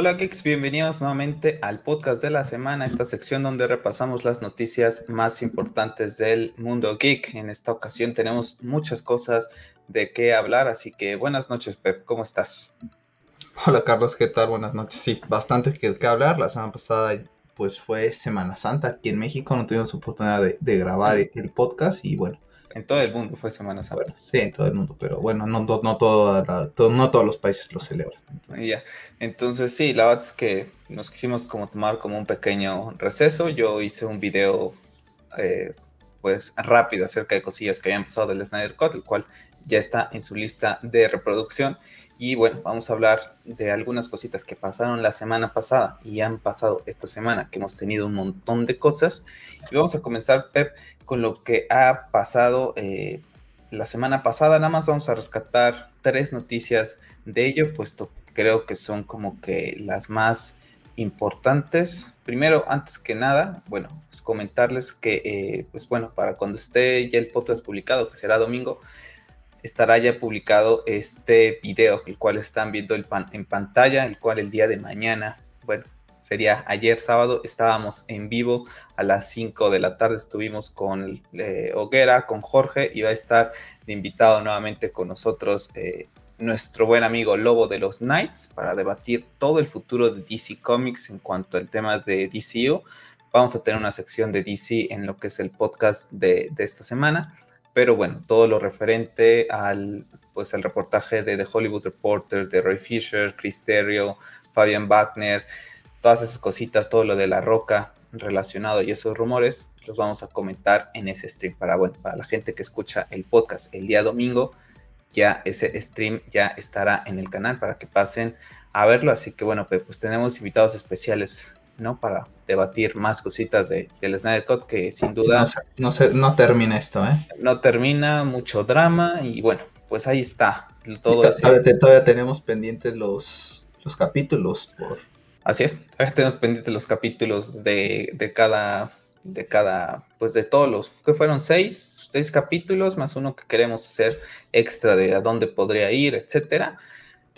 Hola geeks, bienvenidos nuevamente al podcast de la semana, esta sección donde repasamos las noticias más importantes del mundo geek. En esta ocasión tenemos muchas cosas de qué hablar, así que buenas noches Pep, ¿cómo estás? Hola Carlos, ¿qué tal? Buenas noches. Sí, bastante que, que hablar. La semana pasada pues fue Semana Santa aquí en México, no tuvimos oportunidad de, de grabar el podcast y bueno, en todo el mundo fue Semana Santa. sí, en todo el mundo, pero bueno, no, no, no, no todos los países lo celebran. Entonces. Ya, entonces sí, la verdad es que nos quisimos como tomar como un pequeño receso. Yo hice un video eh, pues rápido acerca de cosillas que habían pasado del Snyder Cut, el cual ya está en su lista de reproducción. Y bueno, vamos a hablar de algunas cositas que pasaron la semana pasada y han pasado esta semana, que hemos tenido un montón de cosas. Y vamos a comenzar, Pep, con lo que ha pasado eh, la semana pasada. Nada más vamos a rescatar tres noticias de ello, puesto que creo que son como que las más importantes. Primero, antes que nada, bueno, pues comentarles que, eh, pues bueno, para cuando esté ya el podcast publicado, que será domingo, estará ya publicado este video, el cual están viendo el en pantalla, el cual el día de mañana, bueno, sería ayer sábado, estábamos en vivo a las 5 de la tarde, estuvimos con eh, Hoguera, con Jorge, y va a estar de invitado nuevamente con nosotros eh, nuestro buen amigo Lobo de los Knights para debatir todo el futuro de DC Comics en cuanto al tema de DCU. Vamos a tener una sección de DC en lo que es el podcast de, esta semana, pero bueno, todo lo referente al pues el reportaje de The Hollywood Reporter, de Roy Fisher, Chris Terrio, Fabian Wagner, todas esas cositas, todo lo de la roca relacionado y esos rumores, los vamos a comentar en ese stream. Para, bueno, para la gente que escucha el podcast el día domingo, ya ese stream ya estará en el canal para que pasen a verlo. Así que bueno, pues, pues tenemos invitados especiales, ¿no? Para debatir más cositas de, del Snyder Cut, que sin duda... No, no, termina esto, ¿eh? No termina, mucho drama y bueno, pues ahí está. Todo todavía, todavía tenemos pendientes los, los capítulos por Así es, ahora tenemos pendientes los capítulos de, de, cada, de cada, pues de todos los, que fueron seis, seis capítulos, más uno que queremos hacer extra de a dónde podría ir, etcétera.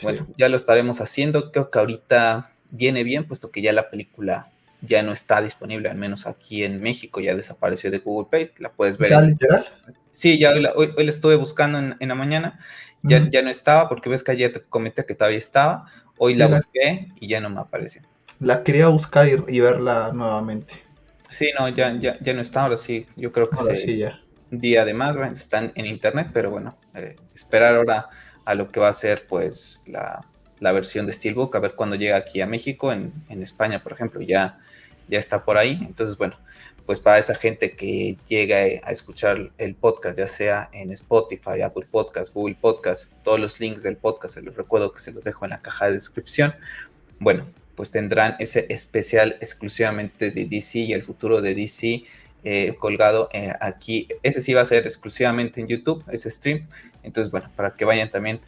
Bueno, ya lo estaremos haciendo, creo que ahorita viene bien, puesto que ya la película ya no está disponible, al menos aquí en México, ya desapareció de Google Play, la puedes ver. ¿Ya literal? Sí, ya hoy, hoy, la estuve buscando en, en la mañana, ya, ya no estaba, porque ves que ayer te comenté que todavía estaba, Hoy la busqué y ya no me apareció. La quería buscar y, verla nuevamente. Sí, no, ya, ya, ya no está, ahora sí, yo creo que ahora sí, ya. día de más, están en internet, pero bueno, eh, esperar ahora a lo que va a ser pues la, versión de Steelbook, a ver cuándo llega aquí a México, en, España, por ejemplo, ya, ya está por ahí. Entonces, bueno, pues para esa gente que llega a escuchar el podcast, ya sea en Spotify, Apple Podcast, Google Podcast, todos los links del podcast, les recuerdo que se los dejo en la caja de descripción. Bueno, pues tendrán ese especial exclusivamente de DC y el futuro de DC eh, colgado eh, aquí. Ese sí va a ser exclusivamente en YouTube, ese stream. Entonces, bueno, para que vayan también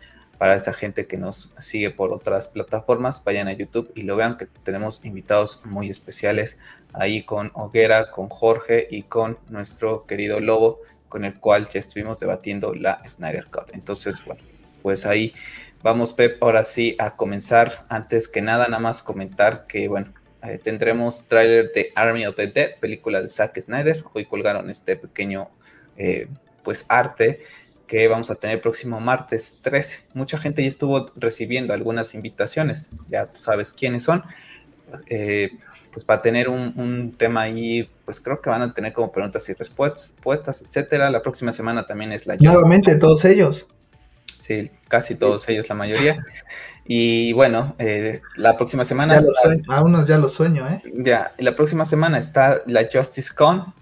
para esa gente que nos sigue por otras plataformas, vayan a YouTube y lo vean que tenemos invitados muy especiales ahí con Hoguera, con Jorge y con nuestro querido Lobo, con el cual ya estuvimos debatiendo la Snyder Cut. Entonces, bueno, pues ahí vamos, Pep, ahora sí a comenzar. Antes que nada, nada más comentar que, bueno, eh, tendremos tráiler de Army of the Dead, película de Zack Snyder. Hoy colgaron este pequeño, eh, pues, arte que vamos a tener el próximo martes 13. Mucha gente ya estuvo recibiendo algunas invitaciones, ya tú sabes quiénes son. Eh, pues para tener un, tema ahí, pues creo que van a tener como preguntas y respuestas, etcétera. La próxima semana también es la... Nuevamente, todos ellos. Sí, casi todos ellos, la mayoría. Y bueno, eh, la próxima semana... a unos ya lo sueño, ¿eh? Ya, la próxima semana está la Justice Con,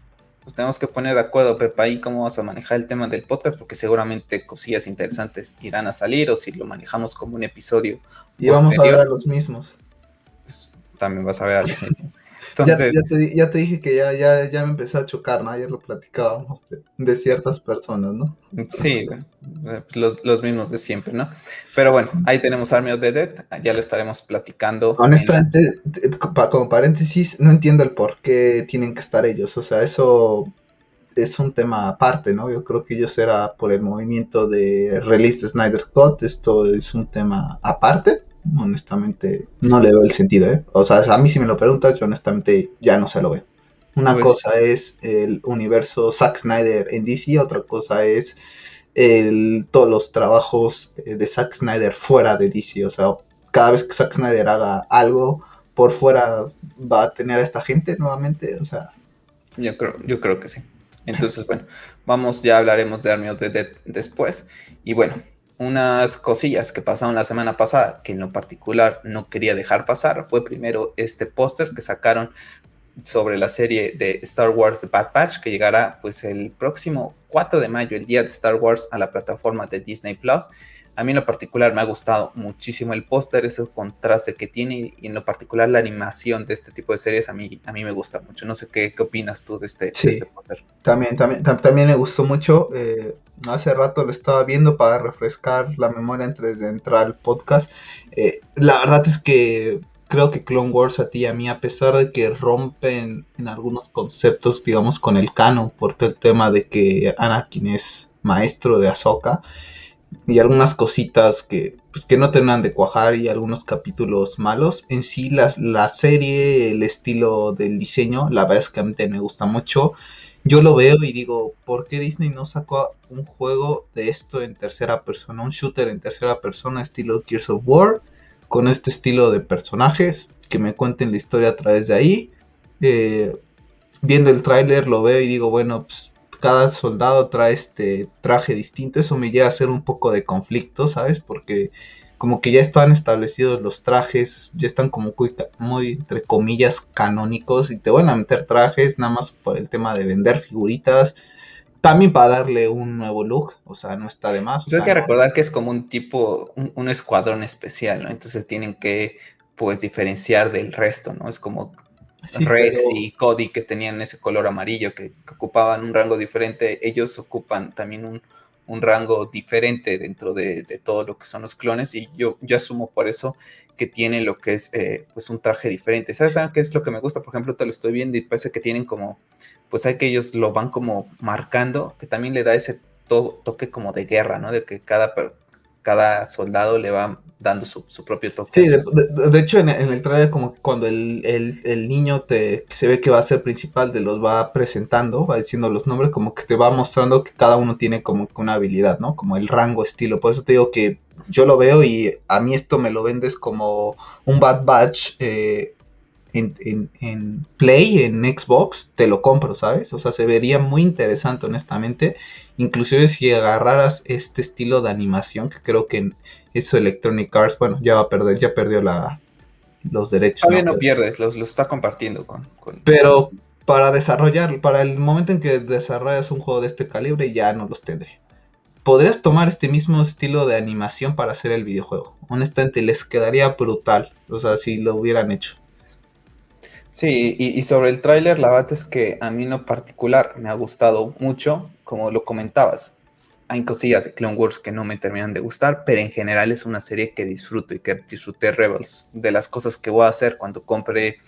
pues tenemos que poner de acuerdo, Pepa, ahí cómo vas a manejar el tema del podcast, porque seguramente cosillas interesantes irán a salir, o si lo manejamos como un episodio. Y vamos a ver a los mismos. Pues, también vas a ver a los mismos. Entonces, ya, te, dije que ya, ya, ya me empecé a chocar, ¿no? Ayer lo platicábamos de, ciertas personas, ¿no? Sí, los, mismos de siempre, ¿no? Pero bueno, ahí tenemos Army of the Dead, ya lo estaremos platicando. Honestamente, como paréntesis, no entiendo el por qué tienen que estar ellos, o sea, eso es un tema aparte, ¿no? Yo creo que ellos era por el movimiento de release de Snyder Cut, esto es un tema aparte honestamente no le veo el sentido, ¿eh? O sea, a mí si me lo preguntas, yo honestamente ya no se lo veo. Una Pues- cosa es el universo Zack Snyder en DC, otra cosa es el, todos los trabajos eh, de Zack Snyder fuera de DC. O sea, cada vez que Zack Snyder haga algo por fuera va a tener a esta gente nuevamente. O sea, Yo creo, yo creo que sí. Entonces, bueno, vamos, ya hablaremos de Army of the Dead después. Y bueno, unas cosillas que pasaron la semana pasada, que en lo particular no quería dejar pasar, fue primero este póster que sacaron sobre la serie de Star Wars The Bad Batch, que llegará pues el próximo 4 de mayo, el día de Star Wars, a la plataforma de Disney Plus. A mí en lo particular me ha gustado muchísimo el póster, ese contraste que tiene y en lo particular la animación de este tipo de series a mí, a mí me gusta mucho. No sé qué, qué opinas tú de este, Sí. este póster. también, también, tam- también me gustó mucho. eh, hace rato lo estaba viendo para refrescar la memoria antes de entrar al podcast. Eh, la verdad es que creo que Clone Wars a ti y a mí, a pesar de que rompen en algunos conceptos, digamos, con el canon, por todo el tema de que Anakin es maestro de Ahsoka, y algunas cositas que, pues, que no terminan de cuajar y algunos capítulos malos. En sí, la, la serie, el estilo del diseño, la verdad es que a mí me gusta mucho. Yo lo veo y digo, ¿por qué Disney no sacó un juego de esto en tercera persona? Un shooter en tercera persona estilo Gears of War, con este estilo de personajes, que me cuenten la historia a través de ahí. Eh, viendo el tráiler lo veo y digo, bueno, pues cada soldado trae este traje distinto. Eso me lleva a hacer un poco de conflicto, ¿sabes? Porque como que ya están establecidos los trajes, ya están como muy, muy, entre comillas, canónicos y te van a meter trajes nada más por el tema de vender figuritas. También para darle un nuevo look, o sea, no está de más. o Pues sea, que no- recordar que es como un tipo, un, un escuadrón especial, ¿no? Entonces tienen que, pues, diferenciar del resto, ¿no? Es como sí, Rex pero- y Cody que tenían ese color amarillo, que, que ocupaban un rango diferente, ellos ocupan también un, un rango diferente dentro de, de todo lo que son los clones y yo, yo asumo por eso que tiene lo que es eh, pues un traje diferente. ¿Sabes qué es lo que me gusta? Por ejemplo, te lo estoy viendo y parece que tienen como, pues hay que ellos lo van como marcando, que también le da ese to- toque como de guerra, ¿no? De que cada, cada soldado le va dando su, su propio toque. Sí, de, hecho en, el trailer como que cuando el, el- el niño te se ve que va a ser principal te los va presentando, va diciendo los nombres, como que te va mostrando que cada uno tiene como que una habilidad, ¿no? Como el rango, estilo. Por eso te digo que yo lo veo y a mí esto me lo vendes como un Bad Batch eh, en, en- en Play, en Xbox, te lo compro, ¿sabes? O sea, se vería muy interesante, honestamente. Inclusive si agarraras este estilo de animación, que creo que en eso Electronic Arts, bueno, ya va a perder, ya perdió la, los derechos. Todavía ¿no? no pierdes, los, los está compartiendo con... con- Pero para desarrollar, para el momento en que desarrollas un juego de este calibre, ya no los tendré. Podrías tomar este mismo estilo de animación para hacer el videojuego. Honestamente, les quedaría brutal. O sea, si lo hubieran hecho. Sí, y, y sobre el tráiler, la verdad es que a mí en lo particular me ha gustado mucho, como lo comentabas. Hay cosillas de Clone Wars que no me terminan de gustar, pero en general es una serie que disfruto y que disfruté Rebels. De las cosas que voy a hacer cuando compre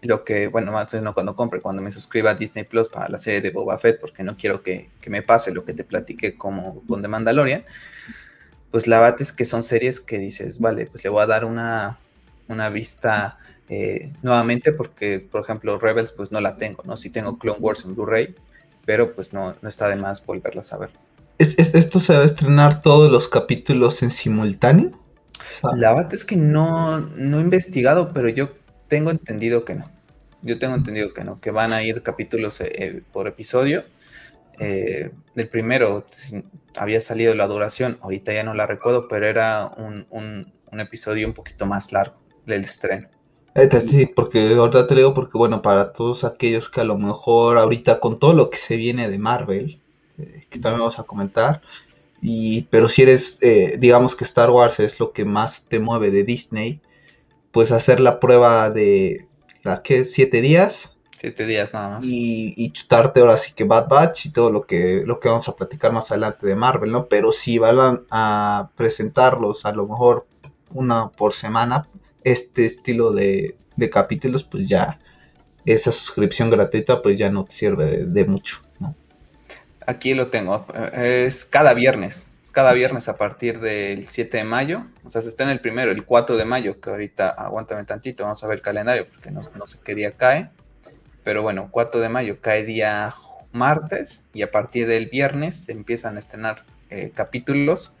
lo que, bueno, más no cuando compre, cuando me suscriba a Disney Plus para la serie de Boba Fett, porque no quiero que, que me pase lo que te platiqué como con The Mandalorian. Pues la verdad es que son series que dices, vale, pues le voy a dar una, una vista eh, nuevamente porque, por ejemplo, Rebels pues no la tengo, ¿no? Sí tengo Clone Wars en Blu-ray, pero pues no, no está de más volverlas a ver. ¿Es, es- esto se va a estrenar todos los capítulos en simultáneo? O sea, La verdad es que no, no he investigado, pero yo tengo entendido que no. Yo tengo entendido que no, que van a ir capítulos eh, eh, por episodio. Eh, el primero había salido la duración, ahorita ya no la recuerdo, pero era un, un- un episodio un poquito más largo del estreno. Sí, porque ahorita te digo porque bueno, para todos aquellos que a lo mejor ahorita con todo lo que se viene de Marvel, eh, que también vamos a comentar, y pero si eres, eh, digamos que Star Wars es lo que más te mueve de Disney, pues hacer la prueba de, ¿la qué? Siete días Siete días nada más. y, y chutarte ahora sí que Bad Batch y todo lo que, lo que vamos a platicar más adelante de Marvel, ¿no? Pero si van a, a presentarlos a lo mejor una por semana, este estilo de, de capítulos, pues ya esa suscripción gratuita pues ya no te sirve de, mucho. Aquí lo tengo. Es cada viernes. cada viernes a partir del 7 de mayo. O sea, se está en el primero, el 4 de mayo, que ahorita aguántame tantito, vamos a ver el calendario porque no, no sé qué día cae. Pero bueno, 4 de mayo cae día martes y a partir del viernes se empiezan a estrenar eh, capítulos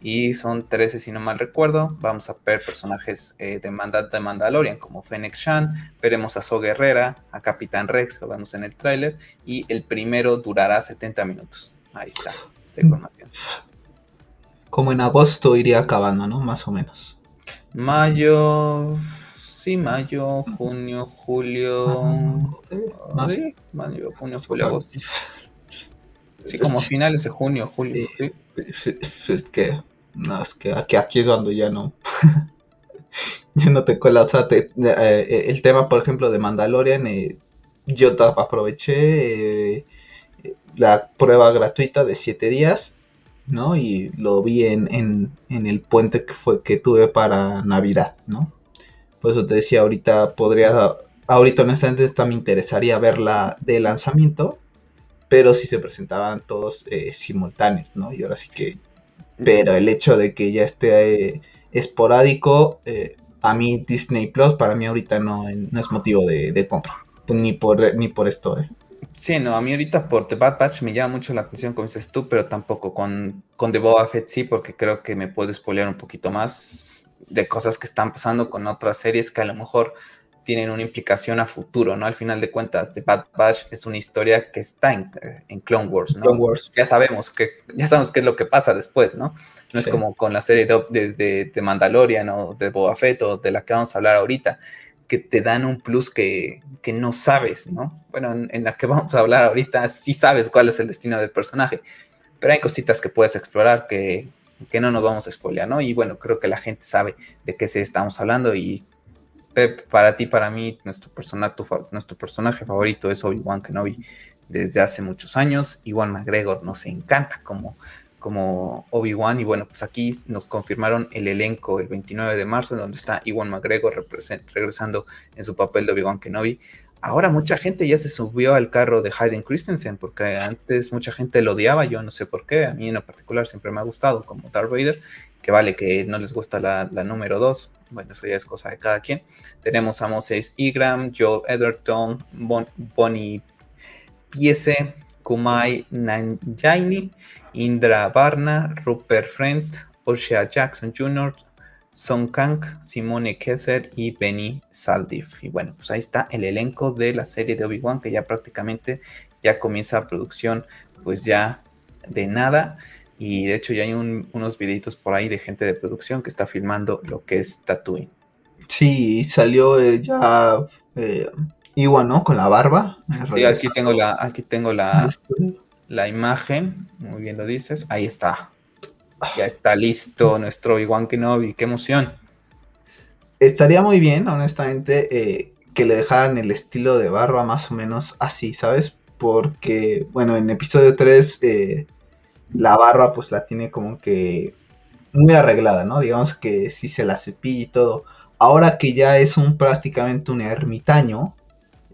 y son 13 si no mal recuerdo. Vamos a ver personajes eh, de, de Mandalorian como Fennec Shan, veremos a So Guerrera, a Capitán Rex, lo vemos en el tráiler y el primero durará 70 minutos. Ahí está la información. Como en agosto iría acabando, ¿no? Más o menos. Mayo, sí, mayo, junio, julio. Ah, sí, mayo, junio, julio, agosto. Sí, como finales de junio, julio. Es que, no, es que aquí, aquí es cuando ya no. ya no te colas. O sea, eh, el tema, por ejemplo, de Mandalorian, eh, yo aproveché eh, la prueba gratuita de 7 días, ¿no? Y lo vi en, en, en, el puente que fue que tuve para Navidad, ¿no? Por eso te decía, ahorita podría, ahorita honestamente esta me interesaría verla de lanzamiento, pero si se presentaban todos eh, simultáneos, ¿no? Y ahora sí que, pero el hecho de que ya esté eh, esporádico, eh, a mí Disney Plus para mí ahorita no, es motivo de, de compra, ni por, ni por esto, ¿eh? Sí, no, a mí ahorita por The Bad Batch me llama mucho la atención, como dices tú, pero tampoco con, con The Boba Fett sí, porque creo que me puede spoilear un poquito más de cosas que están pasando con otras series que a lo mejor tienen una implicación a futuro, ¿no? Al final de cuentas, The Bad Batch es una historia que está en, en Clone Wars, ¿no? Clone Wars. Ya sabemos que, ya sabemos qué es lo que pasa después, ¿no? No Sí. es como con la serie de, de, de, de Mandalorian o de Boba Fett o de la que vamos a hablar ahorita, que te dan un plus que, que no sabes, ¿no? Bueno, en, en, la que vamos a hablar ahorita sí sabes cuál es el destino del personaje, pero hay cositas que puedes explorar que, que no nos vamos a spoilear, ¿no? Y bueno, creo que la gente sabe de qué se estamos hablando y Para ti, para mí, nuestro, personaje favorito es Obi-Wan Kenobi desde hace muchos años. Iwan McGregor nos encanta como, como Obi-Wan. Y bueno, pues aquí nos confirmaron el elenco el 29 de marzo, donde está Iwan McGregor regresando en su papel de Obi-Wan Kenobi. Ahora mucha gente ya se subió al carro de Hayden Christensen, porque antes mucha gente lo odiaba, yo no sé por qué, a mí en particular siempre me ha gustado como Darth Vader, que vale que no les gusta la, número 2, bueno, eso ya es cosa de cada quien. Tenemos a Moses Igram, Joel Edgerton, bon, Bonnie Piese, Kumai Nanjaini, Indra Barna, Rupert Friend, Osha Jackson Jr., Song Kang, Simone Kessler y Benny Saldif. Y bueno, pues ahí está el elenco de la serie de Obi-Wan que ya prácticamente ya comienza producción pues ya de nada. Y de hecho ya hay un, unos videitos por ahí de gente de producción que está filmando lo que es Tatooine. Sí, salió eh, ya eh, Iwan, ¿no? Con la barba. Sí, aquí tengo la, aquí tengo la, la imagen. Muy bien lo dices. Ahí está. Ya está listo nuestro Obi-Wan Kenobi. ¡Qué emoción! Estaría muy bien, honestamente, eh, que le dejaran el estilo de barba más o menos así, ¿sabes? Porque, bueno, en episodio 3 eh, la barba pues la tiene como que muy arreglada, ¿no? Digamos que sí se la cepilla y todo. Ahora que ya es un prácticamente un ermitaño,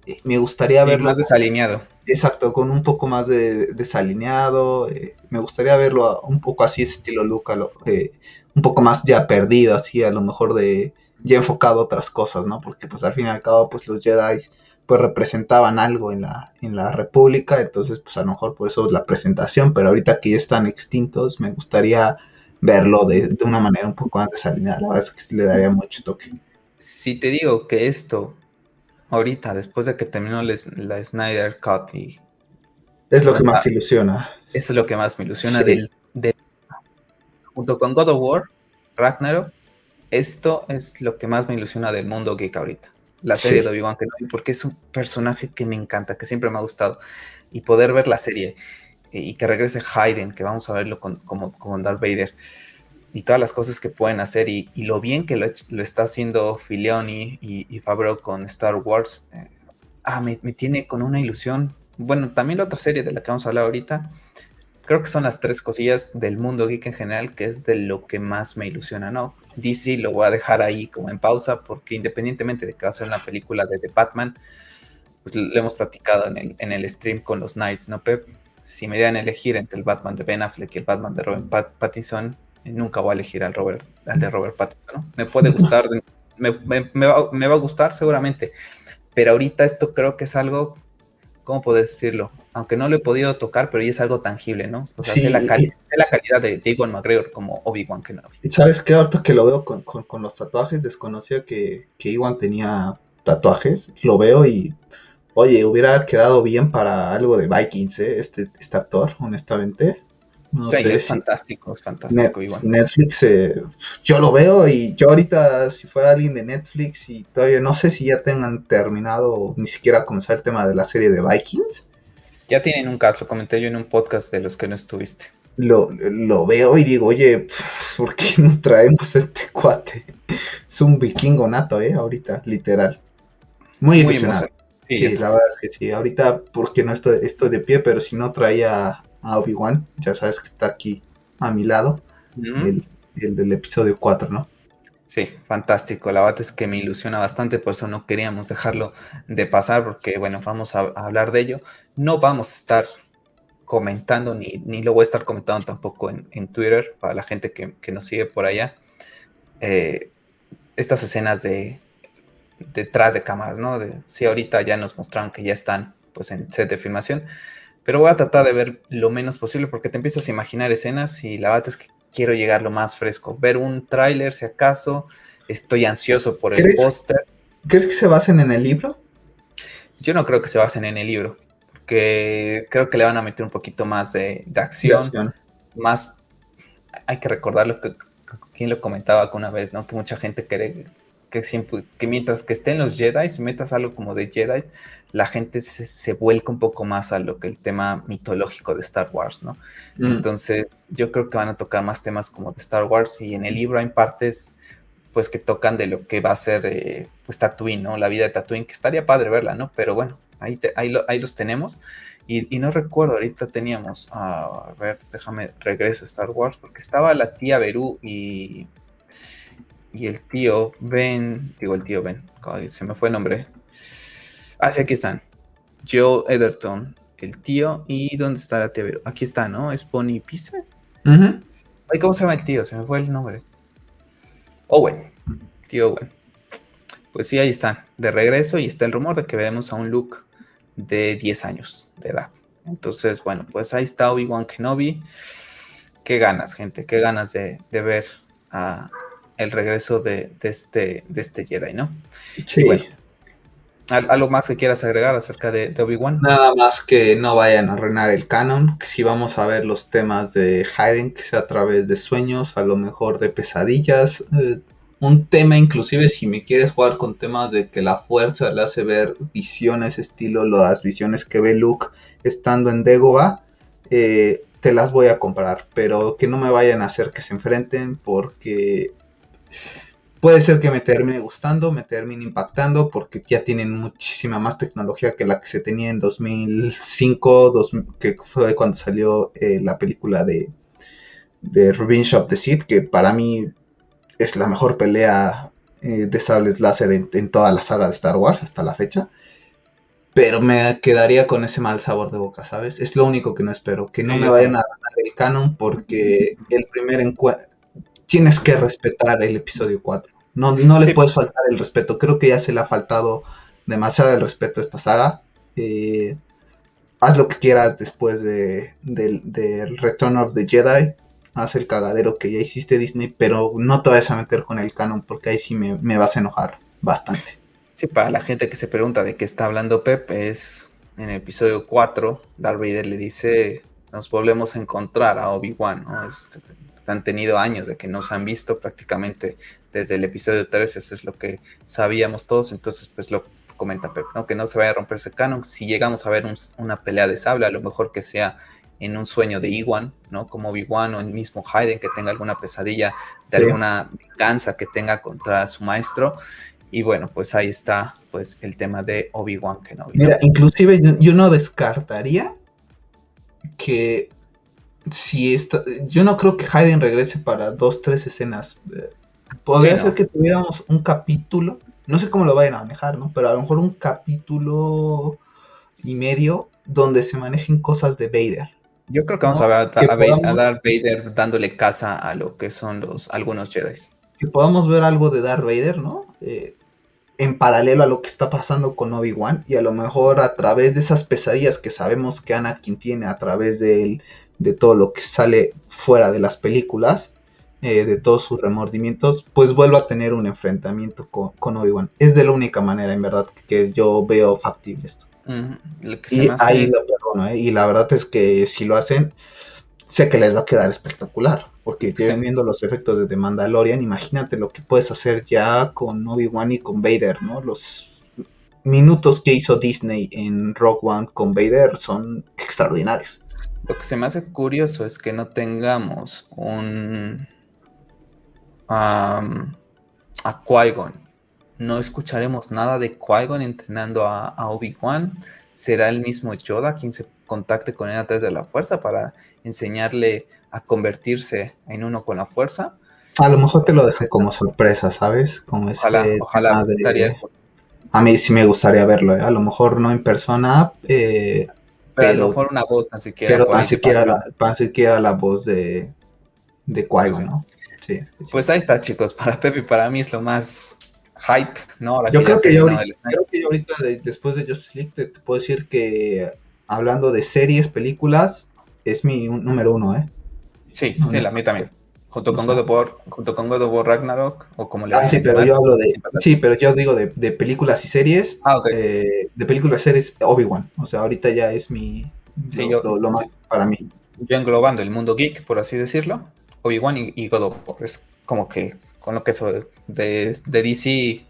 eh, me gustaría sí, verlo más desalineado. Exacto, con un poco más de desalineado. Eh, me gustaría verlo a, un poco así, estilo Luca, lo, eh, un poco más ya perdido, así a lo mejor de ya enfocado a otras cosas, ¿no? Porque pues al fin y al cabo pues los Jedi pues representaban algo en la, en la República, entonces pues a lo mejor por eso la presentación, pero ahorita que ya están extintos me gustaría verlo de, de una manera un poco más desalineada, la verdad es que le daría mucho toque. Si te digo que esto ahorita, después de que terminó la, la Snyder Cut y... Es lo que más te ilusiona. Eso es lo que más me ilusiona sí. del, del, junto con God of War, Ragnarok, esto es lo que más me ilusiona del mundo geek ahorita. La serie sí. de Obi-Wan Kenobi, porque es un personaje que me encanta, que siempre me ha gustado. Y poder ver la serie eh, y que regrese Hayden, que vamos a verlo con, como, como Darth Vader, y todas las cosas que pueden hacer, y, y lo bien que lo, lo, está haciendo Filioni y, y Favreau con Star Wars, eh, ah, me, me, tiene con una ilusión. Bueno, también la otra serie de la que vamos a hablar ahorita, creo que son las tres cosillas del mundo geek en general, que es de lo que más me ilusiona, ¿no? DC lo voy a dejar ahí como en pausa, porque independientemente de que va a ser una película de The Batman, pues lo hemos platicado en el, en el stream con los Knights, ¿no, Pep? si me dieran a elegir entre el Batman de Ben Affleck y el Batman de Robert Pattinson, nunca voy a elegir al, Robert, al de Robert Pattinson. Me puede gustar, me, va, me, va, a gustar seguramente, pero ahorita esto creo que es algo, ¿cómo puedes decirlo? Aunque no lo he podido tocar, pero ya es algo tangible, ¿no? O sea, sé, la la calidad de Ewan McGregor como Obi-Wan Kenobi. Y sabes qué, ahorita que lo veo con, con, los tatuajes, desconocía que, que Ewan tenía tatuajes, lo veo y Oye, hubiera quedado bien para algo de Vikings, ¿eh? Este, este actor, honestamente. No sí, es fantástico, es fantástico. Netflix, eh, yo lo veo y yo ahorita, si fuera alguien de Netflix y todavía no sé si ya tengan terminado ni siquiera comenzar el tema de la serie de Vikings. Ya tienen un caso, lo comenté yo en un podcast de los que no estuviste. Lo, lo veo y digo, oye, ¿por qué no traemos este cuate? Es un vikingo nato, ¿eh? Ahorita, literal. Muy, Muy Sí, la verdad es que sí. Ahorita, porque no estoy, estoy de pie, pero si no traía a Obi-Wan, ya sabes que está aquí a mi lado, el, del episodio 4, ¿no? Sí, fantástico. La verdad es que me ilusiona bastante, por eso no queríamos dejarlo de pasar, porque bueno, vamos a, hablar de ello. No vamos a estar comentando, ni, ni lo voy a estar comentando tampoco en, Twitter, para la gente que, nos sigue por allá. Eh, estas escenas de, detrás de cámaras, ¿no? De, sí, ahorita ya nos mostraron que ya están pues en set de filmación, pero voy a tratar de ver lo menos posible porque te empiezas a imaginar escenas y la verdad es que quiero llegar lo más fresco, ver un tráiler si acaso, estoy ansioso por el póster. ¿Crees que se basen en el libro? Yo no creo que se basen en el libro, porque creo que le van a meter un poquito más de, acción, más, hay que recordar lo que, quien lo comentaba una vez, ¿no? Que mucha gente quiere que, siempre, que mientras que estén los Jedi, si metas algo como de Jedi, la gente se, vuelca un poco más a lo que el tema mitológico de Star Wars, ¿no? Mm. Entonces, yo creo que van a tocar más temas como de Star Wars y en el libro hay partes pues que tocan de lo que va a ser eh, pues Tatooine, ¿no? La vida de Tatooine, que estaría padre verla, ¿no? Pero bueno, ahí, ahí, los tenemos. Y, no recuerdo, ahorita teníamos, a ver, déjame regreso a Star Wars, porque estaba la tía Berú y y el tío Ben, digo el tío Ben, se me fue el nombre. Ah, sí, aquí están. Joe Ederton, el tío, y ¿dónde está la tía? Aquí está, ¿no? Es Pony Pizza. Ay, ¿cómo se llama el tío? Se me fue el nombre. Owen, tío Owen. Pues sí, ahí están, de regreso, y está el rumor de que veremos a un Luke de 10 años de edad. Entonces, bueno, pues ahí está Obi-Wan Kenobi. Qué ganas, gente, qué ganas de, de ver a, el regreso de, este, de este Jedi, ¿no? Sí. ¿Algo más que quieras agregar acerca de, Obi-Wan? Nada más que no vayan a arruinar el canon, que si vamos a ver los temas de Hayden, que sea a través de sueños, a lo mejor de pesadillas, eh, un tema inclusive si me quieres jugar con temas de que la fuerza le hace ver visiones estilo las visiones que ve Luke estando en Dagobah, eh, te las voy a comprar, pero que no me vayan a hacer que se enfrenten porque Puede ser que me termine gustando, me termine impactando, porque ya tienen muchísima más tecnología que la que se tenía en 2005, que fue cuando salió eh, la película de, de Revenge of the Sith, que para mí es la mejor pelea eh, de sables láser en, toda la saga de Star Wars hasta la fecha. Pero me quedaría con ese mal sabor de boca, ¿sabes? Es lo único que no espero. Que no me vayan a dar el canon porque el primer encuentro tienes que respetar el episodio 4. No, no le puedes faltar el respeto. Creo que ya se le ha faltado demasiado el respeto a esta saga. Eh, haz lo que quieras después de, del Return of the Jedi. Haz el cagadero que ya hiciste Disney, pero no te vayas a meter con el canon porque ahí sí me, me vas a enojar bastante. Sí, para la gente que se pregunta de qué está hablando Pep, es en el episodio 4, Darth Vader le dice, nos volvemos a encontrar a Obi-Wan, ¿no? Este, han tenido años de que no se han visto prácticamente desde el episodio 3, eso es lo que sabíamos todos, entonces pues lo comenta Pep, ¿no? Que no se vaya a romper ese canon, si llegamos a ver una pelea de sable, a lo mejor que sea en un sueño de Iwan, ¿no? Como Obi-Wan o el mismo Hayden que tenga alguna pesadilla de alguna venganza que tenga contra su maestro. Y bueno, pues ahí está pues el tema de Obi-Wan Kenobi. Mira, inclusive yo no descartaría que si está, yo no creo que Hayden regrese para dos, tres escenas. Podría ser que tuviéramos un capítulo, no sé cómo lo vayan a manejar, ¿no? Pero a lo mejor un capítulo y medio donde se manejen cosas de Vader. Yo creo que vamos a ver a, Darth Vader dándole casa a lo que son los algunos Jedi. Que podamos ver algo de Darth Vader, ¿no? Eh, en paralelo a lo que está pasando con Obi-Wan y a lo mejor a través de esas pesadillas que sabemos que Anakin tiene a través de, de todo lo que sale fuera de las películas, eh, de todos sus remordimientos, pues vuelva a tener un enfrentamiento con, Obi-Wan. Es de la única manera, en verdad, que yo veo factible esto. y ahí lo perdono, ¿eh? y la verdad es que si lo hacen, sé que les va a quedar espectacular, porque lleven viendo los efectos de The Mandalorian, imagínate lo que puedes hacer ya con Obi-Wan y con Vader, ¿no? Los minutos que hizo Disney en Rogue One con Vader son extraordinarios. Lo que se me hace curioso es que no tengamos un a, a Qui-Gon. No escucharemos nada de Qui-Gon entrenando a, Obi-Wan. Será el mismo Yoda quien se contacte con él a través de la fuerza para enseñarle a convertirse en uno con la fuerza. A lo mejor te lo dejan como sorpresa, ¿sabes? Como ojalá, ojalá A mí sí me gustaría verlo, ¿eh? a lo mejor no en persona, eh, pero, a lo mejor una voz tan siquiera. Pero tan siquiera, la, tan siquiera la voz de, de Qui-Gon, ¿no? Pues ahí está, chicos. Para Pepe y para mí es lo más hype, ¿no? yo, creo que yo, ahorita, después de Justice League, te, puedo decir que hablando de series, películas, es mi número uno, ¿eh? Sí, sí, la mí también. Junto con, God of War, junto con God of War Ragnarok, o como le Ah, sí, pero yo hablo de. Sí, pero yo digo de, películas y series. Ah, ok. Eh, de películas y series, Obi-Wan. O sea, ahorita ya es mi. lo, más para mí. Yo englobando el mundo geek, por así decirlo, Obi-Wan y, God of War. Es como que con lo que eso de, DC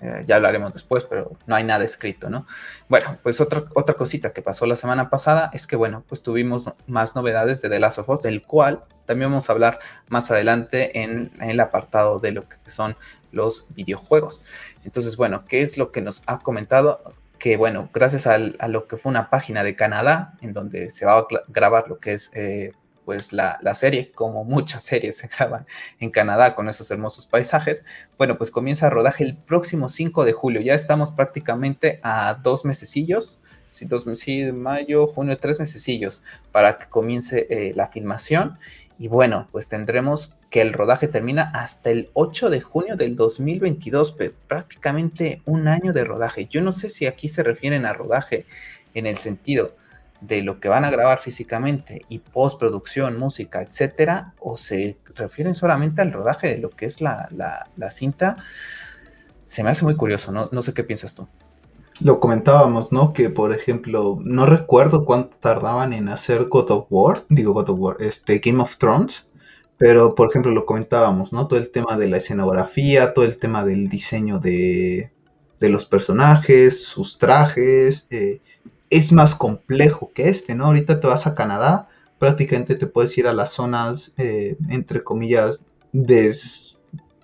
eh, ya hablaremos después, pero no hay nada escrito, ¿no? Bueno, pues otra, otra cosita que pasó la semana pasada es que, bueno, pues tuvimos más novedades de The Last of Us, del cual también vamos a hablar más adelante en, el apartado de lo que son los videojuegos. Entonces, bueno, ¿qué es lo que nos ha comentado? Que, bueno, gracias a, lo que fue una página de Canadá, en donde se va a grabar lo que es... Eh, pues la, serie, como muchas series se graban en Canadá con esos hermosos paisajes, bueno, pues comienza rodaje el próximo 5 de julio. Ya estamos prácticamente a dos mesecillos, sí, dos meses, mayo, junio, tres mesecillos para que comience eh, la filmación. Y bueno, pues tendremos que el rodaje termina hasta el 8 de junio del 2022, prácticamente un año de rodaje. Yo no sé si aquí se refieren a rodaje en el sentido de lo que van a grabar físicamente y postproducción, música, etcétera, o se refieren solamente al rodaje de lo que es la, cinta, se me hace muy curioso, ¿no? no sé qué piensas tú. Lo comentábamos, ¿no? Que por ejemplo, no recuerdo cuánto tardaban en hacer God of War, digo God of War, este Game of Thrones, pero por ejemplo lo comentábamos, ¿no? Todo el tema de la escenografía, todo el tema del diseño de, de los personajes, sus trajes, eh, es más complejo que este, ¿no? Ahorita te vas a Canadá, prácticamente te puedes ir a las zonas, eh, entre comillas,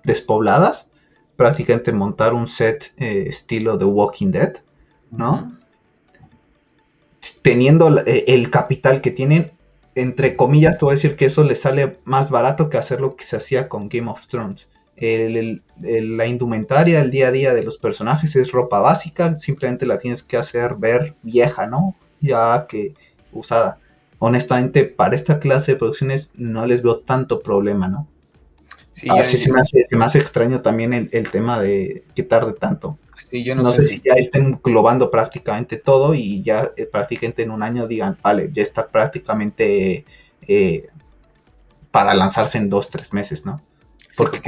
despobladas, prácticamente montar un set eh, estilo de Walking Dead, ¿no? Teniendo eh, el capital que tienen, entre comillas, te voy a decir que eso le sale más barato que hacer lo que se hacía con Game of Thrones la indumentaria, el día a día de los personajes es ropa básica, simplemente la tienes que hacer ver vieja, ¿no? Ya que usada. Honestamente, para esta clase de producciones no les veo tanto problema, ¿no? Sí, Así se, me hace, extraño también el, tema de que tarde tanto. Sí, yo no, sé, si ya estén globando prácticamente todo y ya eh, prácticamente en un año digan, vale, ya está prácticamente eh, para lanzarse en dos, tres meses, ¿no? Porque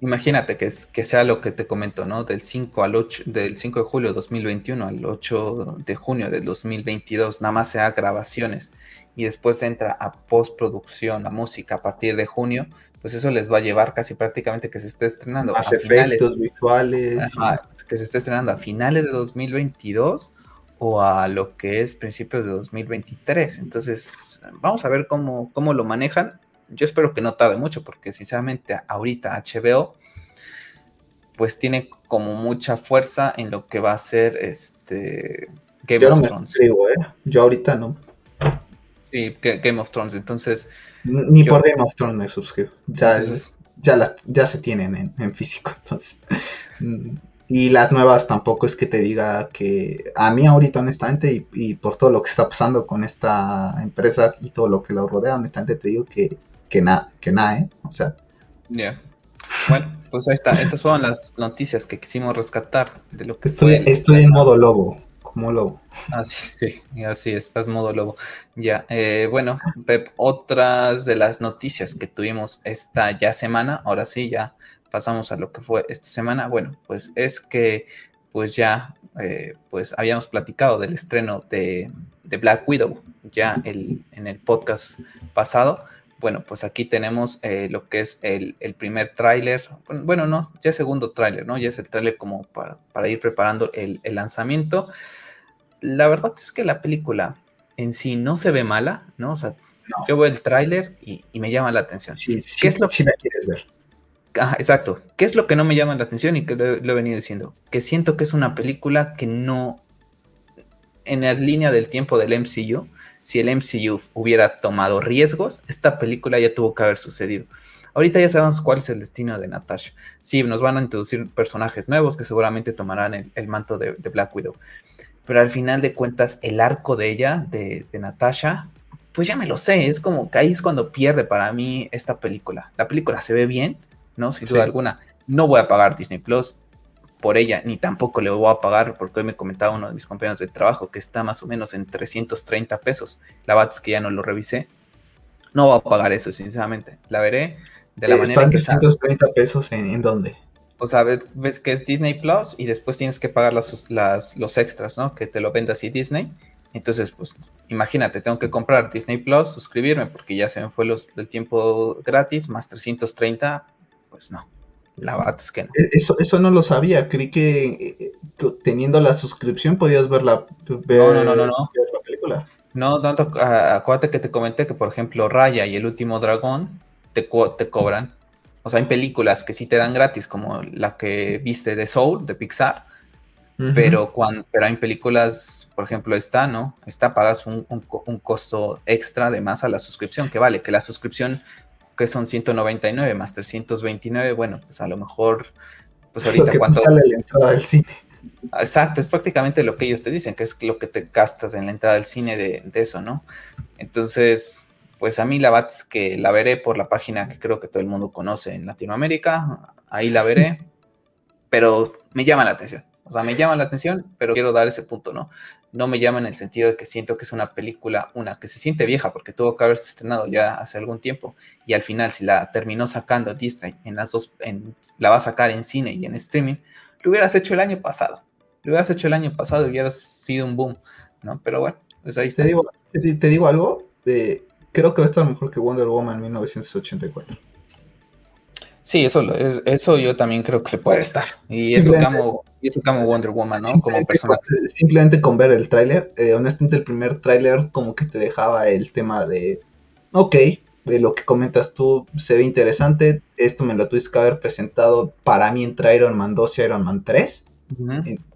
imagínate que, es, que sea lo que te comento, ¿no? Del 5 al 8, del 5 de julio de 2021 al 8 de junio del 2022, nada más sea grabaciones y después entra a postproducción, a música a partir de junio, pues eso les va a llevar casi prácticamente que se esté estrenando a efectos visuales, que se esté estrenando a finales de 2022 o a lo que es principios de 2023. Entonces, vamos a ver cómo, cómo lo manejan yo espero que no tarde mucho, porque sinceramente ahorita HBO, pues tiene como mucha fuerza en lo que va a ser este Game of Thrones. ¿eh? Yo ahorita no. Sí, Game of Thrones, entonces. Ni por Game of Thrones me suscribo. Ya, ya, ya se tienen en, físico, entonces. Y las nuevas tampoco es que te diga que a mí ahorita honestamente y, por todo lo que está pasando con esta empresa y todo lo que lo rodea, honestamente te digo que, que nada, que nada, ¿eh? O sea. Ya. Bueno, pues ahí está. Estas fueron las noticias que quisimos rescatar de lo que estoy, Estoy en modo lobo, como lobo. Así, sí, así estás modo lobo. Ya, eh, bueno, Pep, otras de las noticias que tuvimos esta ya semana, ahora sí, ya pasamos a lo que fue esta semana, bueno, pues es que pues ya eh, pues habíamos platicado del estreno de, Black Widow ya el, en el podcast pasado. Bueno, pues aquí tenemos eh, lo que es el, primer tráiler, bueno, no, ya segundo tráiler, ¿no? Ya es el tráiler como para, ir preparando el, lanzamiento. La verdad es que la película en sí no se ve mala, ¿no? O sea, yo veo el tráiler y, me llama la atención. Sí, ¿Qué es lo que quieres ver? exacto. ¿Qué es lo que no me llama la atención y que lo, he venido diciendo? Que siento que es una película que no, en la línea del tiempo del MCU, si el MCU hubiera tomado riesgos, esta película ya tuvo que haber sucedido. Ahorita ya sabemos cuál es el destino de Natasha. Sí, nos van a introducir personajes nuevos que seguramente tomarán el, manto de, Black Widow. Pero al final de cuentas, el arco de ella, de, de Natasha, pues ya me lo sé. Es como que ahí es cuando pierde para mí esta película. La película se ve bien, ¿no? Sin duda alguna. No voy a pagar Disney Plus por ella, ni tampoco le voy a pagar, porque hoy me comentaba uno de mis compañeros de trabajo que está más o menos en 330 pesos. La verdad es que ya no lo revisé. No voy a pagar eso, sinceramente. La veré de la manera que 330 pesos en, en, dónde? O sea, ves, que es Disney Plus y después tienes que pagar las, las, los extras, ¿no? Que te lo venda así Disney. Entonces, pues, imagínate, tengo que comprar Disney Plus, suscribirme, porque ya se me fue los, el tiempo gratis, más 330, pues no. La verdad es que no. E, eso, eso no lo sabía. Creí que, teniendo la suscripción podías ver la, no, no, no, no, no. la película. No, tanto, acuérdate que te comenté que, por ejemplo, Raya y el último dragón te, te cobran. O sea, hay películas que sí te dan gratis, como la que viste de Soul, de Pixar. pero, cuando, pero hay películas, por ejemplo, esta, ¿no? Esta pagas un, un, costo extra de más a la suscripción, que vale, que la suscripción que son 199 más 329, bueno, pues a lo mejor, pues ahorita cuánto... Sale la entrada del cine. Exacto, es prácticamente lo que ellos te dicen, que es lo que te gastas en la entrada del cine de, eso, ¿no? Entonces, pues a mí la verdad es que la veré por la página que creo que todo el mundo conoce en Latinoamérica, ahí la veré, pero me llama la atención. O sea, me llama la atención, pero quiero dar ese punto, ¿no? No me llama en el sentido de que siento que es una película, una que se siente vieja, porque tuvo que haberse estrenado ya hace algún tiempo, y al final, si la terminó sacando Disney en las dos, en, la va a sacar en cine y en streaming, lo hubieras hecho el año pasado. Lo hubieras hecho el año pasado y hubieras sido un boom, ¿no? Pero bueno, pues ahí está. Te digo, te, digo algo, de, creo que va a estar mejor que Wonder Woman 1984. Sí, eso, eso yo también creo que puede estar. Y eso como, como Wonder Woman, ¿no? Como personaje. simplemente con ver el tráiler, eh, honestamente el primer tráiler como que te dejaba el tema de, ok, de lo que comentas tú, se ve interesante, esto me lo tuviste que haber presentado para mí entre Iron Man 2 y Iron Man 3,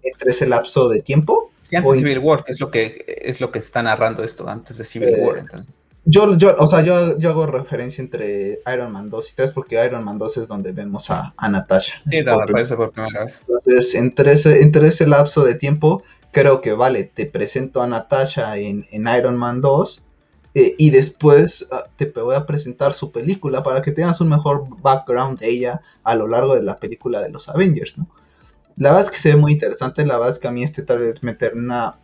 entre ese lapso de tiempo. Sí, antes de Civil War, que es lo que, es lo que está narrando esto, antes de Civil eh, War, entonces. Yo, yo, o sea, yo, yo hago referencia entre Iron Man 2 y 3 porque Iron Man 2 es donde vemos a, a Natasha. Sí, da, aparece por primera vez. Entonces, entre ese, entre ese lapso de tiempo, creo que vale, te presento a Natasha en, en Iron Man 2 eh, y después ah, te voy a presentar su película para que tengas un mejor background de ella a lo largo de la película de los Avengers, ¿no? La verdad es que se ve muy interesante, la verdad es que a mí este trailer me termina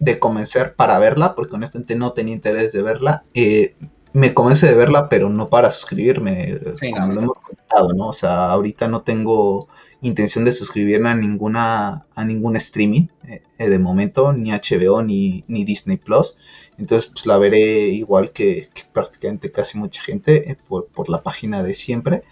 de convencer para verla, porque honestamente no tenía interés de verla. Eh, me convence de verla, pero no para suscribirme, como lo hemos comentado, ¿no? O sea, ahorita no tengo intención de suscribirme a ninguna a ningún streaming eh, de momento, ni HBO ni, ni, Disney Plus. Entonces, pues la veré igual que, prácticamente casi mucha gente eh, por, por, la página de siempre.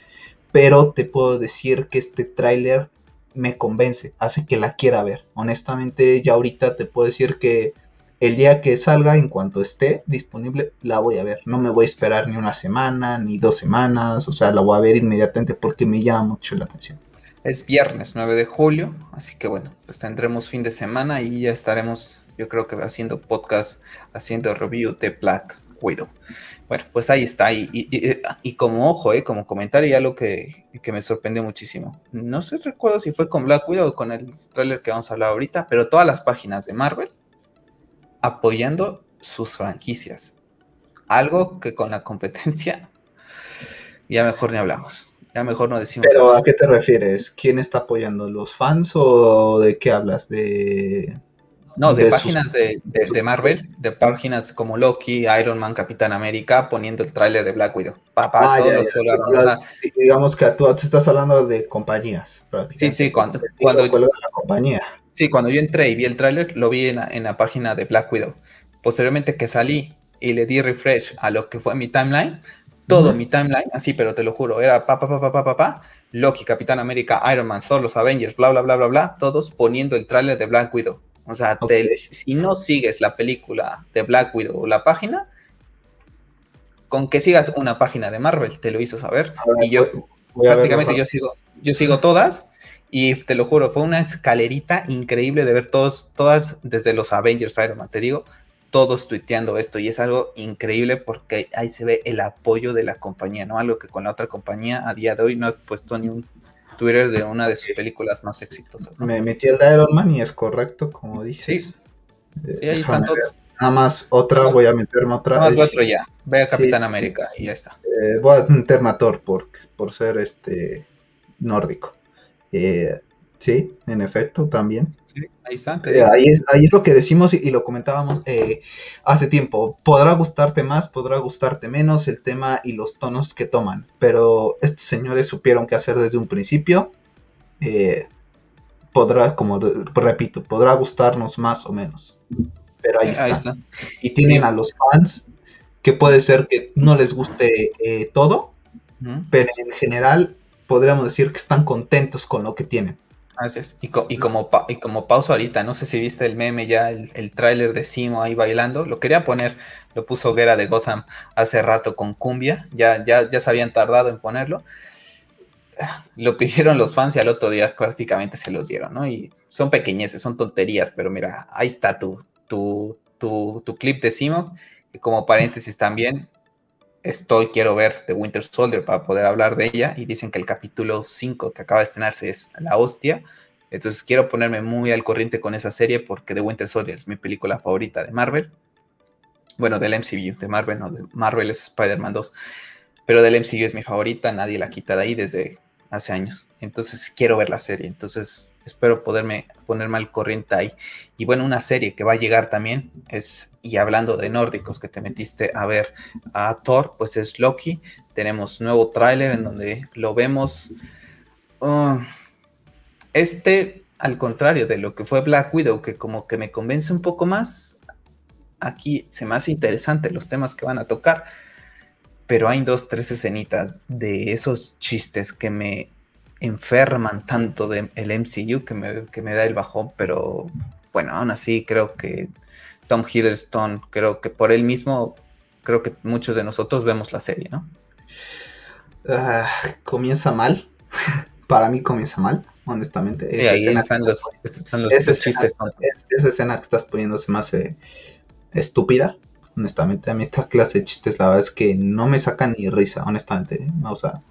Pero te puedo decir que este tráiler me convence, hace que la quiera ver. Honestamente, ya ahorita te puedo decir que el día que salga, en cuanto esté disponible, la voy a ver. No me voy a esperar ni una semana, ni dos semanas, o sea, la voy a ver inmediatamente porque me llama mucho la atención. Es viernes 9 de julio, así que bueno, pues tendremos fin de semana y ya estaremos, yo creo que haciendo podcast, haciendo review de Black Widow. Bueno, pues ahí está. Y, como ojo, eh, como comentario, ya lo que, que, me sorprendió muchísimo. No sé, recuerdo si fue con Black Widow o con el trailer que vamos a hablar ahorita, pero todas las páginas de Marvel apoyando sus franquicias. Algo que con la competencia ya mejor ni hablamos. Ya mejor no decimos. Pero ¿a qué te refieres? ¿Quién está apoyando? ¿Los fans o de qué hablas? ¿De no, de, páginas de, Marvel, de páginas como Loki, Iron Man, Capitán América, poniendo el tráiler de Black Widow. Papá, ah, digamos que tú estás hablando de compañías. Sí, sí, cuando, cuando compañía. Sí, cuando yo entré y vi el tráiler, lo vi en la, página de Black Widow. Posteriormente que salí y le di refresh a lo que fue mi timeline, todo mi timeline, así, pero te lo juro, era pa, pa, pa, pa, pa, pa, pa, Loki, Capitán América, Iron Man, solo los Avengers, bla, bla, bla, bla, bla, todos poniendo el tráiler de Black Widow. O sea, si no sigues la película de Black Widow o la página, con que sigas una página de Marvel, te lo hizo saber. y yo prácticamente yo sigo, yo sigo todas. Y te lo juro, fue una escalerita increíble de ver todos, todas, desde los Avengers Iron Man, te digo, todos tuiteando esto. Y es algo increíble porque ahí se ve el apoyo de la compañía, ¿no? Algo que con la otra compañía a día de hoy no ha puesto ni un Twitter de una de sus películas más exitosas. Me metí el de Iron Man y es correcto, como dices. Sí, sí ahí están todos. Nada más otra, voy a meterme otra. Nada más otro ya. Ve a Capitán América y ya está. Eh, voy a meterme a Thor por, por ser este nórdico. Eh, sí, en efecto, también. Eh, ahí es, ahí es lo que decimos y, lo comentábamos eh, hace tiempo. Podrá gustarte más, podrá gustarte menos el tema y los tonos que toman, pero estos señores supieron qué hacer desde un principio. Eh, podrá, como repito, podrá gustarnos más o menos, pero ahí, está. Y tienen a los fans que puede ser que no les guste todo, pero en general podríamos decir que están contentos con lo que tienen. Gracias. Y, y, como, y como pausa ahorita, no sé si viste el meme ya, el, el tráiler de Simo ahí bailando, lo quería poner, lo puso Guerra de Gotham hace rato con cumbia, ya, ya, ya se habían tardado en ponerlo. Lo pidieron los fans y al otro día prácticamente se los dieron, ¿no? Y son pequeñeces, son tonterías, pero mira, ahí está tu, tu, tu, tu clip de Simo, y como paréntesis también, estoy, quiero ver The Winter Soldier para poder hablar de ella y dicen que el capítulo 5 que acaba de estrenarse es la hostia. Entonces quiero ponerme muy al corriente con esa serie porque The Winter Soldier es mi película favorita de Marvel. Bueno, del MCU, de Marvel, no, de Marvel es Spider-Man 2. Pero del MCU es mi favorita, nadie la quita de ahí desde hace años. Entonces quiero ver la serie. Entonces espero poderme ponerme al corriente ahí. Y bueno, una serie que va a llegar también es, y hablando de nórdicos que te metiste a ver a Thor, pues es Loki. Tenemos nuevo tráiler en donde lo vemos. Uh, este, al contrario de lo que fue Black Widow, que como que me convence un poco más, aquí se me hace interesante los temas que van a tocar. Pero hay dos, tres escenitas de esos chistes que me enferman tanto del MCU que me, que me da el bajón, pero bueno, aún así creo que Tom Hiddleston, creo que por él mismo, creo que muchos de nosotros vemos la serie, ¿no? Ah, comienza mal, para mí comienza mal, honestamente. Sí, ahí están los, chistes. esa escena que estás poniendo se me hace estúpida, honestamente. A mí esta clase de chistes, la verdad es que no me sacan ni risa, honestamente. O sea,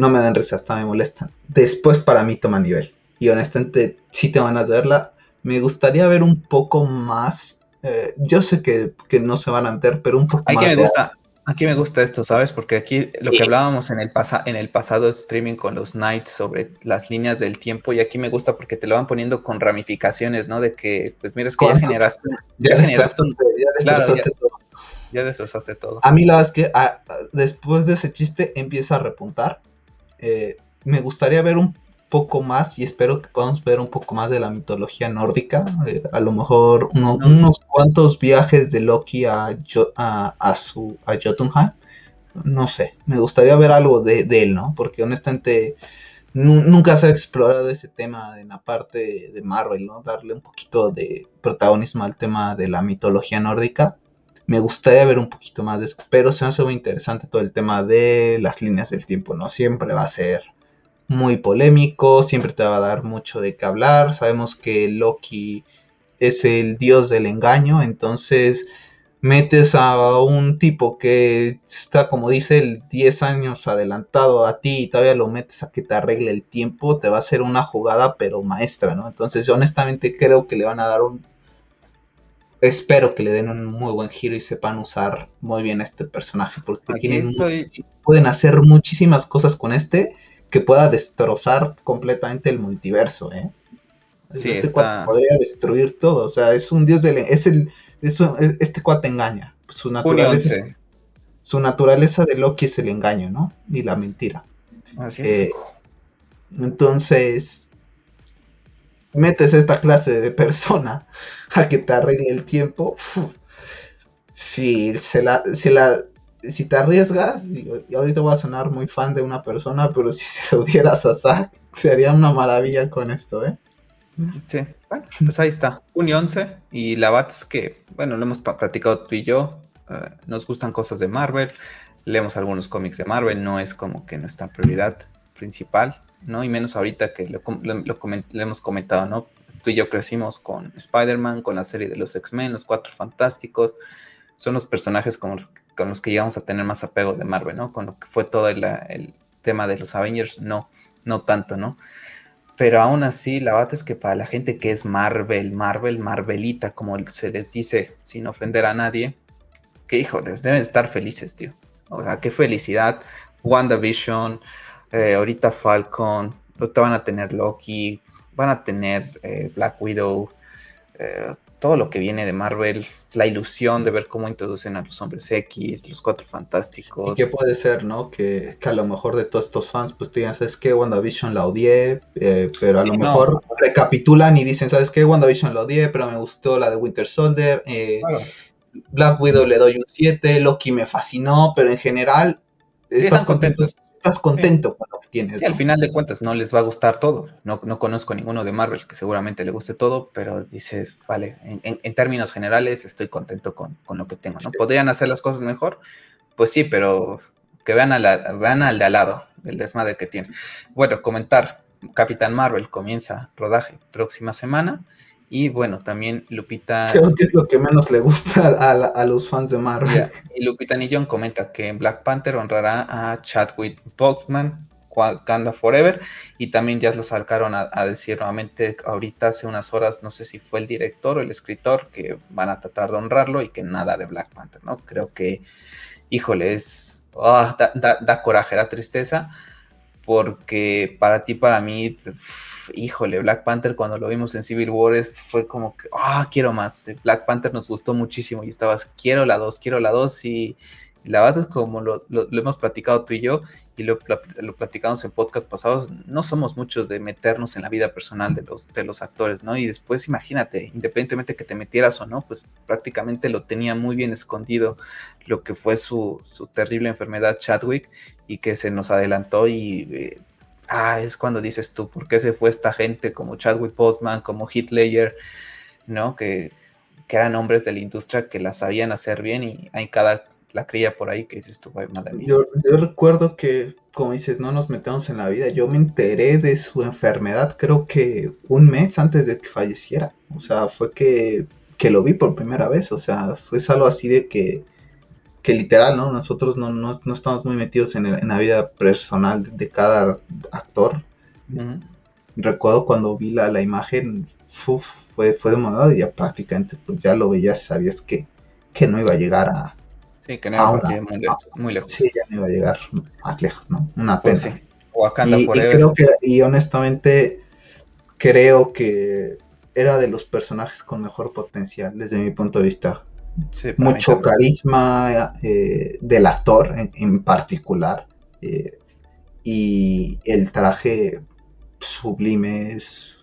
no me dan risa, hasta me molestan. Después para mí toma nivel. Y honestamente, si te van a verla, me gustaría ver un poco más. Eh, yo sé que, no se van a meter, pero un poco aquí Me gusta, aquí me gusta esto, ¿sabes? Porque aquí lo que hablábamos en el, en el pasado streaming con los Knights sobre las líneas del tiempo, y aquí me gusta porque te lo van poniendo con ramificaciones, ¿no? De que, pues mira, es que ya generaste, ya, generaste un, claro, ya, todo. ya destrozaste todo. A mí la verdad es que ah, después de ese chiste empieza a repuntar eh, me gustaría ver un poco más y espero que podamos ver un poco más de la mitología nórdica. Eh, a lo mejor unos cuantos viajes de Loki a, a, su, a Jotunheim. No sé, me gustaría ver algo de, él, ¿no? Porque honestamente nunca se ha explorado ese tema en la parte de Marvel, ¿no? Darle un poquito de protagonismo al tema de la mitología nórdica me gustaría ver un poquito más de eso, pero se me hace muy interesante todo el tema de las líneas del tiempo, ¿no? Siempre va a ser muy polémico, siempre te va a dar mucho de qué hablar, sabemos que Loki es el dios del engaño, entonces metes a un tipo que está, como dice, el 10 años adelantado a ti y todavía lo metes a que te arregle el tiempo, te va a ser una jugada pero maestra, ¿no? Entonces yo honestamente creo que le van a dar un... Espero que le den un muy buen giro y sepan usar muy bien a este personaje, porque tienen, pueden hacer muchísimas cosas con este que pueda destrozar completamente el multiverso, ¿eh? Sí, este podría destruir todo, o sea, es un dios del... Es el este cuate engaña. Su naturaleza, su naturaleza de Loki es el engaño, ¿no? Y la mentira. Así es. Eh, entonces, metes esta clase de persona a que te arregle el tiempo. si, se la, si, la, si te arriesgas, y ahorita voy a sonar muy fan de una persona, pero si se lo dieras a Zack, sería una maravilla con esto, ¿eh? Sí, bueno, pues ahí está. 1 y 11. Y la Bats que, bueno, lo hemos platicado tú y yo. Eh, nos gustan cosas de Marvel. Leemos algunos cómics de Marvel. No es como que nuestra prioridad principal, ¿no? Y menos ahorita que lo, le hemos comentado, ¿no? Tú y yo crecimos con Spider-Man, con la serie de los X-Men, los Cuatro Fantásticos. Son los personajes con los, con los que llegamos a tener más apego de Marvel, ¿no? Con lo que fue todo el, el tema de los Avengers, no, no tanto, ¿no? Pero aún así, la verdad es que para la gente que es Marvel, Marvel, Marvelita, como se les dice, sin ofender a nadie, que hijo, deben estar felices, tío. O sea, qué felicidad. WandaVision, eh, ahorita Falcon, te van a tener Loki, van a tener eh, Black Widow, eh, todo lo que viene de Marvel, la ilusión de ver cómo introducen a los hombres X, los cuatro fantásticos. ¿Y qué puede ser, no? Que, a lo mejor de todos estos fans, pues digan, ¿sabes qué? WandaVision la odié, eh, pero a lo mejor recapitulan y dicen, ¿sabes qué? WandaVision la odié, pero me gustó la de Winter Soldier. Eh, Black Widow le doy un 7, Loki me fascinó, pero en general... están contentos estás contento con lo que tienes. Sí, al final de cuentas no les va a gustar todo. No, no conozco ninguno de Marvel que seguramente le guste todo, pero dices, vale, en, términos generales estoy contento con, lo que tengo. ¿no? ¿Podrían hacer las cosas mejor? Pues sí, pero que vean, a la, vean al de al lado, el desmadre que tiene. Bueno, comentar, Capitán Marvel comienza rodaje próxima semana y bueno, también Lupita. Creo que es lo que menos le gusta a, los fans de Marvel. Y Lupita Nillon comenta que Black Panther honrará a Chadwick Boseman, Wakanda Forever, y también ya lo sacaron a, decir nuevamente ahorita hace unas horas, no sé si fue el director o el escritor, que van a tratar de honrarlo y que nada de Black Panther, ¿no? Creo que, híjole, es. Ah, da, da coraje, da tristeza, porque para ti, para mí híjole, Black Panther cuando lo vimos en Civil War fue como que, ah, quiero más. Black Panther nos gustó muchísimo y estabas, quiero la 2, quiero la 2 y, la verdad es como lo, hemos platicado tú y yo y lo, platicamos en podcast pasados, no somos muchos de meternos en la vida personal de los, de los actores, ¿no? Y después imagínate, independientemente que te metieras o no, pues prácticamente lo tenía muy bien escondido lo que fue su, su terrible enfermedad Chadwick y que se nos adelantó y... Eh, ah, es cuando dices tú, ¿por qué se fue esta gente como Chadwick Boseman, como Hitler, ¿no? Que, eran hombres de la industria que la sabían hacer bien y hay cada la cría por ahí que dices tú, madre mía. Yo, yo, recuerdo que, como dices, no nos metemos en la vida. Yo me enteré de su enfermedad creo que un mes antes de que falleciera. O sea, fue que, que lo vi por primera vez. O sea, fue algo así de que que literal, ¿no? Nosotros no, no, no estamos muy metidos en, la vida personal de, cada actor. Recuerdo cuando vi la, la imagen, fue, fue de modo y ya prácticamente pues ya lo veías, sabías que, que no iba a llegar a... Sí, que no iba a, llegar muy, lejos, Sí, ya no iba a llegar más lejos, ¿no? Una pues pena. y, y, creo que, y honestamente, creo que era de los personajes con mejor potencial desde mi punto de vista mucho carisma eh, del actor en, particular. Eh, y el traje sublime es.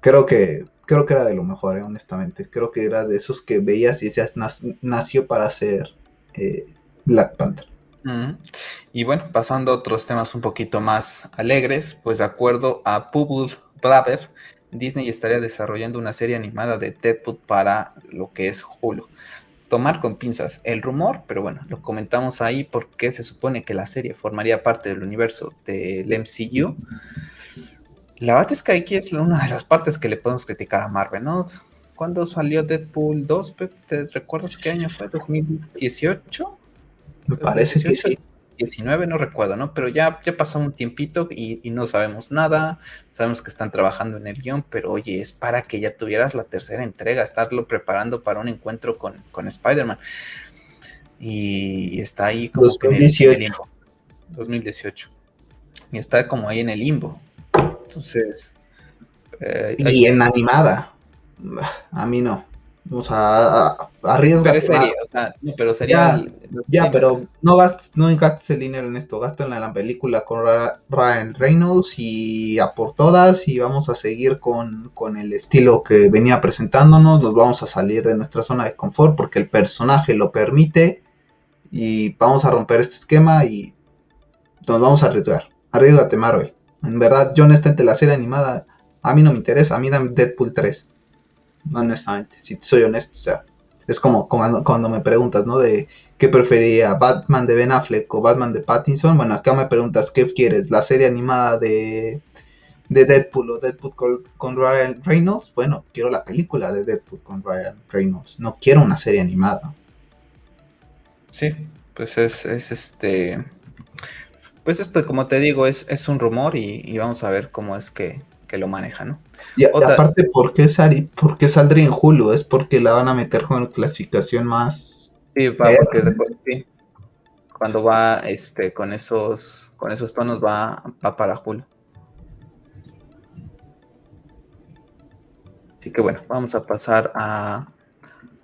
Creo que. Creo que era de lo mejor, eh, honestamente. Creo que era de esos que veías y decías, nació para ser Black Panther. Y bueno, pasando a otros temas un poquito más alegres, pues de acuerdo a Pubble Blabber, Disney estaría desarrollando una serie animada de Deadpool para lo que es Hulu tomar con pinzas el rumor, pero bueno, lo comentamos ahí porque se supone que la serie formaría parte del universo del MCU. La verdad es que aquí es una de las partes que le podemos criticar a Marvel, ¿no? ¿cuándo salió Deadpool 2? ¿Te recuerdas qué año fue? ¿2018? Me parece que sí. 19, no recuerdo, ¿no? Pero ya, ya pasó un tiempito y, no sabemos nada. Sabemos que están trabajando en el guion, pero oye, es para que ya tuvieras la tercera entrega, estarlo preparando para un encuentro con, con Spider-Man. Y está ahí como 2018. en el, 2018. Y está como ahí en el limbo. Entonces. Eh, y en animada. A mí no. O sea, arriesga. Pero, sería, o sea, pero sería. Ya, pero no gastes, no gastes el dinero en esto, gástalo en la película con Ryan Reynolds y a por todas y vamos a seguir con, con el estilo que venía presentándonos, nos vamos a salir de nuestra zona de confort porque el personaje lo permite y vamos a romper este esquema y nos vamos a arriesgar. Arriesgate Marvel. En verdad, yo honestamente la serie animada a mí no me interesa, a mí dame Deadpool 3 honestamente, si soy honesto, o sea, es como, cuando, me preguntas, ¿no? De qué prefería, Batman de Ben Affleck o Batman de Pattinson. Bueno, acá me preguntas, ¿qué quieres? ¿La serie animada de, de Deadpool o Deadpool con, Ryan Reynolds? Bueno, quiero la película de Deadpool con Ryan Reynolds, no quiero una serie animada. Sí, pues es, este... Pues esto, como te digo, es, es un rumor y, vamos a ver cómo es que, que lo maneja, ¿no? Y aparte, ¿por qué, ¿por qué saldría en Hulu? Es porque la van a meter con clasificación más. Sí, va, porque después, sí. Cuando va este, con esos con esos tonos va, para Hulu. Así que bueno, vamos a pasar a,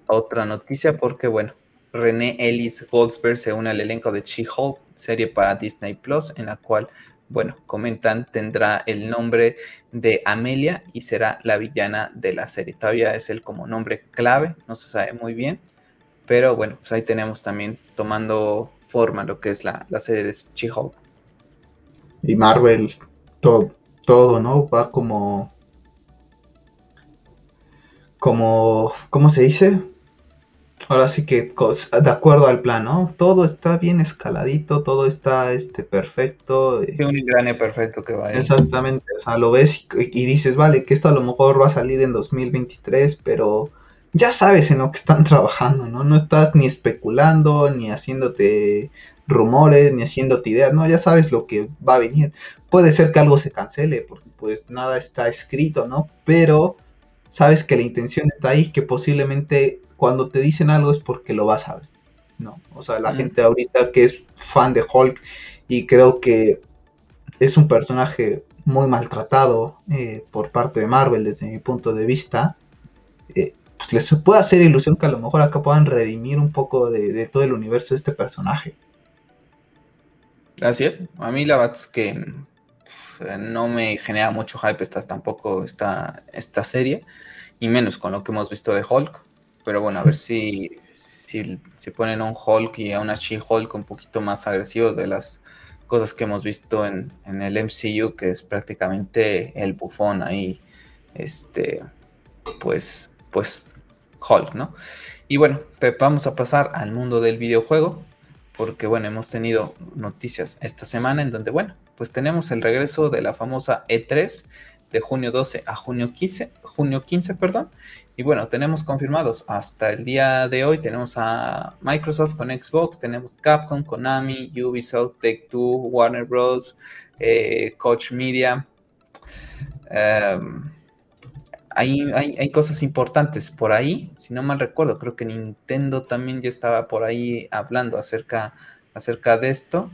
otra noticia porque bueno, René Ellis Goldsberg se une al elenco de She-Hulk, serie para Disney Plus, en la cual bueno, comentan, tendrá el nombre de Amelia y será la villana de la serie. Todavía es el como nombre clave, no se sabe muy bien, pero bueno, pues ahí tenemos también tomando forma lo que es la, serie de She-Hulk. Y Marvel, todo, todo, ¿no? Va como... Como, ¿cómo se dice? Ahora sí que de acuerdo al plan, ¿no? Todo está bien escaladito, todo está este perfecto. Sí, un engrane perfecto que va Exactamente, o sea, lo ves y, dices, vale, que esto a lo mejor va a salir en 2023, pero ya sabes en lo que están trabajando, ¿no? No estás ni especulando, ni haciéndote rumores, ni haciéndote ideas, ¿no? Ya sabes lo que va a venir. Puede ser que algo se cancele, porque pues nada está escrito, ¿no? Pero sabes que la intención está ahí, que posiblemente cuando te dicen algo es porque lo vas a ver, ¿no? O sea, la gente ahorita que es fan de Hulk y creo que es un personaje muy maltratado eh, por parte de Marvel desde mi punto de vista, eh, pues les puede hacer ilusión que a lo mejor acá puedan redimir un poco de, todo el universo de este personaje. Así es, a mí la verdad es que no me genera mucho hype esta, tampoco esta, esta serie, y menos con lo que hemos visto de Hulk. Pero bueno, a ver si, si, ponen a un Hulk y a una She-Hulk un poquito más agresivos de las cosas que hemos visto en, el MCU, que es prácticamente el bufón ahí, este, pues, pues Hulk, ¿no? Y bueno, vamos a pasar al mundo del videojuego, porque bueno, hemos tenido noticias esta semana en donde, bueno, pues tenemos el regreso de la famosa E3 de junio 12 a junio 15, junio 15, perdón, y bueno, tenemos confirmados hasta el día de hoy, tenemos a Microsoft con Xbox, tenemos Capcom, Konami, Ubisoft, Take-Two, Warner Bros., eh, Coach Media. Em, hay, hay, cosas importantes por ahí, si no mal recuerdo, creo que Nintendo también ya estaba por ahí hablando acerca, acerca de esto.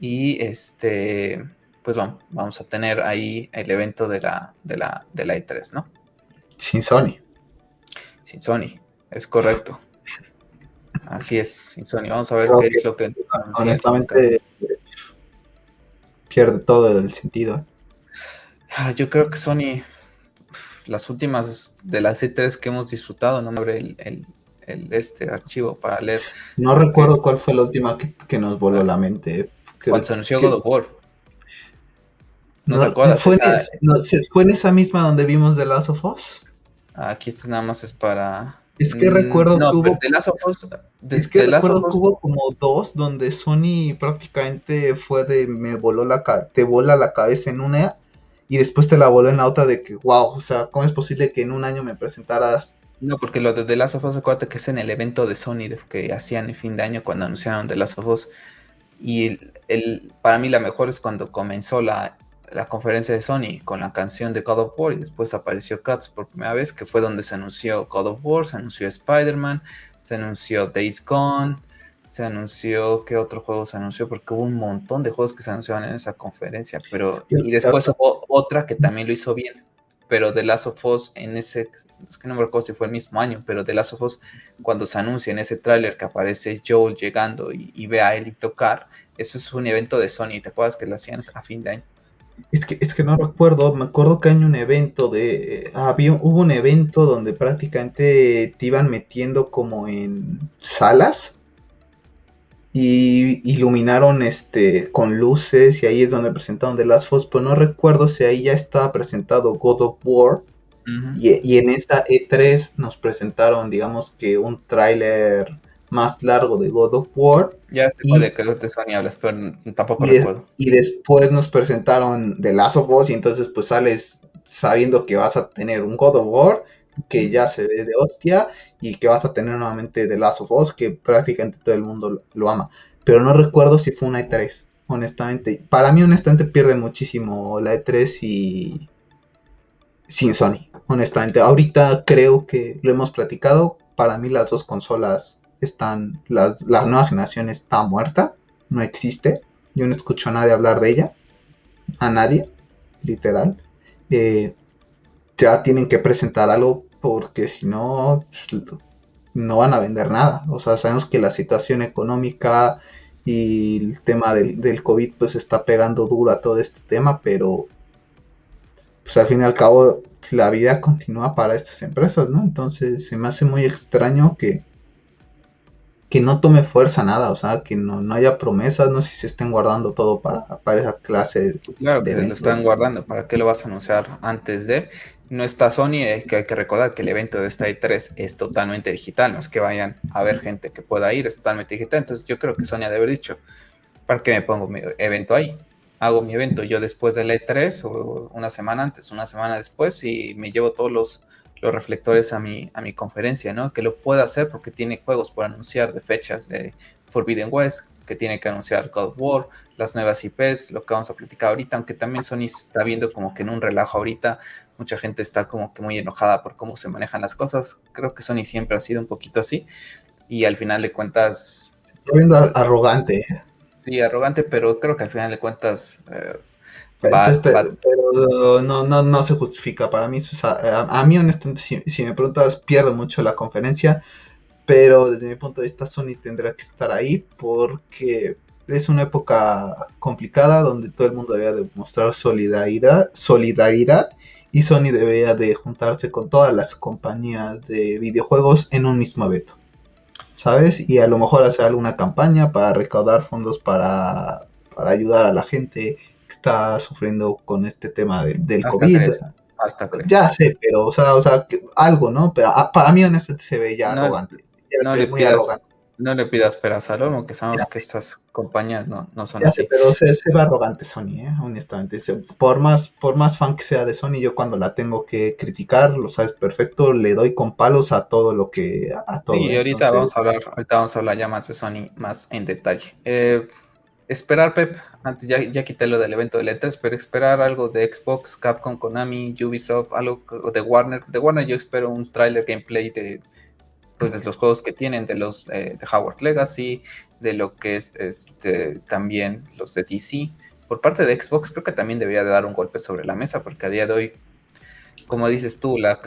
Y este, pues vamos, vamos a tener ahí el evento de la, de la, de la E3, ¿no? Sin Sony sin Sony, es correcto. Así es, sin Sony. Vamos a ver qué es lo que... Honestamente, pierde todo el sentido. Ah, yo creo que Sony, las últimas de las C3 que hemos disfrutado, no me abre el, este archivo para leer. No recuerdo cuál fue la última que, nos voló la mente. Cuando se anunció God of War. ¿No, te acuerdas? Fue, en, ¿Fue en esa misma donde vimos The Last of Us? Aquí este nada más es para. Es que recuerdo que hubo. es que recuerdo que hubo como dos donde Sony prácticamente fue de me voló la te vola la cabeza en una y después te la voló en la otra de que wow, o sea, ¿cómo es posible que en un año me presentaras No, porque lo de The Last of Us, acuérdate que es en el evento de Sony que hacían en fin de año cuando anunciaron The Last of Us. Y el, para mí la mejor es cuando comenzó la, la, conferencia de Sony con la canción de God of War y después apareció Kratos por primera vez, que fue donde se anunció God of War, se anunció Spider-Man, se anunció Days Gone, se anunció, ¿qué otro juego se anunció? Porque hubo un montón de juegos que se anunciaron en esa conferencia, pero y después hubo otra que también lo hizo bien, pero The Last of Us en ese, es que no me recuerdo si fue el mismo año, pero The Last of Us cuando se anuncia en ese tráiler que aparece Joel llegando y, ve a Ellie tocar, eso es un evento de Sony, ¿te acuerdas que lo hacían a fin de año? Es que, es que no recuerdo, me acuerdo que hay un evento de... Había, hubo un evento donde prácticamente te iban metiendo como en salas y iluminaron este con luces y ahí es donde presentaron The Last Us, pero no recuerdo si ahí ya estaba presentado God of War y, en esta E3 nos presentaron digamos que un tráiler más largo de God of War. Ya sé y, de qué te Sony hablas, pero tampoco y recuerdo. y después nos presentaron The Last of Us y entonces pues sales sabiendo que vas a tener un God of War que ya se ve de hostia y que vas a tener nuevamente The Last of Us, que prácticamente todo el mundo lo ama. Pero no recuerdo si fue una E3, honestamente. Para mí, honestamente, pierde muchísimo la E3 y sin Sony, honestamente. Ahorita creo que lo hemos platicado. Para mí las dos consolas están, las, la nueva generación está muerta, no existe. Yo no escucho a nadie hablar de ella, a nadie, literal. Eh, ya tienen que presentar algo porque si no, pues, no van a vender nada. O sea, sabemos que la situación económica y el tema del, COVID pues está pegando duro a todo este tema, pero pues al fin y al cabo la vida continúa para estas empresas, ¿no? Entonces se me hace muy extraño que, que no tome fuerza nada, o sea, que no, haya promesas, no sé si se estén guardando todo para, para esa clase. Claro que lo están guardando, ¿para qué lo vas a anunciar antes de? no está Sony, es que hay que recordar que el evento de esta E3 es totalmente digital, no es que vayan a ver gente que pueda ir, es totalmente digital. Entonces yo creo que Sony ha de haber dicho, ¿para qué me pongo mi evento ahí? Hago mi evento yo después de la E3 o una semana antes, una semana después y me llevo todos los, los reflectores a mi, a mi conferencia, ¿no? Que lo pueda hacer porque tiene juegos por anunciar de fechas de Forbidden West, que tiene que anunciar God of War, las nuevas IPs, lo que vamos a platicar ahorita, aunque también Sony se está viendo como que en un relajo ahorita, mucha gente está como que muy enojada por cómo se manejan las cosas, creo que Sony siempre ha sido un poquito así, y al final de cuentas... Se está viendo arrogante. ¿eh? Sí, arrogante, pero creo que al final de cuentas... Eh, pero no, no, no se justifica. Para mí, a, mí honestamente, si, si, me preguntas, pierdo mucho la conferencia. Pero desde mi punto de vista, Sony tendrá que estar ahí porque es una época complicada donde todo el mundo debería demostrar solidaridad, solidaridad y Sony debería de juntarse con todas las compañías de videojuegos en un mismo evento. ¿Sabes? Y a lo mejor hacer alguna campaña para recaudar fondos para, para ayudar a la gente está sufriendo con este tema del COVID. Hasta Ya sé, pero, o sea, o sea algo, ¿no? Pero ah, para mí, honestamente, se ve ya arrogante. no, le muy arrogante. No le pidas peras al olmo, que sabemos que estas compañías no, no son así. pero se, se, ve arrogante Sony, ¿eh? honestamente. por, más, por más fan que sea de Sony, yo cuando la tengo que criticar, lo sabes perfecto, le doy con palos a todo lo que... A todo, y ahorita, vamos a hablar, ahorita vamos a hablar ya más de Sony, más en detalle. Eh, esperar, Pep, antes ya, ya quité lo del evento de letras, pero esperar algo de Xbox, Capcom, Konami, Ubisoft, algo de Warner. De Warner yo espero un trailer gameplay de pues de los juegos que tienen, de los eh, de Howard Legacy, de lo que es este también los de DC. Por parte de Xbox creo que también debería de dar un golpe sobre la mesa, porque a día de hoy, como dices tú, la,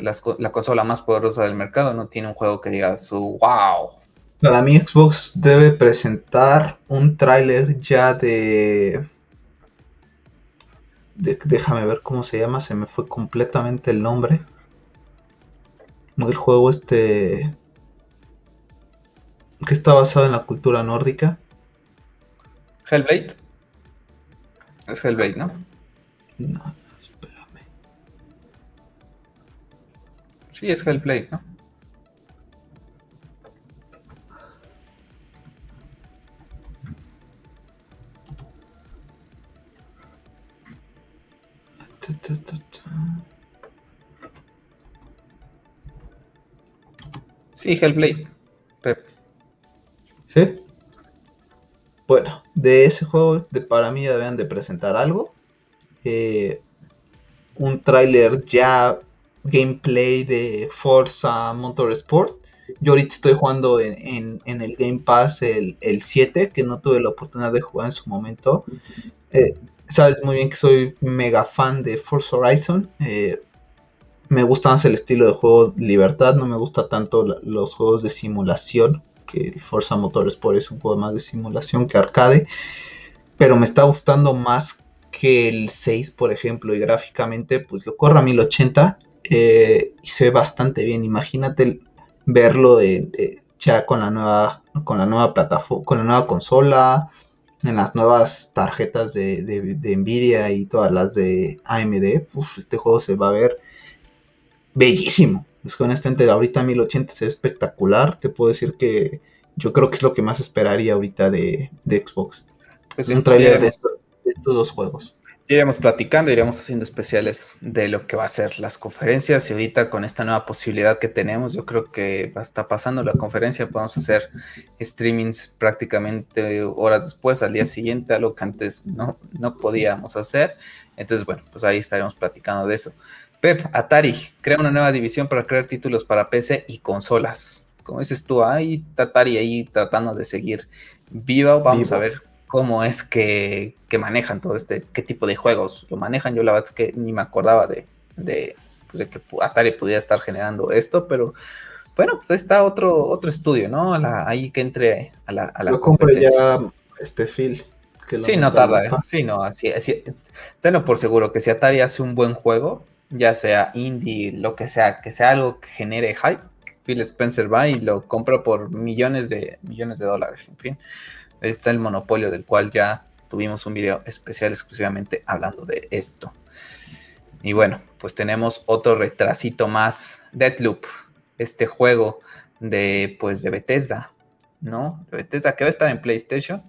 consola más poderosa del mercado no tiene un juego que diga su wow. Para mí Xbox debe presentar un tráiler ya de... de... Déjame ver cómo se llama, se me fue completamente el nombre. El juego este que está basado en la cultura nórdica. Hellblade. Es Hellblade, ¿no? No, espérame. Sí, es Hellblade, ¿no? Sí, Hellblade. ¿Sí? Bueno, de ese juego de, para mí deben de presentar algo. Eh, un tráiler ya gameplay de Forza Motorsport. Yo ahorita estoy jugando en, el Game Pass el, 7, que no tuve la oportunidad de jugar en su momento. Eh, sabes muy bien que soy mega fan de Forza Horizon. Eh, me gusta más el estilo de juego Libertad, no me gusta tanto los juegos de simulación, que Forza Motorsport es un juego más de simulación que arcade, pero me está gustando más que el 6, por ejemplo, y gráficamente, pues lo corre a 1080 eh, y se ve bastante bien. Imagínate verlo ya con la nueva, con la nueva plataforma, con la nueva consola, en las nuevas tarjetas de, de, Nvidia y todas las de AMD. este juego se va a ver bellísimo. Es que honestamente ahorita 1080 es espectacular. Te puedo decir que yo creo que es lo que más esperaría ahorita de, Xbox. Pues un trailer de, estos, dos juegos. Iremos platicando, iremos haciendo especiales de lo que va a ser las conferencias y ahorita con esta nueva posibilidad que tenemos, yo creo que hasta pasando la conferencia podemos hacer streamings prácticamente horas después, al día siguiente, algo que antes no, no podíamos hacer. Entonces, bueno, pues ahí estaremos platicando de eso. Pep, Atari crea una nueva división para crear títulos para PC y consolas. Como dices tú, ahí Atari ahí tratando de seguir viva. Vamos a ver cómo es que, manejan todo este, qué tipo de juegos lo manejan. Yo la verdad es que ni me acordaba de, de, pues, que Atari pudiera estar generando esto, pero bueno, pues ahí está otro, otro estudio, ¿no? ahí que entre a la... A Yo compré ya este Phil. sí, no tarda, ¿eh? sí, no, así, así, tenlo por seguro que si Atari hace un buen juego, ya sea indie, lo que sea, que sea algo que genere hype, Phil Spencer va y lo compra por millones de millones de dólares, en fin. Está el monopolio del cual ya tuvimos un video especial exclusivamente hablando de esto. Y bueno, pues tenemos otro retrasito más, Deadloop, este juego de pues de Bethesda, ¿no? Bethesda que va a estar en PlayStation,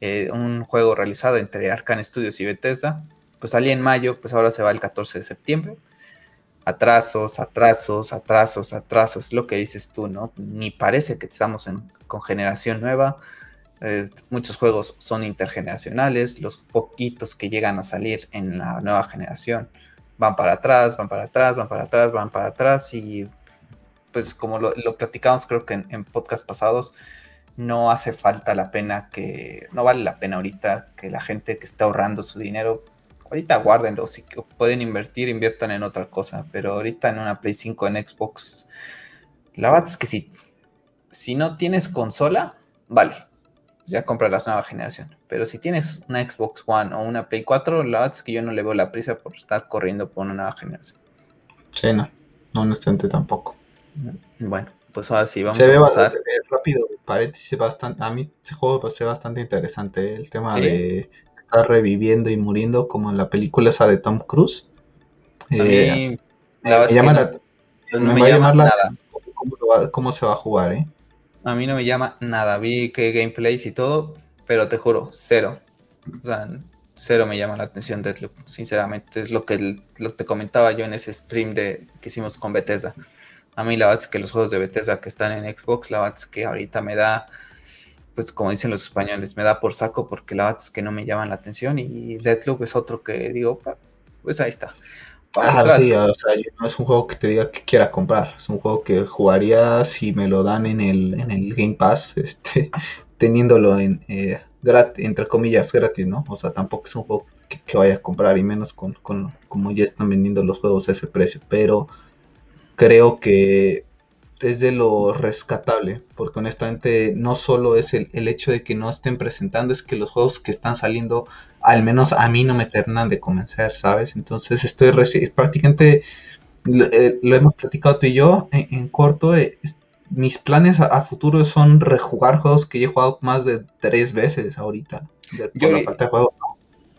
eh, un juego realizado entre Arkane Studios y Bethesda, pues salía en mayo, pues ahora se va el 14 de septiembre. Atrasos, atrasos, atrasos, atrasos, lo que dices tú, ¿no? Ni parece que estamos con generación nueva. Eh, muchos juegos son intergeneracionales, los poquitos que llegan a salir en la nueva generación van para atrás, van para atrás, van para atrás, van para atrás y pues como lo, platicamos creo que en, podcast pasados, no hace falta la pena que, no vale la pena ahorita que la gente que está ahorrando su dinero ahorita guárdenlo, si pueden invertir, inviertan en otra cosa, pero ahorita en una Play 5 en Xbox, la verdad es que si, si no tienes consola, vale, ya compra la nueva generación, pero si tienes una Xbox One o una Play 4, la verdad es que yo no le veo la prisa por estar corriendo por una nueva generación. Sí, no, no honestamente tampoco. Bueno, pues ahora sí, vamos a pasar. rápido, paréntesis, bastante, a mí ese juego parece bastante interesante, el tema de está reviviendo y muriendo como en la película esa de Tom Cruise. Eh, me llama la, no me, llama nada. Cómo, se va a jugar, ¿eh? A mí no me llama nada. Vi que gameplays y todo, pero te juro, cero. O sea, cero me llama la atención Deadloop, sinceramente. Es lo que lo te comentaba yo en ese stream de, que hicimos con Bethesda. A mí la verdad es que los juegos de Bethesda que están en Xbox, la verdad es que ahorita me da pues como dicen los españoles, me da por saco porque la verdad es que no me llaman la atención y Deadloop es otro que digo, pues ahí está. Ah, sí, o sea, no es un juego que te diga que quiera comprar, es un juego que jugaría si me lo dan en el, en el Game Pass, este, teniéndolo en, eh, gratis, entre comillas, gratis, ¿no? O sea, tampoco es un juego que, vaya a comprar y menos con, con como ya están vendiendo los juegos a ese precio, pero creo que es de lo rescatable, porque honestamente no solo es el, hecho de que no estén presentando, es que los juegos que están saliendo, al menos a mí no me terminan de convencer, ¿sabes? Entonces estoy prácticamente, eh, lo, hemos platicado tú y yo en, corto, eh, mis planes a, futuro son rejugar juegos que yo he jugado más de tres veces ahorita, por la falta de juego.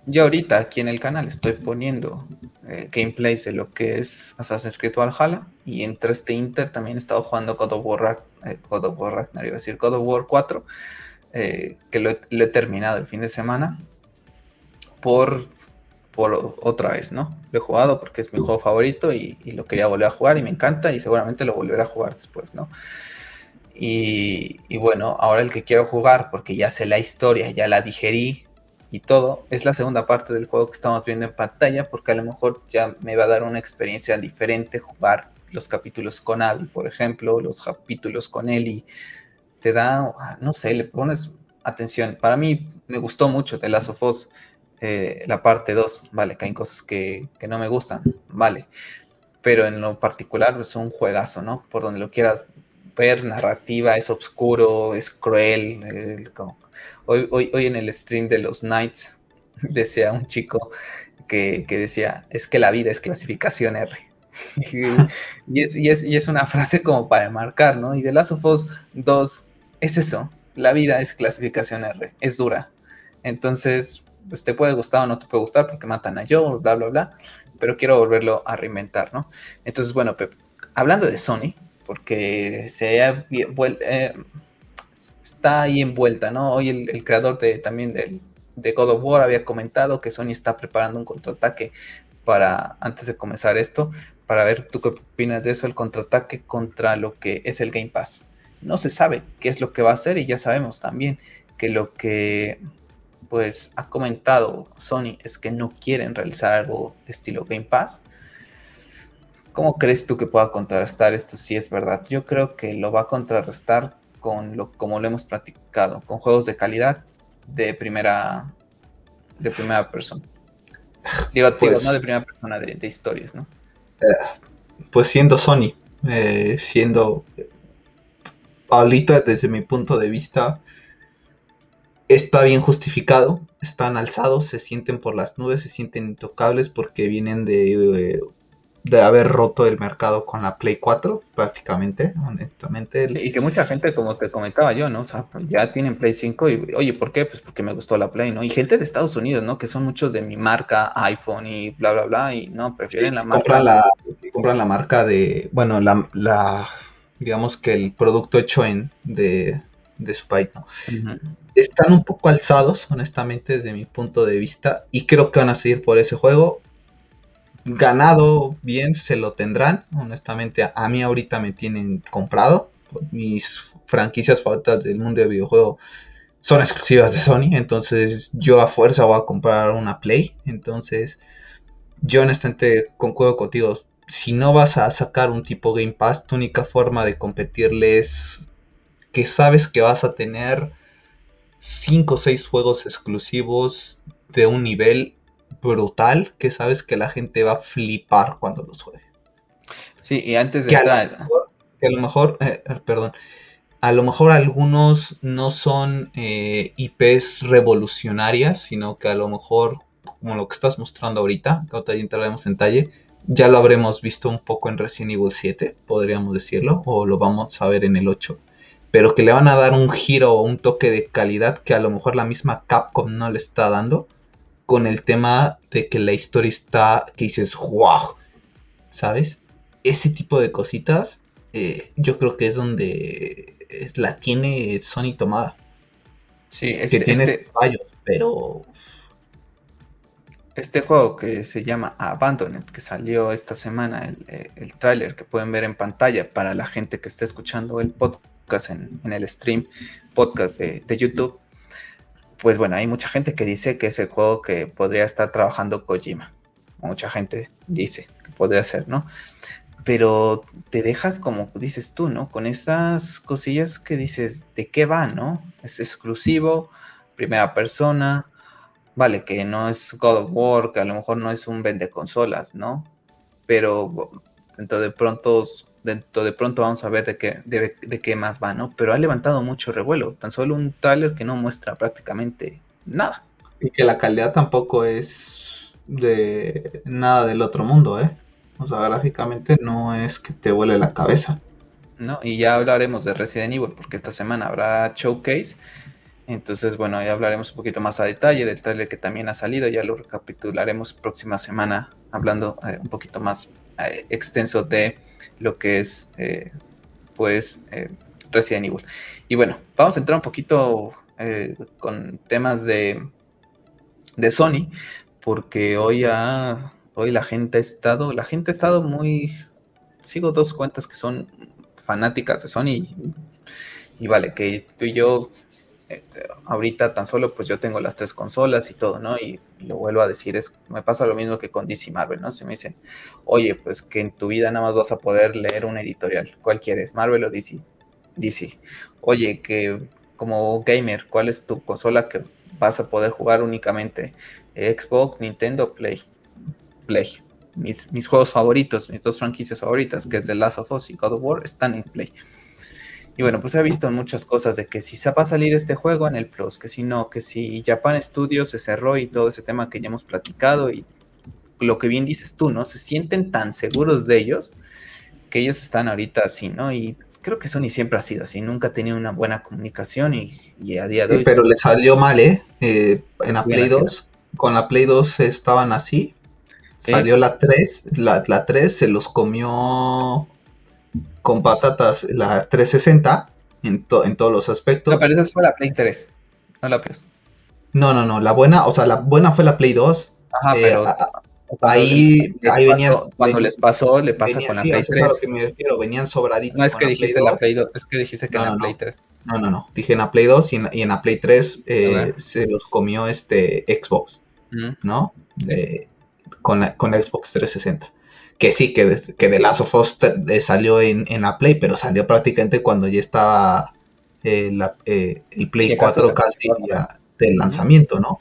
Yo ahorita aquí en el canal estoy poniendo eh, gameplays de lo que es Assassin's Creed Valhalla y entre este Inter también he estado jugando God of War, eh, God of War Ragnarok, iba God of War 4, eh, que lo he, terminado el fin de semana por, por otra vez, ¿no? Lo he jugado porque es mi juego favorito y, y, lo quería volver a jugar y me encanta y seguramente lo volveré a jugar después, ¿no? Y, bueno, ahora el que quiero jugar, porque ya sé la historia, ya la digerí y todo, es la segunda parte del juego que estamos viendo en pantalla, porque a lo mejor ya me va a dar una experiencia diferente jugar los capítulos con Abby, por ejemplo, los capítulos con Ellie. Te da, no sé, le pones atención. Para mí me gustó mucho The Last of Us, eh, la parte 2, vale, que hay cosas que, que no me gustan, vale. Pero en lo particular es un juegazo, ¿no? Por donde lo quieras ver, narrativa, es oscuro, es cruel. Hoy, hoy, hoy, en el stream de los Knights decía un chico que, decía, es que la vida es clasificación R. y, es, y, es, y, es, una frase como para marcar, ¿no? Y de Last of Us 2 es eso, la vida es clasificación R, es dura. Entonces, pues te puede gustar o no te puede gustar porque matan a Joe, bla, bla, bla, pero quiero volverlo a reinventar, ¿no? Entonces, bueno, hablando de Sony, porque se ha eh, está ahí envuelta, ¿no? Hoy el, creador de, también de God of War había comentado que Sony está preparando un contraataque para, antes de comenzar esto, para ver tú qué opinas de eso, el contraataque contra lo que es el Game Pass. No se sabe qué es lo que va a hacer y ya sabemos también que lo que pues ha comentado Sony es que no quieren realizar algo estilo Game Pass, ¿Cómo crees tú que pueda contrarrestar esto si es verdad? Yo creo que lo va a contrarrestar con lo como lo hemos platicado, con juegos de calidad de primera de primera persona. Digo, pues, no de primera persona, de, historias, ¿no? Eh, pues siendo Sony, eh, siendo ahorita desde mi punto de vista está bien justificado, están alzados, se sienten por las nubes, se sienten intocables porque vienen de eh, de haber roto el mercado con la Play 4, prácticamente, honestamente. Y que mucha gente, como te comentaba yo, ¿no? O sea, ya tienen Play 5 y, oye, ¿por qué? Pues porque me gustó la Play, ¿no? Y gente de Estados Unidos, ¿no? Que son muchos de mi marca, iPhone y bla, bla, bla, y no, prefieren la marca. Compran la, compran la marca de, bueno, la, la, digamos que el producto hecho en, de, de su país, ¿no? Están un poco alzados, honestamente, desde mi punto de vista, y creo que van a seguir por ese juego ganado bien se lo tendrán. Honestamente, a, mí ahorita me tienen comprado. Mis franquicias favoritas del mundo del videojuego son exclusivas de Sony. Entonces, yo a fuerza voy a comprar una Play. Entonces, yo honestamente concuerdo contigo. Si no vas a sacar un tipo Game Pass, tu única forma de competirle es que sabes que vas a tener 5 o 6 juegos exclusivos de un nivel brutal que sabes que la gente va a flipar cuando los juegue. Sí, y antes de que a lo mejor, eh, eh, perdón, a lo mejor algunos no son eh, IPs revolucionarias, sino que a lo mejor, como lo que estás mostrando ahorita, que ahorita ya entraremos en talle, ya lo habremos visto un poco en Resident Evil 7, podríamos decirlo, o lo vamos a ver en el 8, pero que le van a dar un giro o un toque de calidad que a lo mejor la misma Capcom no le está dando con el tema de que la historia está, que dices, wow, ¿sabes? Ese tipo de cositas, eh, yo creo que es donde la tiene Sony tomada. Sí, este, que tiene este, fallos, pero... Este juego que se llama Abandoned, que salió esta semana, el, eh, el tráiler que pueden ver en pantalla para la gente que esté escuchando el podcast en, el stream podcast de, de YouTube, pues bueno, hay mucha gente que dice que es el juego que podría estar trabajando Kojima. Mucha gente dice que podría ser, ¿no? Pero te deja, como dices tú, ¿no? Con esas cosillas que dices, ¿de qué va, no? Es exclusivo, primera persona, vale, que no es God of War, que a lo mejor no es un vende consolas, ¿no? Pero dentro de pronto dentro de pronto vamos a ver de qué, de, qué más va, ¿no? Pero ha levantado mucho revuelo, tan solo un trailer que no muestra prácticamente nada. Y que la calidad tampoco es de nada del otro mundo, ¿eh? O sea, gráficamente no es que te vuele la cabeza. No, y ya hablaremos de Resident Evil, porque esta semana habrá showcase. Entonces, bueno, ya hablaremos un poquito más a detalle del trailer que también ha salido. Ya lo recapitularemos próxima semana, hablando eh, un poquito más eh, extenso de lo que es eh, pues eh, Resident Evil. Y bueno, vamos a entrar un poquito eh, con temas de, de Sony, porque hoy, hoy la gente ha estado, la gente ha estado muy, sigo dos cuentas que son fanáticas de Sony. Y, vale, que tú y yo, eh, ahorita tan solo, pues yo tengo las tres consolas y todo, ¿no? Y, lo vuelvo a decir, es me pasa lo mismo que con DC Marvel, ¿no? Se me dicen, oye, pues que en tu vida nada más vas a poder leer un editorial. ¿Cuál quieres, Marvel o DC? DC. Oye, que como gamer, ¿cuál es tu consola que vas a poder jugar únicamente? Xbox, Nintendo, Play. Play. Mis, mis, juegos favoritos, mis dos franquicias favoritas, que es The Last of Us y God of War, están en Play. Y bueno, pues he visto muchas cosas de que si se va a salir este juego en el Plus, que si no, que si Japan Studios se cerró y todo ese tema que ya hemos platicado y lo que bien dices tú, ¿no? Se sienten tan seguros de ellos que ellos están ahorita así, ¿no? Y creo que Sony siempre ha sido así, nunca ha tenido una buena comunicación y, a día de hoy... pero le salió mal, ¿eh? eh en la Play 2, con la Play 2 estaban así, salió la 3, la, la 3 se los comió con patatas la 360 en, en todos los aspectos. No, pero esa fue la Play 3, no la Play No, no, no, la buena, o sea, la buena fue la Play 2. Ajá, eh, pero ahí, ahí venía. Cuando les pasó, le pasa con la Play 3. que me refiero, venían sobraditos. No es que dijiste la Play 2, es que dijiste que en la Play 3. No, no, no. Dije en la Play 2 y en, y en la Play 3 eh, se los comió este Xbox, ¿no? con, la, con la Xbox 360 que sí, que, que The Last of Us eh, salió en, en, la Play, pero salió prácticamente cuando ya estaba eh, la, eh, el Play 4 casi ya del lanzamiento, ¿no?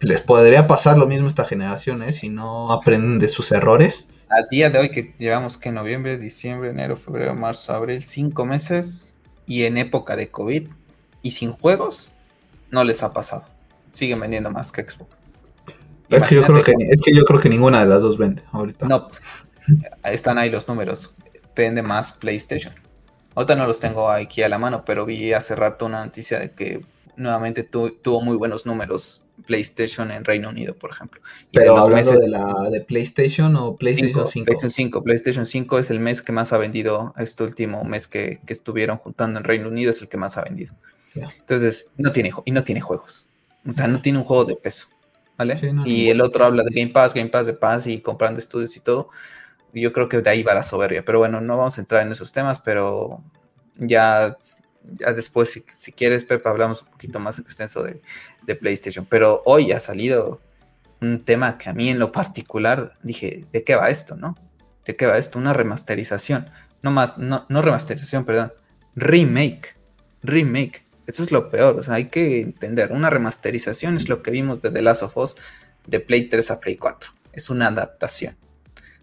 les podría pasar lo mismo a esta generación, ¿eh? Si no aprenden de sus errores. A día de hoy que llevamos que noviembre, diciembre, enero, febrero, marzo, abril, cinco meses y en época de COVID y sin juegos, no les ha pasado. Siguen vendiendo más que Xbox. Es que, yo creo que, es que yo creo que ninguna de las dos vende ahorita. No, están ahí los números. Vende más PlayStation. Ahorita no los tengo aquí a la mano, pero vi hace rato una noticia de que nuevamente tuvo muy buenos números PlayStation en Reino Unido, por ejemplo. pero hablando de la de PlayStation o PlayStation 5, PlayStation 5. PlayStation 5 es el mes que más ha vendido, este último mes que, estuvieron juntando en Reino Unido es el que más ha vendido. Entonces, no tiene, y no tiene juegos. O sea, no tiene un juego de peso. ¿Vale? y el otro habla de Game Pass, Game Pass de Pass y comprando estudios y todo. Yo creo que de ahí va la soberbia. Pero bueno, no vamos a entrar en esos temas, pero ya, ya después, si, quieres, Pepe, hablamos un poquito más extenso de, de, PlayStation. Pero hoy ha salido un tema que a mí en lo particular dije, ¿de qué va esto, no? ¿De qué va esto? Una remasterización. No más, no, no remasterización, perdón. Remake. Remake eso es lo peor, o sea, hay que entender, una remasterización es lo que vimos de The Last of Us de Play 3 a Play 4, es una adaptación.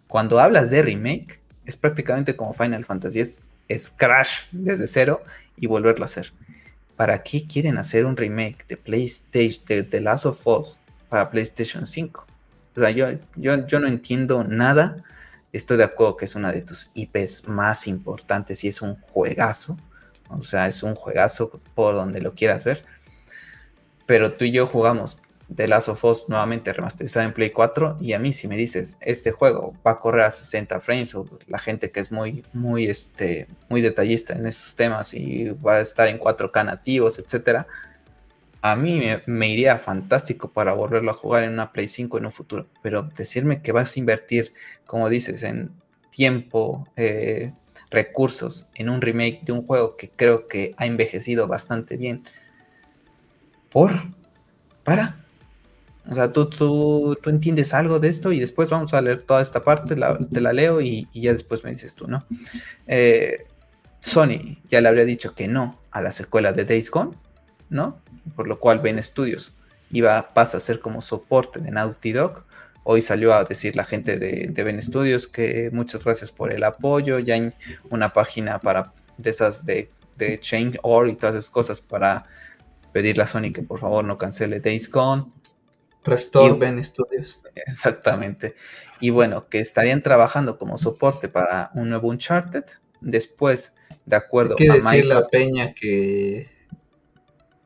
Cuando hablas de remake, es prácticamente como Final Fantasy, es, Crash desde cero y volverlo a hacer. ¿Para qué quieren hacer un remake de PlayStation, de The Last of Us para PlayStation 5? O sea, yo, yo, yo no entiendo nada. Estoy de acuerdo que es una de tus IPs más importantes y es un juegazo o sea, es un juegazo por donde lo quieras ver. Pero tú y yo jugamos The Last of Us nuevamente remasterizado en Play 4 y a mí si me dices este juego va a correr a 60 frames o la gente que es muy muy este muy detallista en esos temas y va a estar en 4K nativos, etcétera, a mí me, iría fantástico para volverlo a jugar en una Play 5 en un futuro, pero decirme que vas a invertir, como dices, en tiempo, eh, recursos en un remake de un juego que creo que ha envejecido bastante bien. ¿Por? ¿Para? O sea, tú, tú, tú entiendes algo de esto y después vamos a leer toda esta parte, te la leo y, ya después me dices tú, ¿no? Eh, Sony ya le habría dicho que no a la secuela de Days Gone, ¿no? Por lo cual Ben Studios iba, pasa a ser como soporte de Naughty Dog Hoy salió a decir la gente de, de Ben Studios que muchas gracias por el apoyo. Ya hay una página para de esas de, de Change.org y todas esas cosas para pedirle a Sony que por favor no cancele Days Gone. Restore Ben Studios. Exactamente. Y bueno, que estarían trabajando como soporte para un nuevo Uncharted. Después, de acuerdo Hay que decirle a Peña que.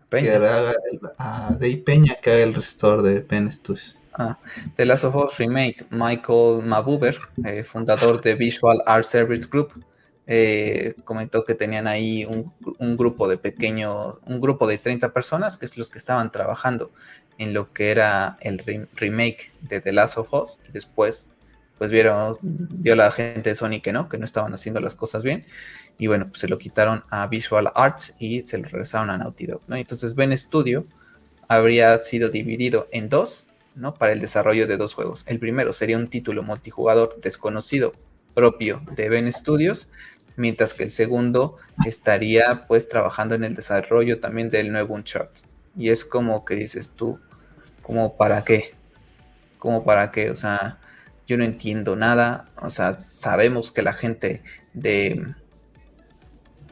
Peña. haga a Day Peña que haga el restore de Ben Studios. Ah, The Last of Us Remake, Michael Mabuber, eh, fundador de Visual Art Service Group, eh, comentó que tenían ahí un, grupo de pequeños, un grupo de 30 personas, que es los que estaban trabajando en lo que era el remake de The Last of Us, y después pues vieron, vio la gente de Sony que no, que no estaban haciendo las cosas bien. Y bueno, pues se lo quitaron a Visual Arts y se lo regresaron a Naughty Dog, ¿no? Entonces Ben Studio habría sido dividido en dos, ¿no? Para el desarrollo de dos juegos. El primero sería un título multijugador desconocido propio de Ben Studios, mientras que el segundo estaría pues trabajando en el desarrollo también del nuevo Uncharted. Y es como que dices tú, como para qué, como para qué, o sea, yo no entiendo nada, o sea, sabemos que la gente de,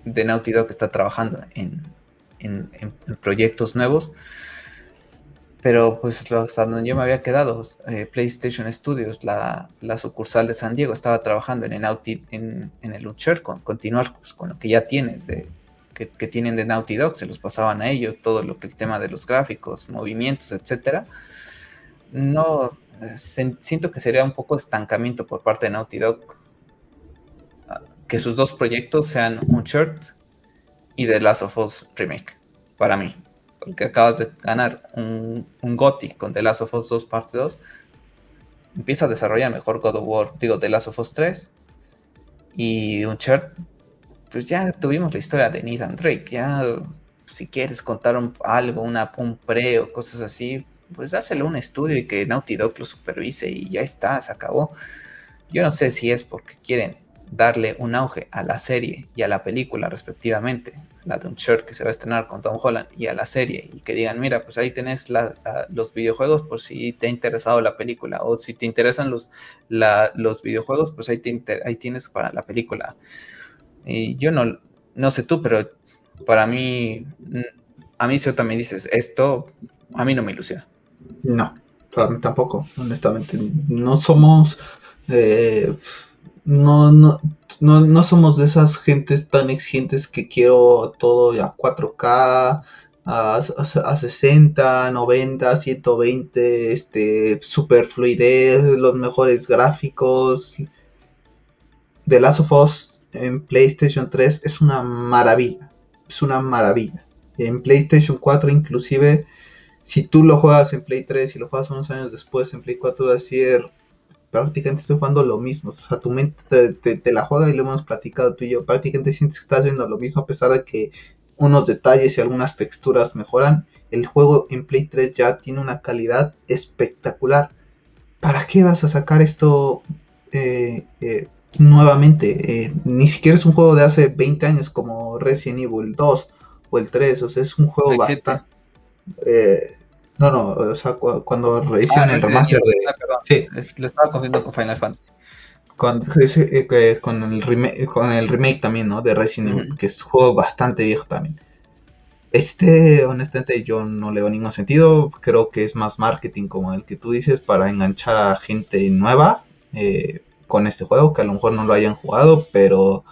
de Naughty Dog está trabajando en, en, proyectos nuevos, pero pues hasta donde yo me había quedado, eh, PlayStation Studios, la, sucursal de San Diego, estaba trabajando en el, Naughty, en, el Uncharted, con, continuar pues, con lo que ya tienes, de, que, tienen de Naughty Dog, se los pasaban a ellos, todo lo que el tema de los gráficos, movimientos, etcétera. No, siento que sería un poco estancamiento por parte de Naughty Dog que sus dos proyectos sean Uncharted y The Last of Us Remake, para mí. Porque acabas de ganar un, un GOTY con The Last of Us 2 parte 2. Empieza a desarrollar mejor God of War, digo, The Last of Us 3. Y Uncharted, pues ya tuvimos la historia de Nathan Drake. Ya, si quieres contar algo, una, un pre o cosas así, pues dáselo un estudio y que Naughty Dog lo supervise y ya está, se acabó. Yo no sé si es porque quieren darle un auge a la serie y a la película respectivamente, la de un shirt que se va a estrenar con Tom Holland y a la serie y que digan, mira, pues ahí tenés los videojuegos por si te ha interesado la película o si te interesan los, los videojuegos, pues ahí, ahí tienes para la película. Y yo no, no sé tú, pero para mí, a mí si también dices, esto a mí no me ilusiona. No, tampoco, honestamente. No somos... Eh, no, no, no, no somos de esas gentes tan exigentes que quiero todo a 4K, a, a, 60, 90, 120, este, super fluidez, los mejores gráficos. The Last of Us en PlayStation 3 es una maravilla, es una maravilla. En PlayStation 4 inclusive, si tú lo juegas en Play 3 y lo juegas unos años después en Play 4 va a ser prácticamente estoy jugando lo mismo. O sea, tu mente te, la juega y lo hemos platicado tú y yo. Prácticamente sientes que estás viendo lo mismo a pesar de que unos detalles y algunas texturas mejoran. El juego en Play 3 ya tiene una calidad espectacular. ¿Para qué vas a sacar esto eh, eh, nuevamente? Eh, ni siquiera es un juego de hace 20 años como Resident Evil 2 o el 3. O sea, es un juego bastante... No, no, o sea, cuando rehicieron ah, el remaster de. Ah, sí. lo estaba confundiendo con Final Fantasy. Eh, con, el remake, con el remake también, ¿no? De Resident Evil, que es un juego bastante viejo también. Este, honestamente, yo no le veo ningún sentido. Creo que es más marketing, como el que tú dices, para enganchar a gente nueva eh, con este juego, que a lo mejor no lo hayan jugado, pero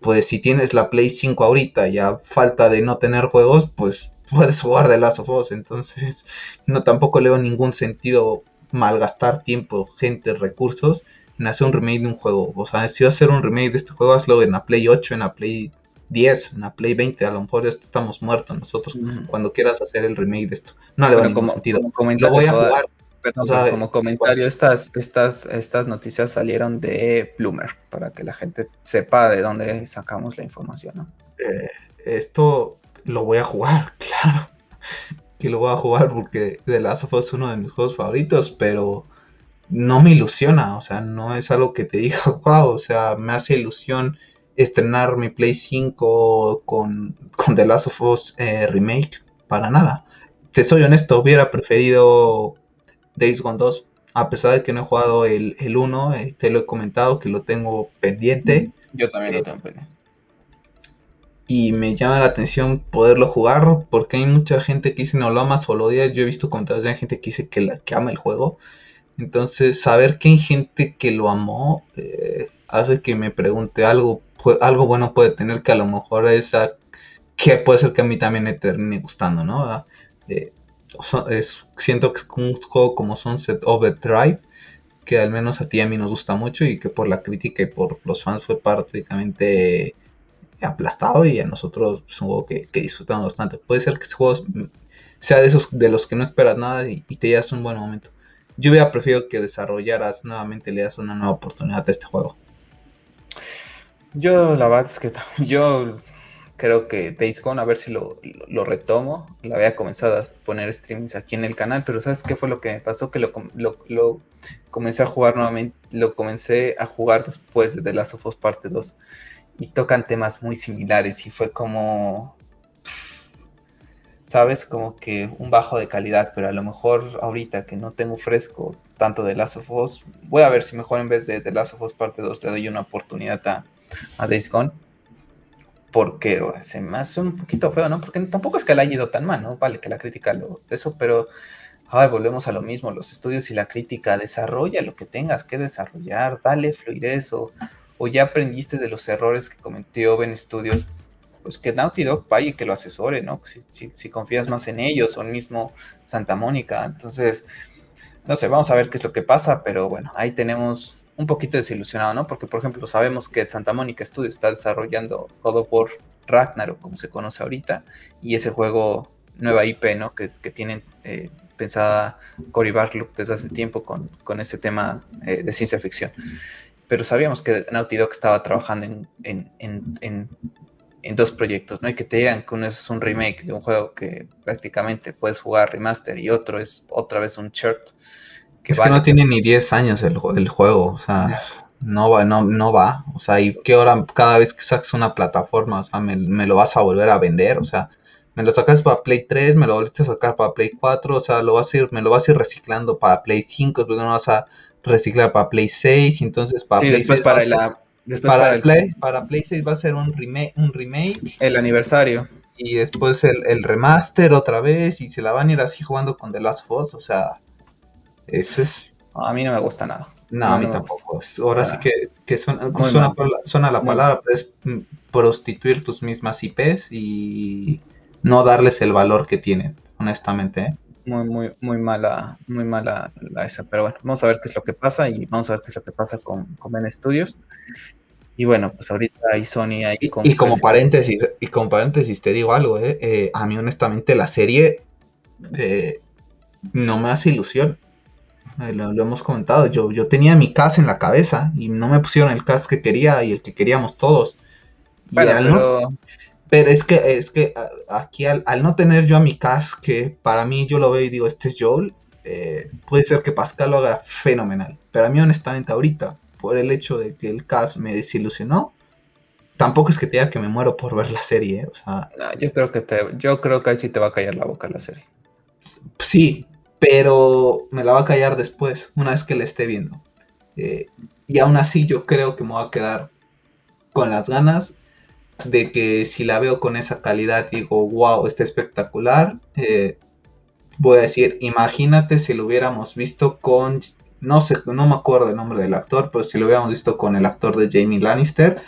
pues si tienes la Play 5 ahorita y a falta de no tener juegos, pues puedes jugar de Last of Us. Entonces, no tampoco le veo ningún sentido malgastar tiempo, gente, recursos en hacer un remake de un juego. O sea, si vas a hacer un remake de este juego, hazlo en la Play 8, en la Play 10, en la Play 20. A lo mejor ya estamos muertos nosotros cuando quieras hacer el remake de esto. No le veo ningún sentido. lo voy a jugar. como comentario, estas, estas, estas noticias salieron de Bloomer, para que la gente sepa de dónde sacamos la información. Eh, esto lo voy a jugar, claro. Que lo voy a jugar porque The Last of Us es uno de mis juegos favoritos, pero no me ilusiona, o sea, no es algo que te diga, wow, o sea, me hace ilusión estrenar mi Play 5 con, con The Last of Us eh, Remake, para nada. Te soy honesto, hubiera preferido Days Gone 2, a pesar de que no he jugado el, el 1, eh, te lo he comentado que lo tengo pendiente. Yo también lo tengo pendiente y me llama la atención poderlo jugar porque hay mucha gente que dice no lo amas o lo odias. Yo he visto comentarios de gente que dice que, la, que ama el juego. Entonces, saber que hay gente que lo amó eh, hace que me pregunte algo, algo bueno puede tener que a lo mejor es que puede ser que a mí también me termine gustando, ¿no? Eh, siento que es un juego como Sunset Overdrive que al menos a ti y a mí nos gusta mucho y que por la crítica y por los fans fue prácticamente aplastado y a nosotros es un juego que, disfrutamos bastante. Puede ser que ese juego sea de esos de los que no esperas nada y, te llevas un buen momento. yo hubiera preferido que desarrollaras nuevamente, le das una nueva oportunidad a este juego. Yo la verdad es que yo creo que Days Gone, a ver si lo, retomo. La había comenzado a poner streamings aquí en el canal, pero ¿sabes qué fue lo que me pasó? Que lo, lo, comencé a jugar nuevamente, lo comencé a jugar después de The Last of Us Parte 2 y tocan temas muy similares y fue como, sabes, como que un bajo de calidad, pero a lo mejor ahorita que no tengo fresco tanto de Last of Us, voy a ver si mejor en vez de The Last of Us Parte 2 le doy una oportunidad a, a Days Gone. Porque se me un poquito feo, ¿no? Porque tampoco es que le haya ido tan mal, ¿no? Vale, que la crítica lo, eso, pero ay, volvemos a lo mismo, los estudios y la crítica, desarrolla lo que tengas que desarrollar, dale fluidez o, o ya aprendiste de los errores que cometió Ben Studios, pues que Naughty Dog vaya y que lo asesore, ¿no? Si, confías más en ellos o en mismo Santa Mónica. Entonces, no sé, vamos a ver qué es lo que pasa, pero bueno, ahí tenemos un poquito desilusionado, ¿no? Porque, por ejemplo, sabemos que Santa Mónica Studio está desarrollando God of War Ragnarok, como se conoce ahorita, y ese juego, nueva IP, ¿no? Que, tienen eh, pensada Cory Barlog desde hace tiempo con, con ese tema eh, de ciencia ficción pero sabíamos que Naughty Dog estaba trabajando en, dos proyectos, ¿no? Y que te digan que uno es un remake de un juego que prácticamente puedes jugar remaster y otro es otra vez un shirt. Que es que no tiene ni 10 años el, juego, o sea, no va, no, no va, o sea, y qué hora cada vez que sacas una plataforma, o sea, me, lo vas a volver a vender, o sea, me lo sacas para Play 3, me lo volviste a sacar para Play 4, o sea, lo vas a ir, me lo vas a ir reciclando para Play 5, después no vas a reciclar para Play 6, entonces para Play 6 para, la, para, Play, para Play 6 va a ser un remake, un remake. El aniversario. Y después el, remaster otra vez y se la van a ir así jugando con The Last of Us, o sea, eso es... A mí no me gusta nada. No, a mí tampoco. Ahora sí que, que suena, suena, la palabra, pero es prostituir tus mismas IPs y no darles el valor que tienen, honestamente. ¿eh? Muy, muy, muy mala, muy mala la esa. Pero bueno, vamos a ver qué es lo que pasa y vamos a ver qué es lo que pasa con, con Ben Studios. Y bueno, pues ahorita hay Sony ahí con y, como paréntesis, y como paréntesis te digo algo, eh, eh a mí honestamente la serie eh, no me hace ilusión. Eh, lo, hemos comentado, yo, yo tenía mi cast en la cabeza y no me pusieron el cast que quería y el que queríamos todos. pero... Pero es que, es que aquí al, no tener yo a mi cast, que para mí yo lo veo y digo, este es Joel, eh, puede ser que Pascal lo haga fenomenal. Pero a mí honestamente ahorita, por el hecho de que el cast me desilusionó, tampoco es que te diga que me muero por ver la serie, ¿eh? o sea... yo creo que te, yo creo que ahí sí te va a callar la boca la serie. Sí, pero me la va a callar después, una vez que la esté viendo. Eh, y aún así yo creo que me voy a quedar con las ganas de que si la veo con esa calidad digo, wow, está espectacular. Eh, voy a decir, imagínate si lo hubiéramos visto con, no sé, no me acuerdo el nombre del actor, pero si lo hubiéramos visto con el actor de Jamie Lannister,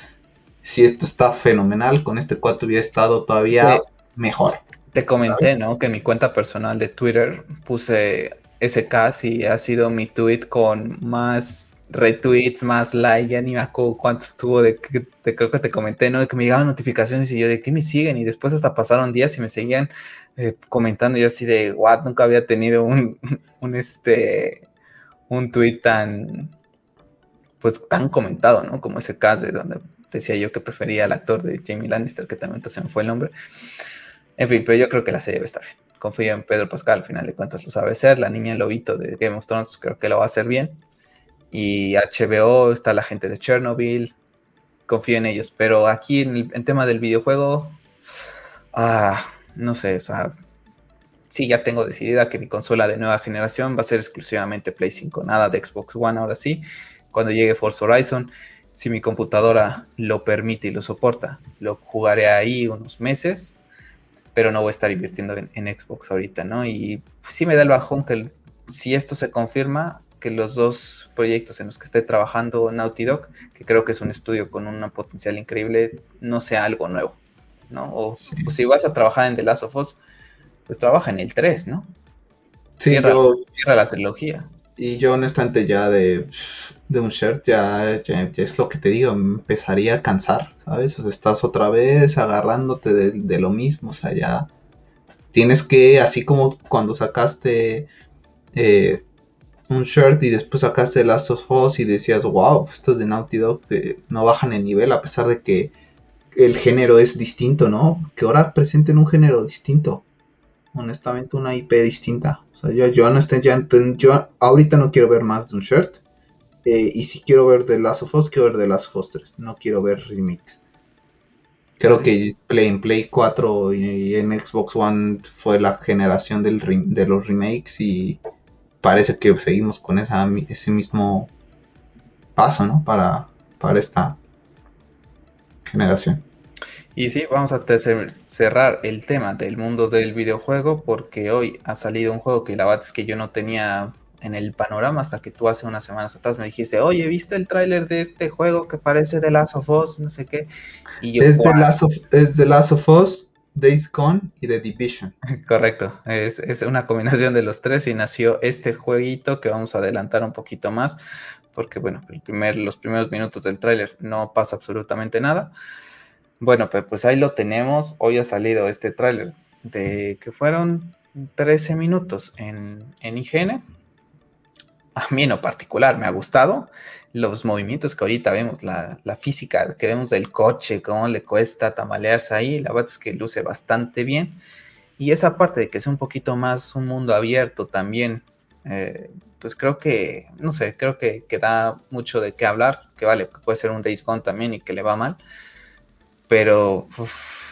si esto está fenomenal, con este 4 hubiera estado todavía mejor. Te comenté, ¿no? Que en mi cuenta personal de Twitter puse ese cast y ha sido mi tweet con más retweets, más like, ya ni me acuerdo cuánto estuvo, de, que creo que te comenté, ¿no? De que me llegaban notificaciones y yo de que me siguen y después hasta pasaron días y me seguían eh, comentando yo así de, what, nunca había tenido un, un, este, un tweet tan, pues tan comentado, ¿no? Como ese caso de donde decía yo que prefería al actor de Jamie Lannister, que también se me fue el nombre. En fin, pero yo creo que la serie va a estar bien. Confío en Pedro Pascal, al final de cuentas lo sabe hacer. La niña lobito de Game of Thrones creo que lo va a hacer bien y HBO, está la gente de Chernobyl, confío en ellos, pero aquí en el tema del videojuego, ah, no sé, o sí, ya tengo decidida que mi consola de nueva generación va a ser exclusivamente Play 5, nada de Xbox One ahora sí, cuando llegue Forza Horizon, si mi computadora lo permite y lo soporta, lo jugaré ahí unos meses, pero no voy a estar invirtiendo en, Xbox ahorita, ¿no? Y sí me da el bajón que si esto se confirma, que los dos proyectos en los que esté trabajando Naughty Dog, que creo que es un estudio con un potencial increíble, no sea algo nuevo, ¿no? O si vas a trabajar en The Last of Us, pues trabaja en el 3, ¿no? Sí, cierra, la trilogía. Y yo honestamente ya de, de un shirt ya, ya, es lo que te digo, empezaría a cansar, ¿sabes? O sea, estás otra vez agarrándote de, de lo mismo, o sea, ya tienes que, así como cuando sacaste... Eh, un shirt y después sacaste Last of Us y decías, wow, estos de Naughty Dog eh, no bajan el nivel a pesar de que el género es distinto, ¿no? Que ahora presenten un género distinto. Honestamente, una IP distinta. O sea, yo, yo, no estoy, ya, yo ahorita no quiero ver más de un shirt. Eh, y si quiero ver The Last of Us, quiero ver The Last of Us 3. No quiero ver remix. Creo que Play en Play 4 y, en Xbox One fue la generación del, de los remakes y parece que seguimos con esa, ese mismo paso, ¿no? Para, para esta generación. Y sí, vamos a cerrar el tema del mundo del videojuego porque hoy ha salido un juego que la verdad es que yo no tenía en el panorama hasta que tú hace unas semanas atrás me dijiste, oye, ¿viste el tráiler de este juego que parece The Last of Us? No sé qué. Y yo, es, The Last of, es The Last of Us, Days Gone y The Division. Correcto, es, es, una combinación de los tres y nació este jueguito que vamos a adelantar un poquito más, porque bueno, el primer, los primeros minutos del tráiler no pasa absolutamente nada. Bueno, pues, pues ahí lo tenemos, hoy ha salido este tráiler de que fueron 13 minutos en, en IGN. A mí en lo particular me ha gustado los movimientos que ahorita vemos, la, física que vemos del coche, cómo le cuesta tamalearse ahí, la verdad es que luce bastante bien. Y esa parte de que es un poquito más un mundo abierto también, eh, pues creo que, no sé, creo que, que, da mucho de qué hablar, que vale, puede ser un Days Gone también y que le va mal, pero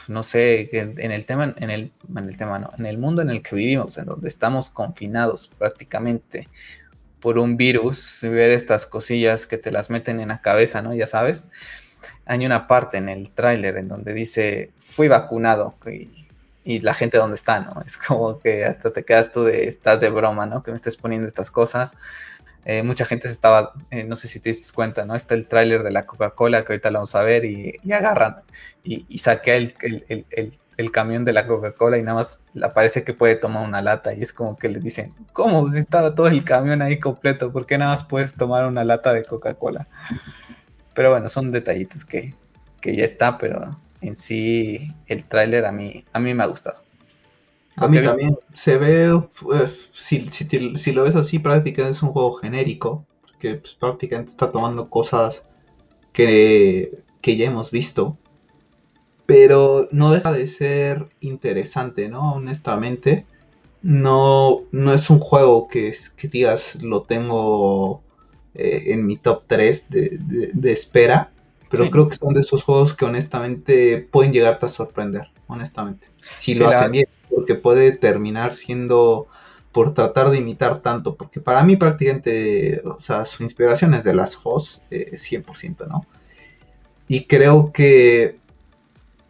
no sé, en el tema, en el, en el tema no, en el mundo en el que vivimos, en donde estamos confinados prácticamente por un virus, ver estas cosillas que te las meten en la cabeza, ¿no? Ya sabes. Hay una parte en el tráiler en donde dice, fui vacunado y, la gente dónde está, ¿no? Es como que hasta te quedas tú de, estás de broma, ¿no? Que me estés poniendo estas cosas. Eh, mucha gente se estaba, eh, no sé si te diste cuenta, ¿no? Está el tráiler de la Coca-Cola que ahorita lo vamos a ver y, agarran y, saquea el, el, el camión de la Coca-Cola y nada más le parece que puede tomar una lata y es como que le dicen, ¿cómo? Estaba todo el camión ahí completo, ¿por qué nada más puedes tomar una lata de Coca-Cola? Pero bueno, son detallitos que, ya está, pero en sí el tráiler a mí, a mí me ha gustado. A mí también se ve, si, si, lo ves así, prácticamente es un juego genérico, porque pues, prácticamente está tomando cosas que, que ya hemos visto pero no deja de ser interesante, ¿no? Honestamente, no, no es un juego que, que digas lo tengo eh, en mi top 3 de, espera, pero creo que son de esos juegos que honestamente pueden llegarte a sorprender, honestamente. Si lo hacen bien, porque puede terminar siendo por tratar de imitar tanto, porque para mí prácticamente, o sea, su inspiración es de las hosts, eh, 100%, ¿no? Y creo que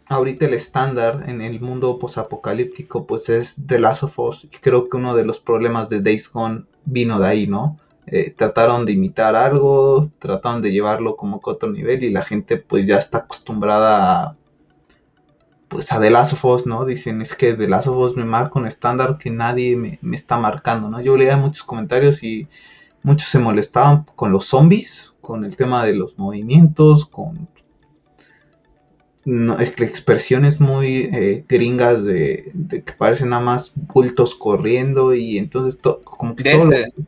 ahorita el estándar en el mundo posapocalíptico pues es The Last of Us y creo que uno de los problemas de Days Gone vino de ahí, ¿no? Eh, trataron de imitar algo, trataron de llevarlo como a otro nivel y la gente pues ya está acostumbrada a, pues a The Last of Us, ¿no? Dicen, es que The Last of Us me marca un estándar que nadie me, me está marcando, ¿no? Yo leía muchos comentarios y muchos se molestaban con los zombies, con el tema de los movimientos, con no, expresiones muy eh, gringas de, que parecen nada más bultos corriendo y entonces como que de todo este. lo,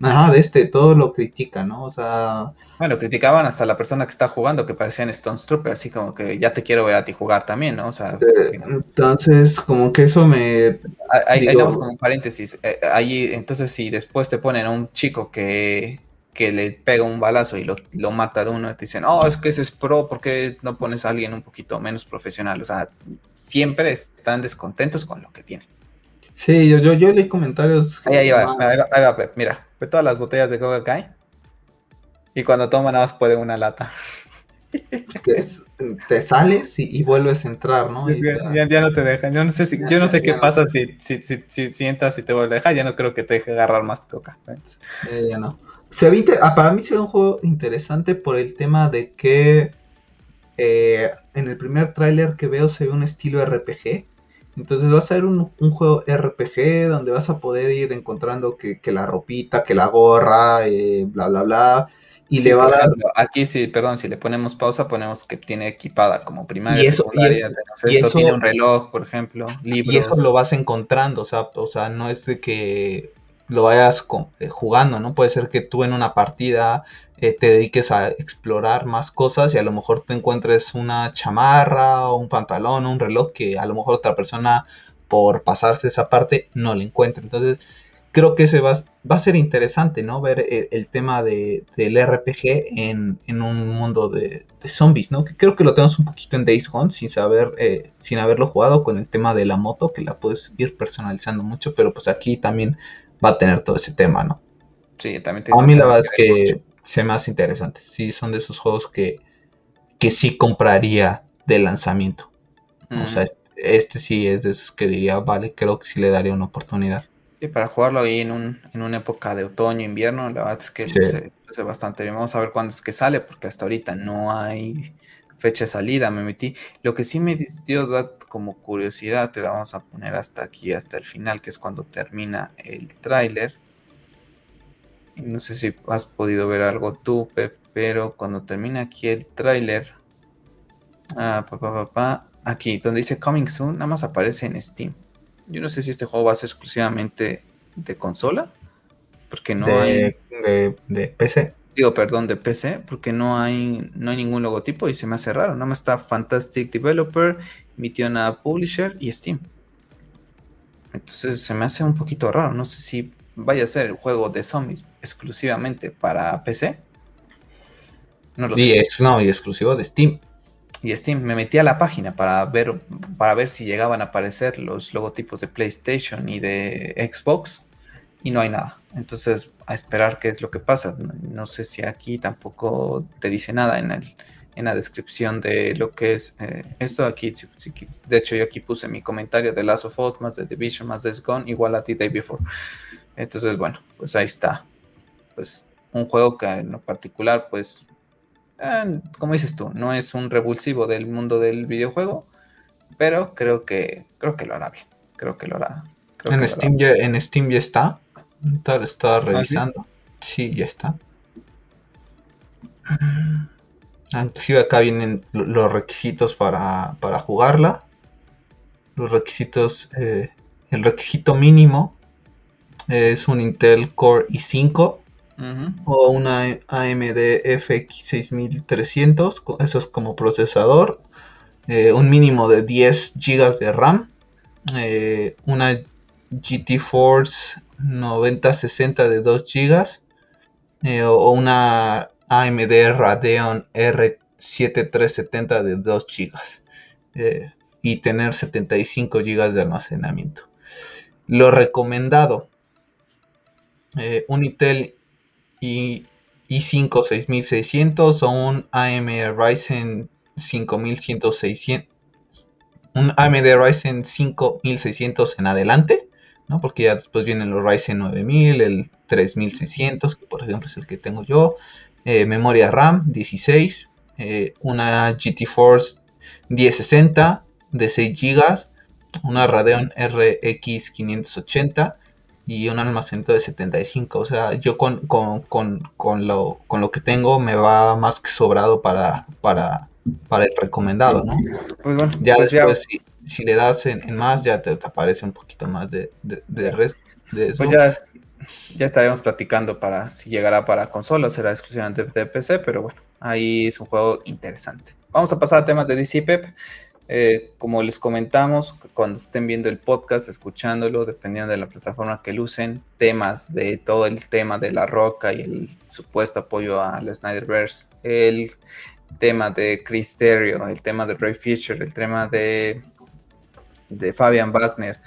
ajá, de este todo lo critica, ¿no? O sea, bueno, criticaban hasta la persona que está jugando que parecían Stone Trooper, así como que ya te quiero ver a ti jugar también, ¿no? O sea, entonces como que eso me ahí, damos como un paréntesis, eh, ahí entonces si después te ponen a un chico que que le pega un balazo y lo, mata de uno, te dicen, oh, es que ese es pro, ¿por qué no pones a alguien un poquito menos profesional? O sea, siempre están descontentos con lo que tienen. Sí, yo, yo, yo leí comentarios. Ahí, ahí, va, ahí, va, mira, ve todas las botellas de coca que y cuando toman nada más puede una lata. te sales y, vuelves a entrar, ¿no? ya, no te dejan. Yo no sé, si, yo no sé qué pasa si, si, si, si, entras y te vuelve a dejar. Ya no creo que te deje agarrar más coca. Eh, ya no. Se ah, para mí se ve un juego interesante por el tema de que eh, en el primer tráiler que veo se ve un estilo RPG. Entonces va a ser un, juego RPG donde vas a poder ir encontrando que, la ropita, que la gorra, eh, bla, bla, bla. Y le va a dar... Aquí sí, perdón, si le ponemos pausa, ponemos que tiene equipada como primaria, y eso, secundaria, y esto tiene un reloj, por ejemplo, libros. Y eso lo vas encontrando, o sea, o sea, no es de que lo vayas eh, jugando, ¿no? Puede ser que tú en una partida eh, te dediques a explorar más cosas y a lo mejor te encuentres una chamarra o un pantalón o un reloj que a lo mejor otra persona por pasarse esa parte no le encuentra. Entonces, creo que ese va, va a ser interesante, ¿no? Ver eh, el, tema de, del RPG en, un mundo de, zombies, ¿no? Que creo que lo tenemos un poquito en Days Gone sin saber, eh, sin haberlo jugado con el tema de la moto, que la puedes ir personalizando mucho, pero pues aquí también va a tener todo ese tema, ¿no? Sí, también A mí la verdad es que se más interesante. Sí, son de esos juegos que, que sí compraría de lanzamiento. O sea, este sí es de esos que diría, vale, creo que sí le daría una oportunidad. Sí, para jugarlo ahí en, un, en una época de otoño, invierno, la verdad es que se hace bastante bien. Vamos a ver cuándo es que sale, porque hasta ahorita no hay fecha de salida, me metí. Lo que sí me dio como curiosidad, te la vamos a poner hasta aquí, hasta el final, que es cuando termina el tráiler. No sé si has podido ver algo tú, Pep, pero cuando termina aquí el tráiler, ah, aquí donde dice Coming Soon, nada más aparece en Steam. Yo no sé si este juego va a ser exclusivamente de consola, porque no hay... De, PC. Digo, perdón, de PC, porque no hay, no hay ningún logotipo y se me hace raro. Nada más está Fantastic Developer, Mitiona Publisher y Steam. Entonces se me hace un poquito raro. No sé si vaya a ser el juego de zombies exclusivamente para PC. No lo y sé. Es, no, y exclusivo de Steam y Steam. Me metí a la página para ver, para ver si llegaban a aparecer los logotipos de PlayStation y de Xbox y no hay nada. Entonces, a esperar qué es lo que pasa. No, sé si aquí tampoco te dice nada en, el, en la descripción de lo que es eh, esto. Aquí, de hecho, yo aquí puse mi comentario de Last of Us más de Division más de Gone igual a The Day Before. Entonces, bueno, pues ahí está. Pues un juego que en lo particular, pues eh, como dices tú, no es un revulsivo del mundo del videojuego, pero creo que creo que lo hará bien. Creo que lo hará. en, Steam Ya, en Steam ya está. Estaba ¿Ah, revisando. sí? ya está. Inclusive acá vienen los requisitos para, para jugarla. Los requisitos, eh, el requisito mínimo es un Intel Core i5 o una AMD FX 6300, eso es como procesador, eh, un mínimo de 10 GB de RAM, eh, una GT Force 9060 de 2 GB eh, o una AMD Radeon R7370 de 2 GB y tener 75 GB de almacenamiento. Lo recomendado, un Intel y i5 6600 o un AMD Ryzen 5100 un AMD Ryzen 5600 en adelante, ¿no? Porque ya después vienen los Ryzen 9000, el 3600, que por ejemplo es el que tengo yo, eh, memoria RAM 16, eh, una GT Force 1060 de 6 GB, una Radeon RX 580 y un almacenamiento de 75. O sea, yo con, lo, con lo que tengo me va más que sobrado para, para, para el recomendado, ¿no? Pues bueno, ya pues después, Si, le das en, más, ya te, aparece un poquito más de, de, de, eso. Pues ya, ya estaremos platicando para si llegará para consola, será exclusivamente de PC, pero bueno, ahí es un juego interesante. Vamos a pasar a temas de DC Pep. Eh, como les comentamos, cuando estén viendo el podcast, escuchándolo, dependiendo de la plataforma que lo usen, temas de todo el tema de la roca y el supuesto apoyo a la Snyderverse, el tema de Chris Terrio, el tema de Ray Fisher, el tema de, de Fabian Wagner,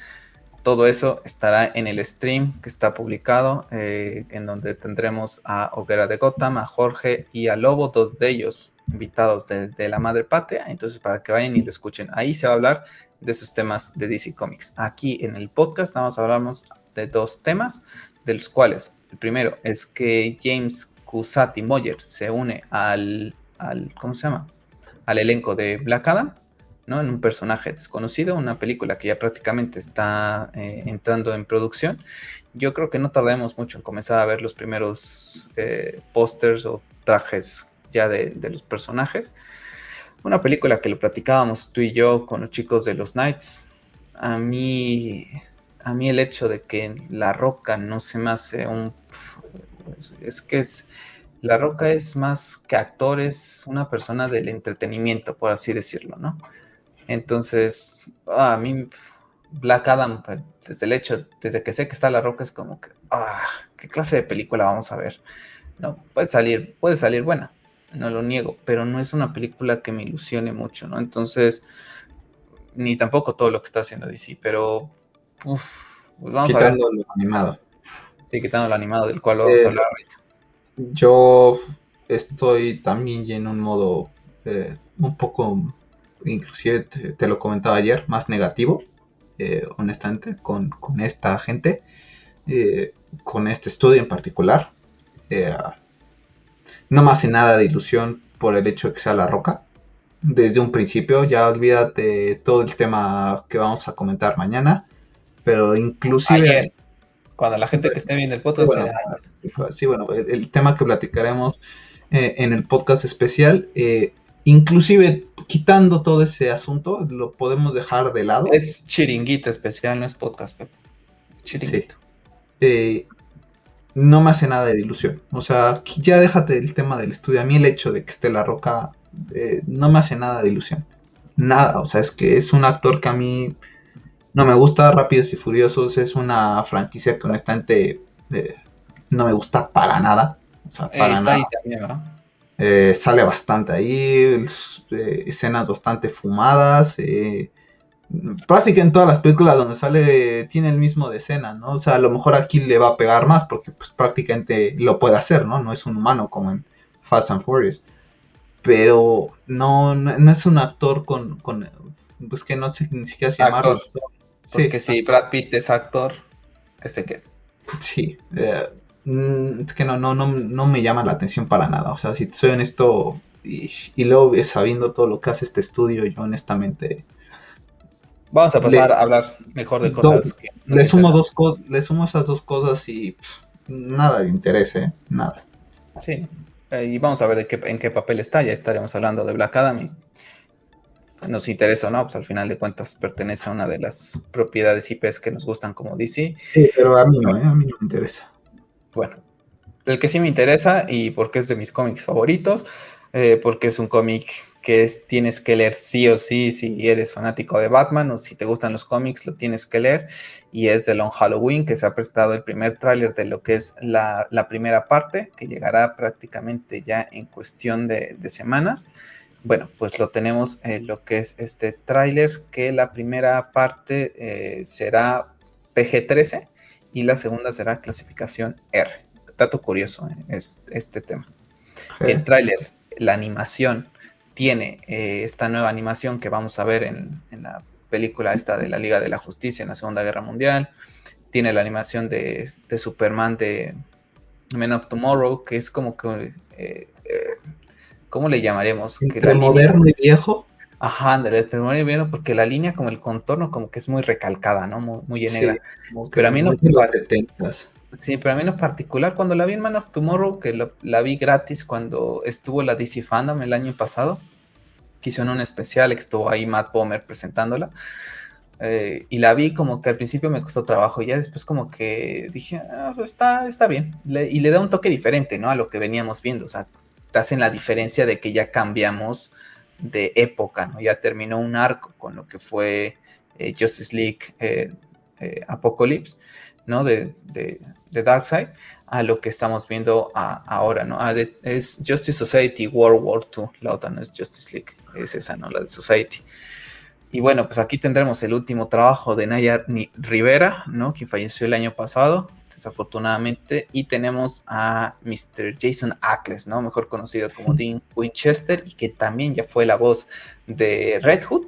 todo eso estará en el stream que está publicado, eh, en donde tendremos a Hoguera de Gotham, a Jorge y a Lobo, dos de ellos invitados desde la madre patria, entonces para que vayan y lo escuchen. Ahí se va a hablar de esos temas de DC Comics. Aquí en el podcast vamos a hablarnos de dos temas, de los cuales el primero es que James Cusati Moyer se une al, al, ¿cómo se llama? Al elenco de Black Adam, ¿no? En un personaje desconocido, una película que ya prácticamente está eh, entrando en producción. Yo creo que no tardemos mucho en comenzar a ver los primeros eh, pósters o trajes ya de, los personajes. Una película que lo platicábamos tú y yo con los chicos de los Knights. A mí, a mí el hecho de que La Roca no se me hace un... Es que es... La Roca es más que actor, es una persona del entretenimiento, por así decirlo, ¿no? Entonces, a mí Black Adam, desde el hecho, desde que sé que está La Roca, es como que, ah, ¿qué clase de película vamos a ver? No, puede salir, puede salir buena, no lo niego, pero no es una película que me ilusione mucho, ¿no? Entonces, ni tampoco todo lo que está haciendo DC, pero, uff, pues vamos quitando a ver. lo animado. Sí, quitando lo animado, del cual vamos a eh, hablar ahorita. Yo estoy también en un modo eh, un poco, inclusive te, lo comentaba ayer, más negativo eh, honestamente, con, esta gente, eh, con este estudio en particular. Eh, no me hace nada de ilusión por el hecho de que sea la roca. Desde un principio, ya olvídate todo el tema que vamos a comentar mañana, pero inclusive... cuando la gente que esté viendo el podcast... sí, bueno, el, tema que platicaremos en el podcast especial inclusive quitando todo ese asunto, lo podemos dejar de lado. Es chiringuito especial, no es podcast, Pepe. Es chiringuito. Eh, no me hace nada de ilusión. O sea, ya déjate del tema del estudio. A mí el hecho de que esté La Roca eh, no me hace nada de ilusión. Nada, o sea, es que es un actor que a mí no me gusta. Rápidos y Furiosos es una franquicia que honestamente eh, no me gusta para nada. O sea, para nada. Ahí. Eh, sale bastante ahí, eh, escenas bastante fumadas. Eh, prácticamente en todas las películas donde sale tiene el mismo de escena, ¿no? O sea, a lo mejor aquí le va a pegar más porque pues, prácticamente lo puede hacer, ¿no? No es un humano como en Fast and Furious. Pero no, no, es un actor con, con, Pues que no sé ni siquiera se llama. Porque si Brad Pitt es actor, ¿este qué? Sí. Eh, Mm, es que no, no, no, no me llama la atención para nada. O sea, si soy honesto y, y luego sabiendo todo lo que hace este estudio, yo honestamente... Vamos a pasar a hablar mejor de cosas. le, sumo dos le sumo esas dos cosas y nada de interés, ¿eh? Nada. Sí, eh, y vamos a ver de qué, en qué papel está. Ya estaremos hablando de Black Adam. nos interesa o no, pues al final de cuentas pertenece a una de las propiedades IPs que nos gustan como DC. Sí, pero a mí no, ¿eh? a mí no me interesa. Bueno, el que sí me interesa y porque es de mis cómics favoritos, eh, porque es un cómic que tienes que leer sí o sí si eres fanático de Batman o si te gustan los cómics, lo tienes que leer. Y es de Long Halloween, que se ha presentado el primer tráiler de lo que es la, primera parte, que llegará prácticamente ya en cuestión de, semanas. Bueno, pues lo tenemos en lo que es este tráiler, que la primera parte eh, será PG-13 y la segunda será clasificación R. Dato curioso ¿eh? es este tema. El tráiler, la animación, tiene eh, esta nueva animación que vamos a ver en, la película esta de la Liga de la Justicia en la Segunda Guerra Mundial. Tiene la animación de, Superman de Men of Tomorrow, que es como que... Eh, ¿Cómo le llamaremos? Entre moderno y viejo. Ajá, del muy bien, porque la línea como el contorno como que es muy recalcada, ¿no? Muy, muy negra. pero a mí no... Sí, pero a mí no particular, cuando la vi en Man of Tomorrow, que la vi gratis cuando estuvo la DC Fandom el año pasado, que hizo en un especial, estuvo ahí Matt Bomer presentándola, eh, y la vi como que al principio me costó trabajo, y ya después como que dije, ah, pues está, está bien, y le da un toque diferente, ¿no? A lo que veníamos viendo, o sea, te hacen la diferencia de que ya cambiamos de época, ¿no? Ya terminó un arco con lo que fue eh, Justice League eh, eh, Apocalypse, ¿no? De, Darkseid, a lo que estamos viendo ahora, ¿no? Ah, es Justice Society World War II, la otra no es Justice League, es esa, ¿no? La de Society. Y bueno, pues aquí tendremos el último trabajo de Naya Rivera, ¿no? Quien falleció el año pasado, desafortunadamente. Y tenemos a Mr. Jason Ackles, ¿no? Mejor conocido como Dean Winchester, y que también ya fue la voz de Red Hood.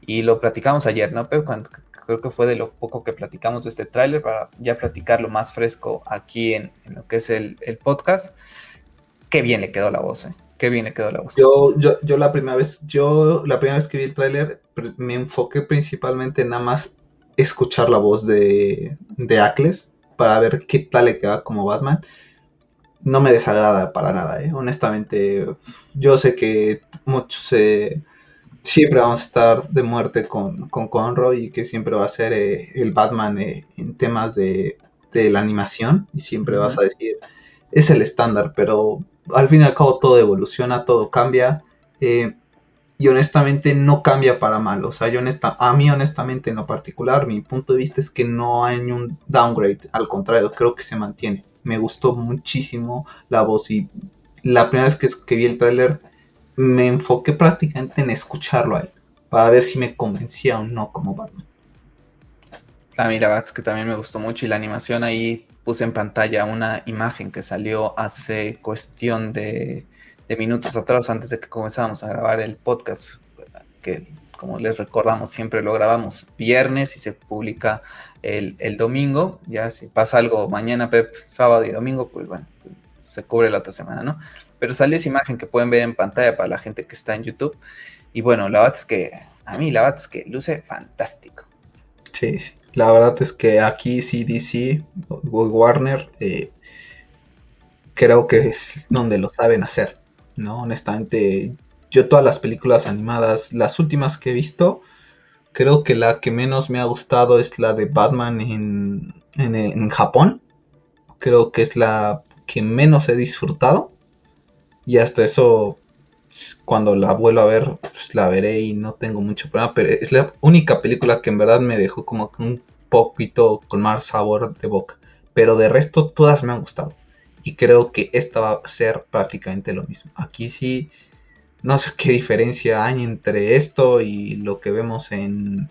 Y lo platicamos ayer, ¿no? Pero cuando, creo que fue de lo poco que platicamos de este tráiler para ya platicarlo más fresco aquí en, lo que es el, podcast. Qué bien le quedó la voz, ¿eh? Qué bien le quedó la voz. Yo, yo, yo la primera vez, yo la primera vez que vi el tráiler me enfoqué principalmente en nada más escuchar la voz de, de Ackles para ver qué tal le queda como Batman. No me desagrada para nada, ¿eh? honestamente. Yo sé que muchos siempre vamos a estar de muerte con, con Conroy y que siempre va a ser eh, el Batman eh, en temas de, de, la animación y siempre vas a decir, es el estándar, pero al fin y al cabo todo evoluciona, todo cambia. Eh, y honestamente no cambia para mal. O sea, yo honesta, a mí honestamente en lo particular, mi punto de vista es que no hay un downgrade. Al contrario, creo que se mantiene. Me gustó muchísimo la voz y la primera vez que, que vi el tráiler me enfoqué prácticamente en escucharlo a él. Para ver si me convencía o no como Batman. La verdad es que también me gustó mucho y la animación ahí puse en pantalla una imagen que salió hace cuestión de de minutos atrás, antes de que comenzáramos a grabar el podcast, que como les recordamos, siempre lo grabamos viernes y se publica el, domingo. Ya si pasa algo mañana, sábado y domingo, pues bueno, se cubre la otra semana, ¿no? Pero sale esa imagen que pueden ver en pantalla para la gente que está en YouTube. Y bueno, la verdad es que a mí la verdad es que luce fantástico. Sí, la verdad es que aquí CDC, Warner, eh, creo que es donde lo saben hacer. ¿no? Honestamente, yo todas las películas animadas, las últimas que he visto, creo que la que menos me ha gustado es la de Batman en, en, Japón. Creo que es la que menos he disfrutado. Y hasta eso, cuando la vuelvo a ver, pues la veré y no tengo mucho problema. Pero es la única película que en verdad me dejó como un poquito con más sabor de boca. Pero de resto, todas me han gustado. Y creo que esta va a ser prácticamente lo mismo. Aquí sí, no sé qué diferencia hay entre esto y lo que vemos en,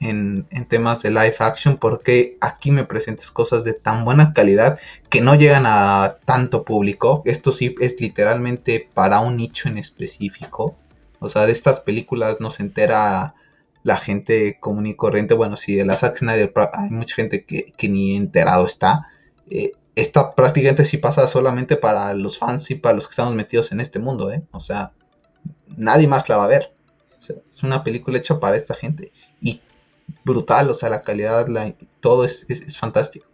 en, temas de live action, porque aquí me presentes cosas de tan buena calidad que no llegan a tanto público. Esto sí es literalmente para un nicho en específico. O sea, de estas películas no se entera la gente común y corriente. Bueno, si de la Zack Snyder hay mucha gente que, que ni enterado está. Eh, esta prácticamente sí pasa solamente para los fans y para los que estamos metidos en este mundo, ¿eh? O sea, nadie más la va a ver. es una película hecha para esta gente. Brutal, o sea, la calidad, la, todo es fantástico.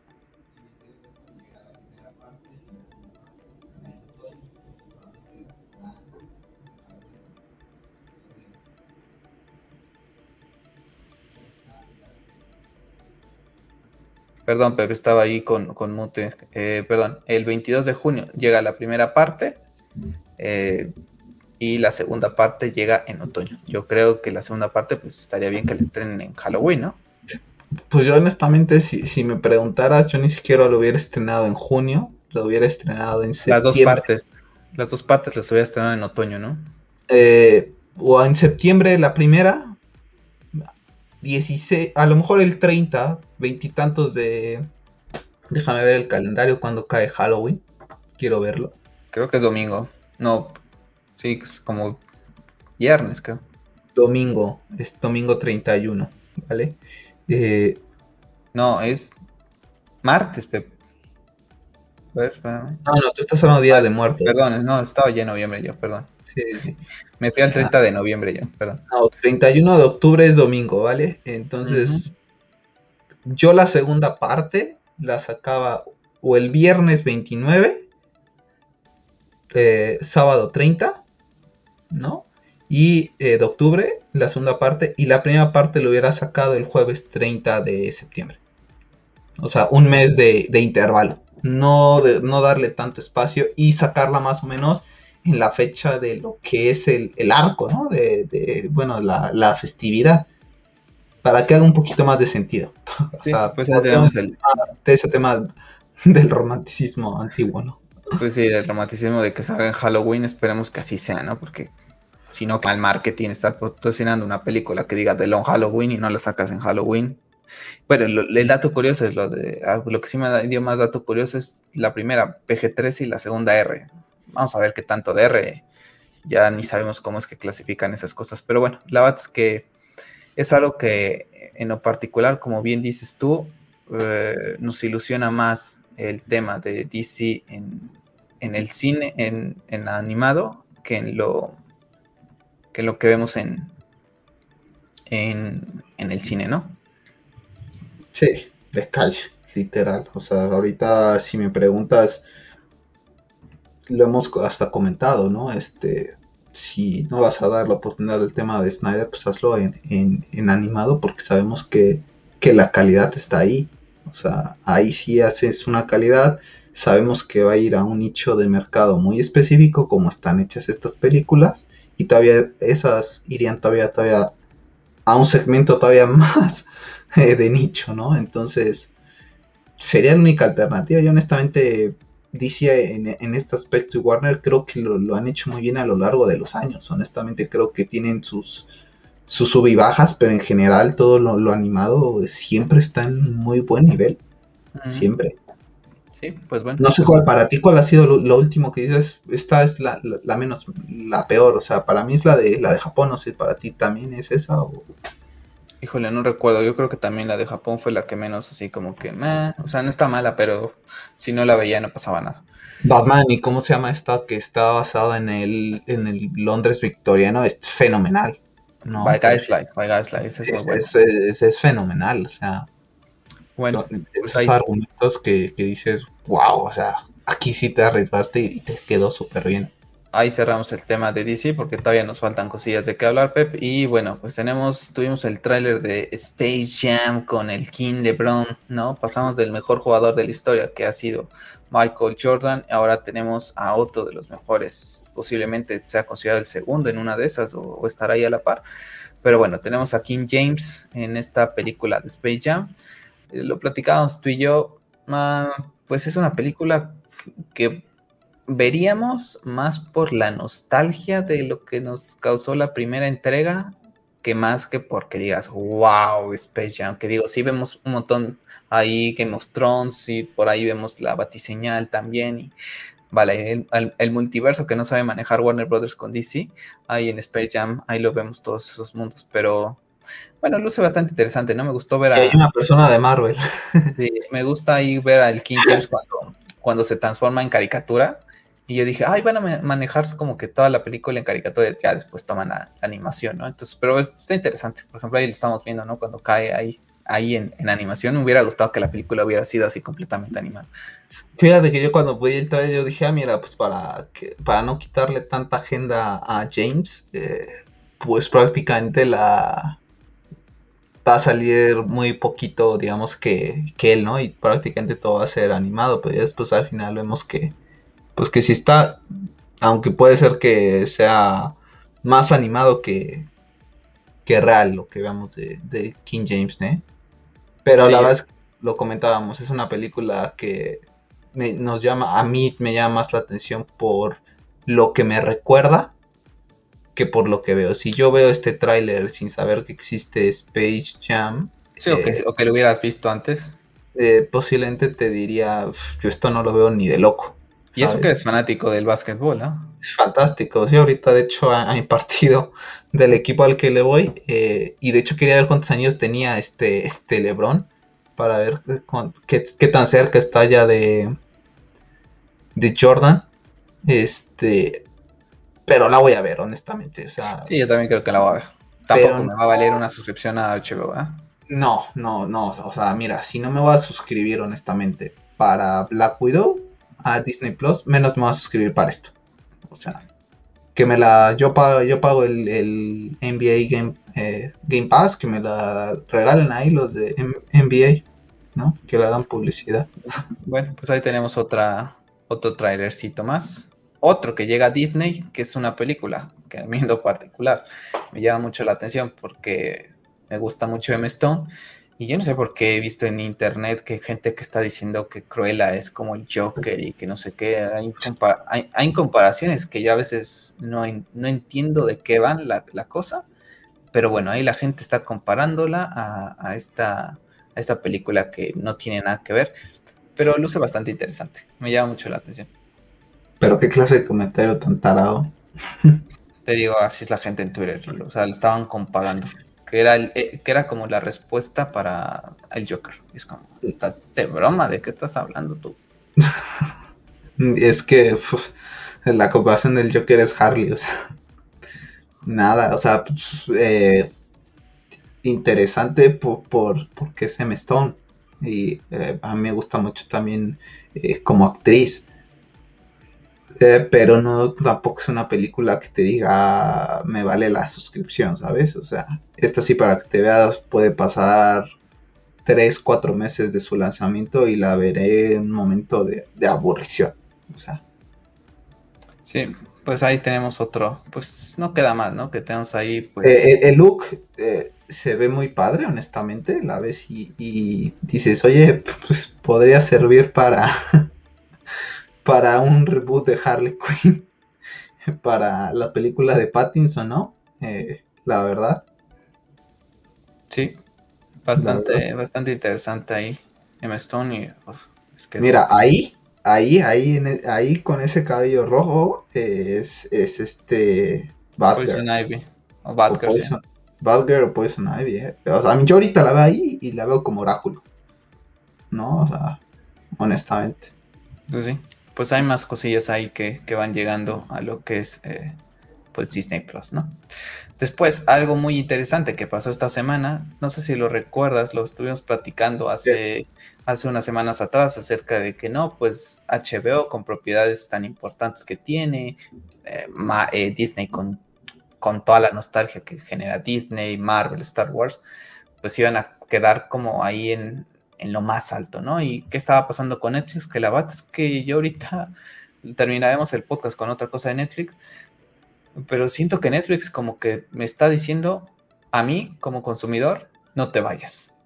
Perdón, pero estaba ahí con, con mute. Eh, perdón, el 22 de junio llega la primera parte eh, y la segunda parte llega en otoño. Yo creo que la segunda parte pues estaría bien que la estrenen en Halloween, ¿no? Pues yo honestamente, si, si me preguntaras, yo ni siquiera lo hubiera estrenado en junio, lo hubiera estrenado en septiembre. Las dos partes, las dos partes las hubiera estrenado en otoño, ¿no? Eh, o en septiembre la primera 16, a lo mejor el 30, veintitantos de... Déjame ver el calendario cuando cae Halloween. Quiero verlo. Creo que es domingo. No, sí, es como viernes, creo. Domingo, es domingo 31, ¿vale? Eh, no, es martes, Pep. no, no, tú estás hablando día de muerte. Perdón, no, estaba ya en noviembre yo, perdón. Me fui al 30 de noviembre yo, perdón. No, 31 de octubre es domingo, ¿vale? Entonces, yo la segunda parte la sacaba o el viernes 29, eh, sábado 30, ¿no? Y eh, de octubre, la segunda parte, y la primera parte lo hubiera sacado el jueves 30 de septiembre. O sea, un mes de, intervalo. No, de, no darle tanto espacio y sacarla más o menos en la fecha de lo que es el, arco, ¿no? De, bueno, la, festividad. Para que haga un poquito más de sentido. o sea, pues tenemos el... de ese tema del romanticismo antiguo, ¿no? Pues sí, del romanticismo de que salga en Halloween, esperemos que así sea, ¿no? Porque si no, mal marketing estar patrocinando una película que diga de Long Halloween y no la sacas en Halloween. Bueno, el dato curioso es lo de, ah, lo que sí me dio más dato curioso es la primera PG-13 y la segunda R. Vamos a ver qué tanto DR. Ya ni sabemos cómo es que clasifican esas cosas. Pero bueno, la verdad es que es algo que en lo particular, como bien dices tú, eh, nos ilusiona más el tema de DC en, el cine, en, en animado, que en lo que lo que vemos en, en, en el cine, ¿no? Sí, de calle, literal. O sea, ahorita si me preguntas lo hemos hasta comentado, ¿no? Este, si no vas a dar la oportunidad del tema de Snyder, pues hazlo en, en, animado porque sabemos que, que, la calidad está ahí. O sea, ahí sí haces una calidad, sabemos que va a ir a un nicho de mercado muy específico como están hechas estas películas y todavía esas irían todavía, todavía a un segmento todavía más eh, de nicho, ¿no? Entonces, sería la única alternativa. Yo honestamente DC en, este aspecto y Warner creo que lo, han hecho muy bien a lo largo de los años. Honestamente creo que tienen sus, sus sub y bajas, pero en general todo lo, animado siempre está en muy buen nivel. Siempre. Sí, pues bueno. No sé cuál para ti cuál ha sido lo, último que dices. Esta es la, menos, la peor. O sea, para mí es la de la de Japón. No sé, para ti también es esa o. Híjole, no recuerdo. Yo creo que también la de Japón fue la que menos así como que, o sea, no está mala, pero si no la veía no pasaba nada. Batman, ¿y cómo se llama esta que está basada en el, en el Londres victoriano? Es fenomenal. No, by Guys Light, by Guys Light, es, es, bueno. es, es, fenomenal, o sea. Bueno, esos argumentos que, que, dices, wow, o sea, aquí sí te arriesgaste y te quedó súper bien ahí cerramos el tema de DC porque todavía nos faltan cosillas de qué hablar, Pep. Y bueno, pues tenemos, tuvimos el tráiler de Space Jam con el King LeBron, ¿no? Pasamos del mejor jugador de la historia que ha sido Michael Jordan. Ahora tenemos a otro de los mejores, posiblemente sea considerado el segundo en una de esas o, estará ahí a la par. Pero bueno, tenemos a King James en esta película de Space Jam. Eh, lo platicábamos tú y yo. Pues es una película que veríamos más por la nostalgia de lo que nos causó la primera entrega que más que porque digas, wow, Space Jam, que digo, sí vemos un montón ahí Game of Thrones y por ahí vemos la batiseñal también y vale, el, multiverso que no sabe manejar Warner Brothers con DC, ahí en Space Jam, ahí lo vemos todos esos mundos, pero bueno, luce bastante interesante, ¿no? Me gustó ver a... hay una persona de Marvel. sí, me gusta ahí ver al King James cuando, cuando se transforma en caricatura, y yo dije, ay, van a manejar como que toda la película en caricatura, ya después toman la, animación, ¿no? Entonces, pero está interesante. Por ejemplo, ahí lo estamos viendo, ¿no? Cuando cae ahí, ahí en, animación, me hubiera gustado que la película hubiera sido así completamente animada. Fíjate que yo cuando pude entrar, yo dije, ah, mira, pues para, que, para no quitarle tanta agenda a James, eh, pues prácticamente la va a salir muy poquito, digamos, que, que él, ¿no? Y prácticamente todo va a ser animado, pero ya después al final vemos que pues que si está, aunque puede ser que sea más animado que, que real lo que veamos de, King James, ¿eh? Pero a la vez lo comentábamos, es una película que nos llama, a mí me llama más la atención por lo que me recuerda que por lo que veo. Si yo veo este tráiler sin saber que existe Space Jam. Sí, o, que, eh, o, que, lo hubieras visto antes. Eh, posiblemente te diría, yo esto no lo veo ni de loco. Y eso que es fanático del básquetbol, ¿no? Fantástico. Sí, ahorita de hecho a, mi partido del equipo al que le voy. Eh, y de hecho quería ver cuántos años tenía este, este Lebron. Para ver qué, tan cerca está ya de, de Jordan. Este. Pero la voy a ver, honestamente. O sea, sí, yo también creo que la voy a ver. Tampoco me va a valer una suscripción a HBO, ¿eh? No, no, no. O sea, mira, si no me voy a suscribir, honestamente, para Black Widow, a Disney Plus, menos me voy a suscribir para esto. O sea, que me la. Yo pago, yo pago el, NBA Game, eh, Game Pass, que me la regalen ahí los de NBA, ¿no? Que le dan publicidad. Bueno, pues ahí tenemos otra, otro trailercito más. Otro que llega a Disney, que es una película que a mí en lo particular me llama mucho la atención porque me gusta mucho M. Stone y yo no sé por qué he visto en internet que hay gente que está diciendo que Cruella es como el Joker y que no sé qué. Hay, comparaciones que yo a veces no, no entiendo de qué van la, cosa. Pero bueno, ahí la gente está comparándola a, esta, a esta película que no tiene nada que ver. Pero luce bastante interesante. Me llama mucho la atención. Pero qué clase de comentario tan tarado. Te digo, así es la gente en Twitter. O sea, lo estaban comparando que era, eh, que era como la respuesta para el Joker. Es como, estás de broma, ¿de qué estás hablando tú? es que la comparación del Joker es Harley, o sea, nada, o sea, pues, eh, interesante por, por, porque es M. Stone y eh, a mí me gusta mucho también como actriz. Eh, pero no tampoco es una película que te diga ah, me vale la suscripción, ¿sabes? O sea, esta sí para que te veas puede pasar 3, 4 meses de su lanzamiento y la veré en un momento de, aburrición. O sea. Sí, pues ahí tenemos otro, pues no queda más, ¿no? Que tenemos ahí, pues... Eh, el, look eh, se ve muy padre, honestamente, la ves y, y dices, oye, pues podría servir para para un reboot de Harley Quinn, para la película de Pattinson, ¿no? Eh, la verdad. Sí, bastante, bastante interesante ahí. Emma Stone y, Mira, ahí, ahí, ahí, e, ahí con ese cabello rojo es, es este Poison Ivy. O Batgirl. O Poison, Ivy. Eh. O sea, yo ahorita la veo ahí y la veo como oráculo. ¿No? O sea, honestamente. Pues sí pues hay más cosillas ahí que, van llegando a lo que es eh, pues Disney Plus, ¿no? Después, algo muy interesante que pasó esta semana, no sé si lo recuerdas, lo estuvimos platicando hace, hace unas semanas atrás acerca de que no, pues HBO con propiedades tan importantes que tiene, eh, eh, Disney con, con toda la nostalgia que genera Disney, Marvel, Star Wars, pues iban a quedar como ahí en, en lo más alto, ¿no? ¿Y qué estaba pasando con Netflix? Que la verdad es que yo ahorita terminaremos el podcast con otra cosa de Netflix, pero siento que Netflix como que me está diciendo a mí como consumidor, no te vayas.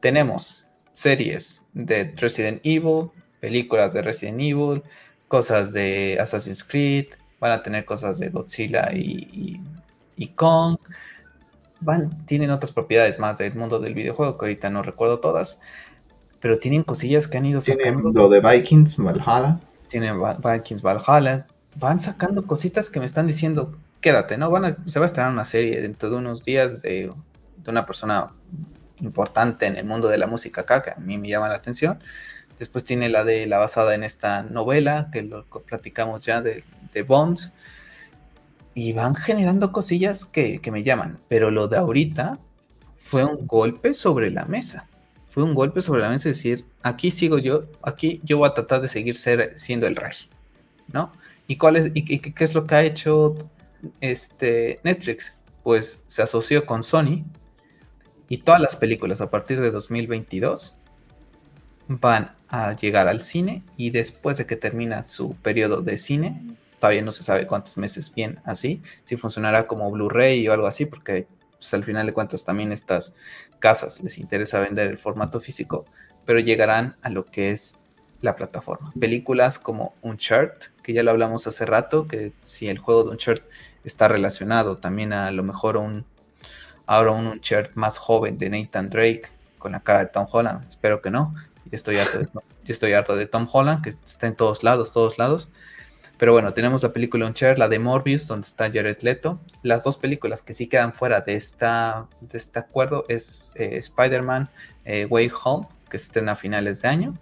Tenemos series de Resident Evil, películas de Resident Evil, cosas de Assassin's Creed, van a tener cosas de Godzilla y, y Kong, van, tienen otras propiedades más del mundo del videojuego que ahorita no recuerdo todas, pero tienen cosillas que han ido sacando. lo de Vikings, Valhalla. Tienen Vikings, Valhalla. Van sacando cositas que me están diciendo, quédate, ¿no? Van a, se va a estrenar una serie dentro de unos días de, de una persona importante en el mundo de la música acá, que a mí me llama la atención. Después tiene la de la basada en esta novela, que lo platicamos ya de, de Bonds y van generando cosillas que, me llaman, pero lo de ahorita fue un golpe sobre la mesa. Fue un golpe sobre la mesa decir, aquí sigo yo, aquí yo voy a tratar de seguir ser, siendo el rey, ¿no? ¿Y cuál es, y, qué es lo que ha hecho este Netflix? Pues se asoció con Sony y todas las películas a partir de 2022 van a llegar al cine y después de que termina su periodo de cine todavía no se sabe cuántos meses bien así, si funcionará como Blu-ray o algo así, porque pues, al final de cuentas también estas casas les interesa vender el formato físico, pero llegarán a lo que es la plataforma. Películas como Uncharted, que ya lo hablamos hace rato, que si el juego de Uncharted está relacionado también a, lo mejor un ahora un Uncharted más joven de Nathan Drake con la cara de Tom Holland, espero que no. Yo estoy harto de, estoy harto de Tom Holland, que está en todos lados, todos lados. Pero bueno, tenemos la película Unchair, la de Morbius, donde está Jared Leto. Las dos películas que sí quedan fuera de, esta, de este acuerdo es eh, Spider-Man eh, Way Home, que se estrena a finales de año,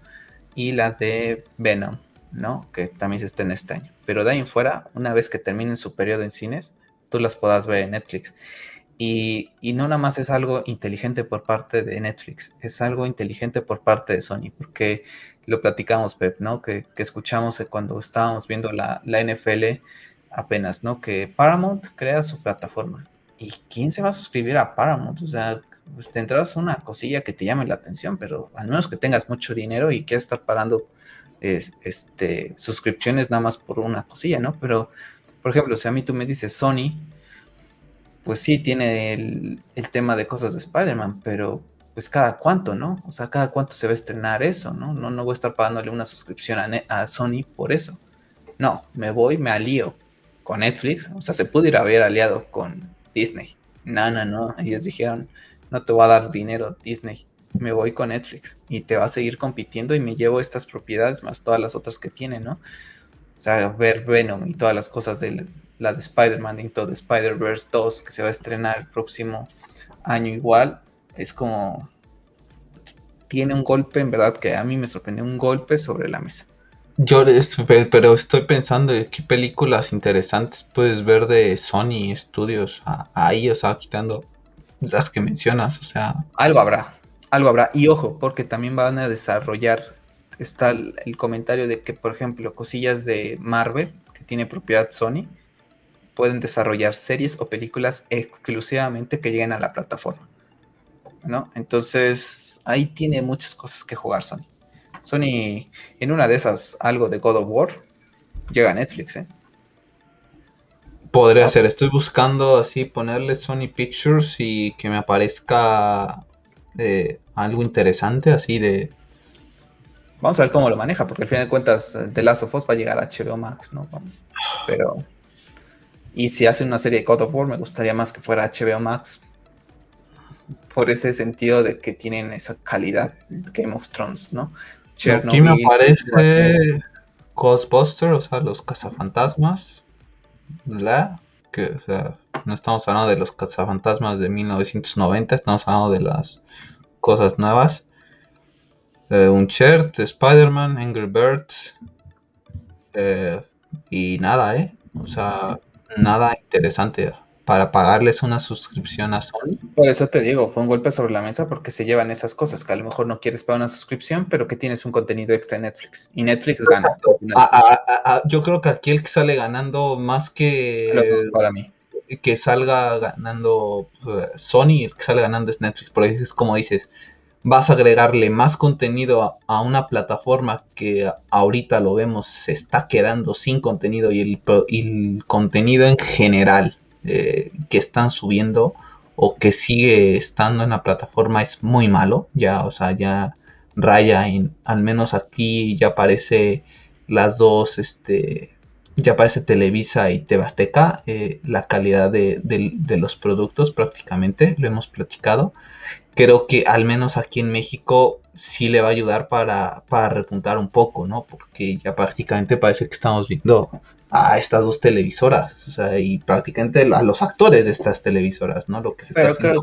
y la de Venom, ¿no? Que también se estrena este año. Pero de ahí en fuera, una vez que terminen su periodo en cines, tú las puedas ver en Netflix. Y, no nada más es algo inteligente por parte de Netflix, es algo inteligente por parte de Sony, porque lo platicamos, Pep, ¿no? Que, escuchamos cuando estábamos viendo la, NFL apenas, ¿no? Que Paramount crea su plataforma. ¿Y quién se va a suscribir a Paramount? O sea, pues tendrás una cosilla que te llame la atención, pero al menos que tengas mucho dinero y quieras estar pagando este, suscripciones nada más por una cosilla, ¿no? Pero, por ejemplo, si a mí tú me dices Sony, pues sí tiene el, el tema de cosas de Spider-Man, pero pues cada cuánto, ¿no? O sea, cada cuánto se va a estrenar eso, ¿no? No, no voy a estar pagándole una suscripción a, Sony por eso. No, me voy, me alío con Netflix. O sea, se pudo ir a haber aliado con Disney. No, no, no. Ellos dijeron, no te voy a dar dinero, Disney. Me voy con Netflix y te va a seguir compitiendo y me llevo estas propiedades más todas las otras que tiene, ¿no? O sea, ver Venom y todas las cosas de la de Spider-Man todo de Spider-Verse 2 que se va a estrenar el próximo año igual es como tiene un golpe, en verdad, que a mí me sorprendió un golpe sobre la mesa. Yo, pero estoy pensando en qué películas interesantes puedes ver de Sony Studios ahí, o sea, quitando las que mencionas, o sea. Algo habrá, algo habrá. Y ojo, porque también van a desarrollar está el, comentario de que, por ejemplo, cosillas de Marvel, que tiene propiedad Sony, pueden desarrollar series o películas exclusivamente que lleguen a la plataforma. ¿No? Entonces, ahí tiene muchas cosas que jugar Sony. Sony, en una de esas, algo de God of War, llega a Netflix, ¿eh? Podría ser, estoy buscando así ponerle Sony Pictures y que me aparezca eh, algo interesante así de... Vamos a ver cómo lo maneja, porque al final de cuentas The Last of Us va a llegar a HBO Max, ¿no? Pero... Y si hace una serie de God of War, me gustaría más que fuera HBO Max. Por ese sentido de que tienen esa calidad Game of Thrones, ¿no? Aquí me aparece Ghostbusters, o sea, los cazafantasmas. La, que, o sea, no estamos hablando de los cazafantasmas de 1990, estamos hablando de las cosas nuevas. Eh, un shirt, Spider-Man, Angry Birds. Eh, y nada, ¿eh? O sea, nada interesante para pagarles una suscripción a Sony. Por eso te digo, fue un golpe sobre la mesa porque se llevan esas cosas, que a lo mejor no quieres pagar una suscripción, pero que tienes un contenido extra en Netflix. Y Netflix gana. yo creo que aquí el que sale ganando más que... para mí. Que salga ganando eh, Sony, el que sale ganando es Netflix, porque es como dices, vas a agregarle más contenido a, una plataforma que ahorita lo vemos se está quedando sin contenido y el, contenido en general eh, que están subiendo o que sigue estando en la plataforma es muy malo. Ya, o sea, ya raya en, al menos aquí ya aparece las dos, este, ya aparece Televisa y Tebasteca, eh, la calidad de, los productos prácticamente, lo hemos platicado. Creo que al menos aquí en México sí le va a ayudar para, para repuntar un poco, ¿no? Porque ya prácticamente parece que estamos viendo a estas dos televisoras, o sea, y prácticamente a los actores de estas televisoras, ¿no? Lo que se está haciendo.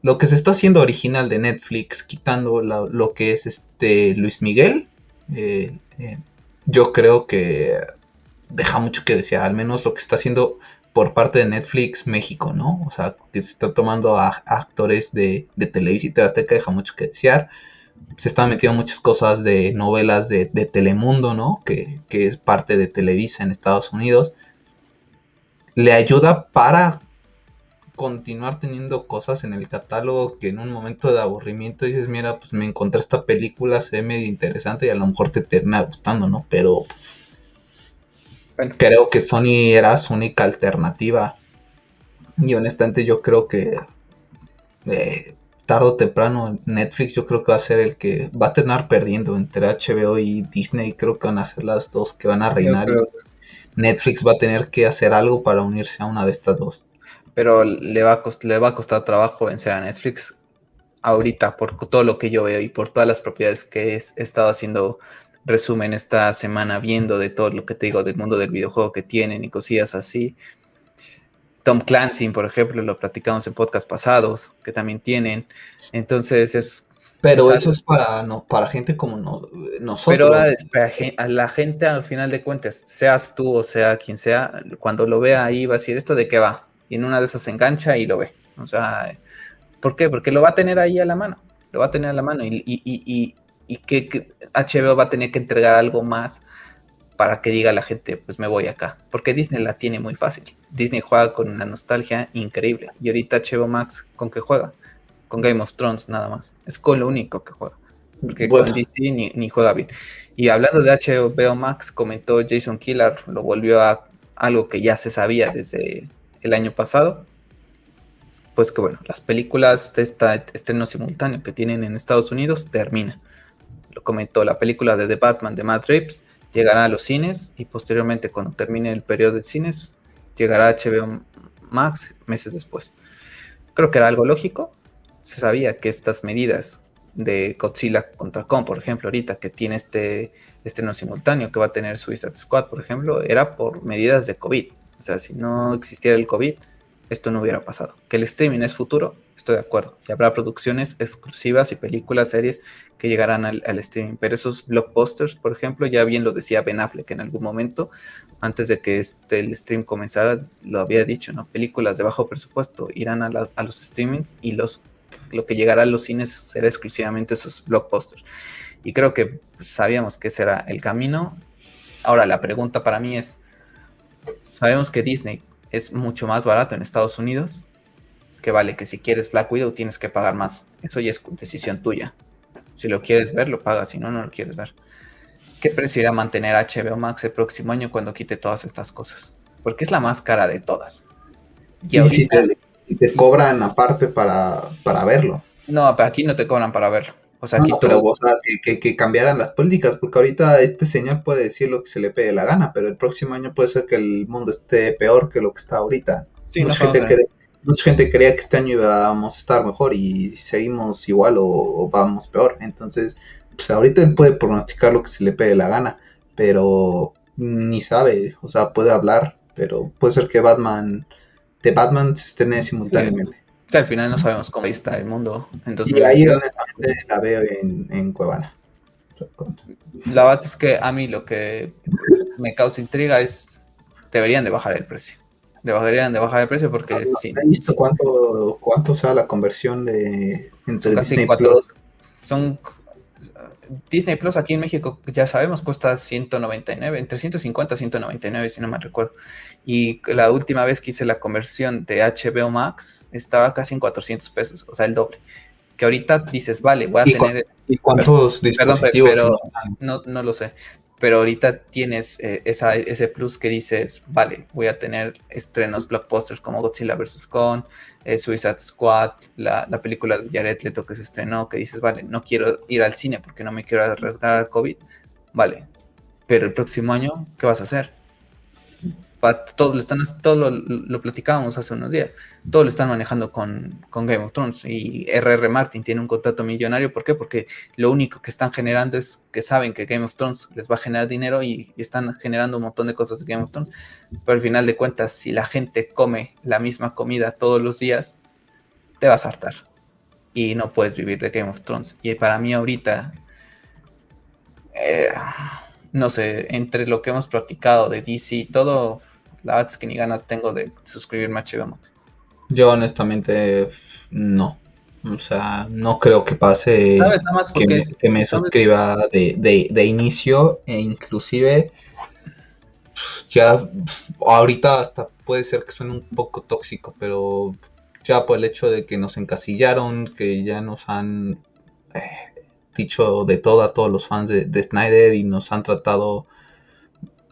lo, que, se está haciendo original de Netflix, quitando lo que es este Luis Miguel, eh, eh, yo creo que deja mucho que desear, al menos lo que está haciendo por parte de Netflix México, ¿no? O sea, que se está tomando a, actores de, de Televisa y Azteca, deja mucho que desear se están metiendo muchas cosas de novelas de, Telemundo, ¿no? Que, es parte de Televisa en Estados Unidos. Le ayuda para continuar teniendo cosas en el catálogo que en un momento de aburrimiento dices, mira, pues me encontré esta película, se ve medio interesante y a lo mejor te termina gustando, ¿no? Pero creo que Sony era su única alternativa. Y honestamente yo creo que eh, tarde o temprano Netflix yo creo que va a ser el que va a terminar perdiendo entre HBO y Disney. Creo que van a ser las dos que van a reinar. Netflix va a tener que hacer algo para unirse a una de estas dos. Pero le va a, le va a costar trabajo vencer a Netflix ahorita por todo lo que yo veo y por todas las propiedades que he, estado haciendo resumen esta semana viendo de todo lo que te digo del mundo del videojuego que tienen y cosillas así. Tom Clancy, por ejemplo, lo platicamos en podcast pasados, que también tienen. Entonces es... Pero eso es para, no, para gente como nosotros. Pero a, la gente, al final de cuentas, seas tú o sea quien sea, cuando lo vea ahí va a decir, ¿esto de qué va? Y en una de esas se engancha y lo ve. O sea, ¿por qué? Porque lo va a tener ahí a la mano. Lo va a tener a la mano. Y, y, y, y que HBO va a tener que entregar algo más para que diga la gente, pues me voy acá. Porque Disney la tiene muy fácil. Disney juega con una nostalgia increíble. Y ahorita HBO Max, ¿con qué juega? Con Game of Thrones nada más. Es con lo único que juega. Porque con DC ni, juega bien. Y hablando de HBO Max, comentó Jason Killar, lo volvió a algo que ya se sabía desde el año pasado. Pues que bueno, las películas de este estreno simultáneo que tienen en Estados Unidos termina. Comentó la película de The Batman de Matt Reeves llegará a los cines y posteriormente cuando termine el periodo de cines llegará a HBO Max meses después. Creo que era algo lógico. Se sabía que estas medidas de Godzilla contra Kong, por ejemplo, ahorita que tiene este estreno simultáneo que va a tener Suicide Squad, por ejemplo, era por medidas de COVID. O sea, si no existiera el COVID, esto no hubiera pasado. Que el streaming es futuro, estoy de acuerdo. Y habrá producciones exclusivas y películas, series que llegarán al, streaming. Pero esos blockbusters, por ejemplo, ya bien lo decía Ben Affleck en algún momento, antes de que este, el stream comenzara, lo había dicho, ¿no? Películas de bajo presupuesto irán a, los streamings y los lo que llegará a los cines será exclusivamente sus blockbusters. Y creo que sabíamos que ese era el camino. Ahora, la pregunta para mí es, sabemos que Disney es mucho más barato en Estados Unidos, que vale que si quieres Black Widow tienes que pagar más. Eso ya es decisión tuya. Si lo quieres ver, lo pagas, si no, no lo quieres ver. ¿Qué precio irá mantener HBO Max el próximo año cuando quite todas estas cosas? Porque es la más cara de todas. Y, si, te, cobran aparte para, para verlo. No, aquí no te cobran para verlo. O sea, aquí pero o sea, que, cambiaran las políticas, porque ahorita este señor puede decir lo que se le pegue la gana, pero el próximo año puede ser que el mundo esté peor que lo que está ahorita. mucha, gente cree, mucha, gente creía que este año íbamos a estar mejor y seguimos igual o, vamos peor. Entonces, pues ahorita él puede pronosticar lo que se le pegue la gana, pero ni sabe, o sea, puede hablar, pero puede ser que Batman, de Batman se estrene simultáneamente al final no sabemos cómo está el mundo. Entonces, y ahí honestamente la veo en, en Cuevana. La verdad es que a mí lo que me causa intriga es deberían de bajar el precio. Deberían de bajar el precio porque ¿Has visto cuánto, cuánto sea la conversión de entre Disney Plus? Son Disney Plus aquí en México, ya sabemos, cuesta 199, entre 150 y 199, si no me recuerdo. Y la última vez que hice la conversión de HBO Max estaba casi en 400 pesos, o sea, el doble. Que ahorita dices, vale, voy a tener. ¿Y cuántos dispositivos? pero no, no lo sé pero ahorita tienes eh, esa, ese plus que dices, vale, voy a tener estrenos blockbusters como Godzilla vs. Kong, eh, Suicide Squad, la, la, película de Jared Leto que se estrenó, que dices, vale, no quiero ir al cine porque no me quiero arriesgar al COVID, vale, pero el próximo año, ¿qué vas a hacer? Todo lo están todo lo, platicábamos hace unos días. Todo lo están manejando con, Game of Thrones y RR Martin tiene un contrato millonario. ¿por qué? porque lo único que están generando es que saben que Game of Thrones les va a generar dinero y, están generando un montón de cosas de Game of Thrones. Pero al final de cuentas si la gente come la misma comida todos los días te vas a hartar. Y no puedes vivir de Game of Thrones. Y para mí ahorita eh, no sé, entre lo que hemos platicado de DC, todo la verdad es que ni ganas tengo de suscribirme a HBO Max. Yo honestamente no. O sea, no creo que pase que, me, suscriba de, inicio e inclusive ya ahorita hasta puede ser que suene un poco tóxico, pero ya por el hecho de que nos encasillaron, que ya nos han eh, dicho de todo a todos los fans de, de Snyder y nos han tratado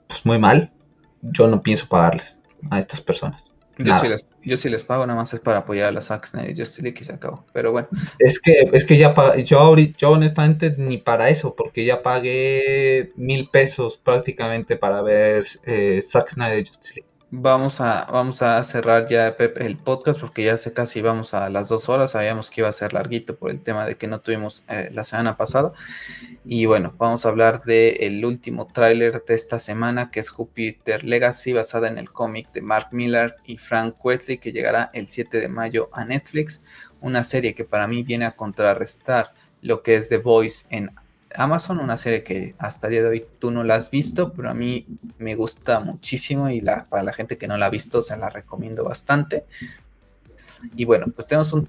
pues muy mal, yo no pienso pagarles a estas personas. Yo sí, les, pago, nada más es para apoyar a la Zack Snyder Justice League y se acabó. Pero bueno. Es que, es que ya yo ahorita, yo honestamente ni para eso, porque ya pagué mil pesos prácticamente para ver eh, Zack Snyder Justice League. Vamos a, vamos a cerrar ya el podcast porque ya hace casi vamos a las dos horas. Sabíamos que iba a ser larguito por el tema de que no tuvimos eh, la semana pasada. Y bueno, vamos a hablar del último tráiler de esta semana que es Jupiter Legacy, basada en el cómic de Mark Miller y Frank Quetley, que llegará el 7 de mayo a Netflix. Una serie que para mí viene a contrarrestar lo que es The Voice en Amazon, una serie que hasta el día de hoy tú no la has visto, pero a mí me gusta muchísimo y la, para la gente que no la ha visto se la recomiendo bastante. Y bueno, pues tenemos un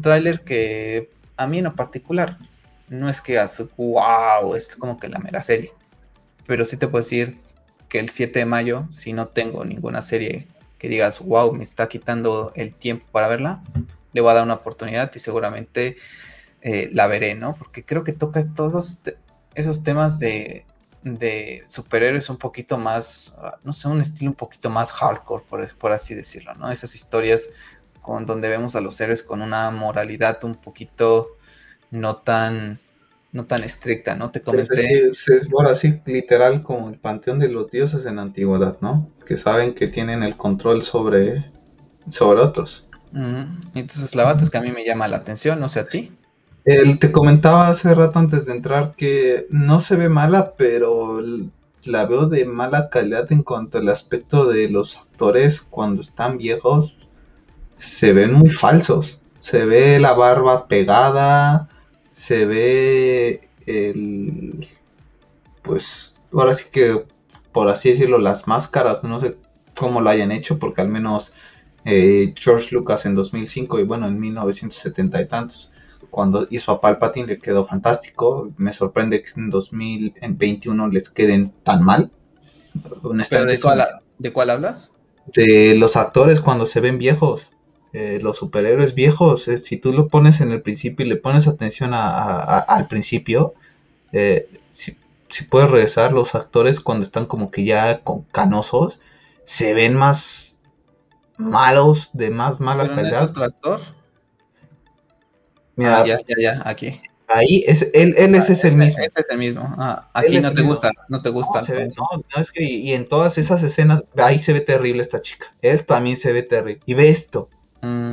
tráiler que a mí en lo particular no es que hace wow, es como que la mera serie. Pero sí te puedo decir que el 7 de mayo, si no tengo ninguna serie que digas wow, me está quitando el tiempo para verla, le voy a dar una oportunidad y seguramente eh, la veré, ¿no? Porque creo que toca todos esos temas de, superhéroes un poquito más, ah, no sé, un estilo un poquito más hardcore, por, así decirlo, ¿no? Esas historias con donde vemos a los héroes con una moralidad un poquito no tan no tan estricta, ¿no? Te comenté. Es, así literal como el panteón de los dioses en la antigüedad, ¿no? Que saben que tienen el control sobre, sobre otros. Entonces la bata es que a mí me llama la atención, no sé a ti te comentaba hace rato antes de entrar que no se ve mala, pero la veo de mala calidad en cuanto al aspecto de los actores cuando están viejos. Se ven muy falsos. Se ve la barba pegada, se ve el... Pues ahora sí que, por así decirlo, las máscaras, no sé cómo lo hayan hecho, porque al menos eh, George Lucas en 2005 y bueno, en 1970 y tantos, cuando hizo a Palpatine le quedó fantástico. Me sorprende que en 2021 les queden tan mal. ¿Pero de, cuál, de cuál hablas? De los actores cuando se ven viejos. Eh, los superhéroes viejos, eh, si tú lo pones en el principio y le pones atención al principio, eh, si, puedes regresar, los actores cuando están como que ya con canosos, se ven más malos, de más mala calidad. otro actor? Mira, ah, ya, ya, ya, aquí. Ahí es, él, él ese es el mismo. Ese es el mismo. Ah, aquí no te gusta, no te gusta. No, no, es que y en todas esas escenas, ahí se ve terrible esta chica. Él también se ve terrible. Y ve esto. Mm,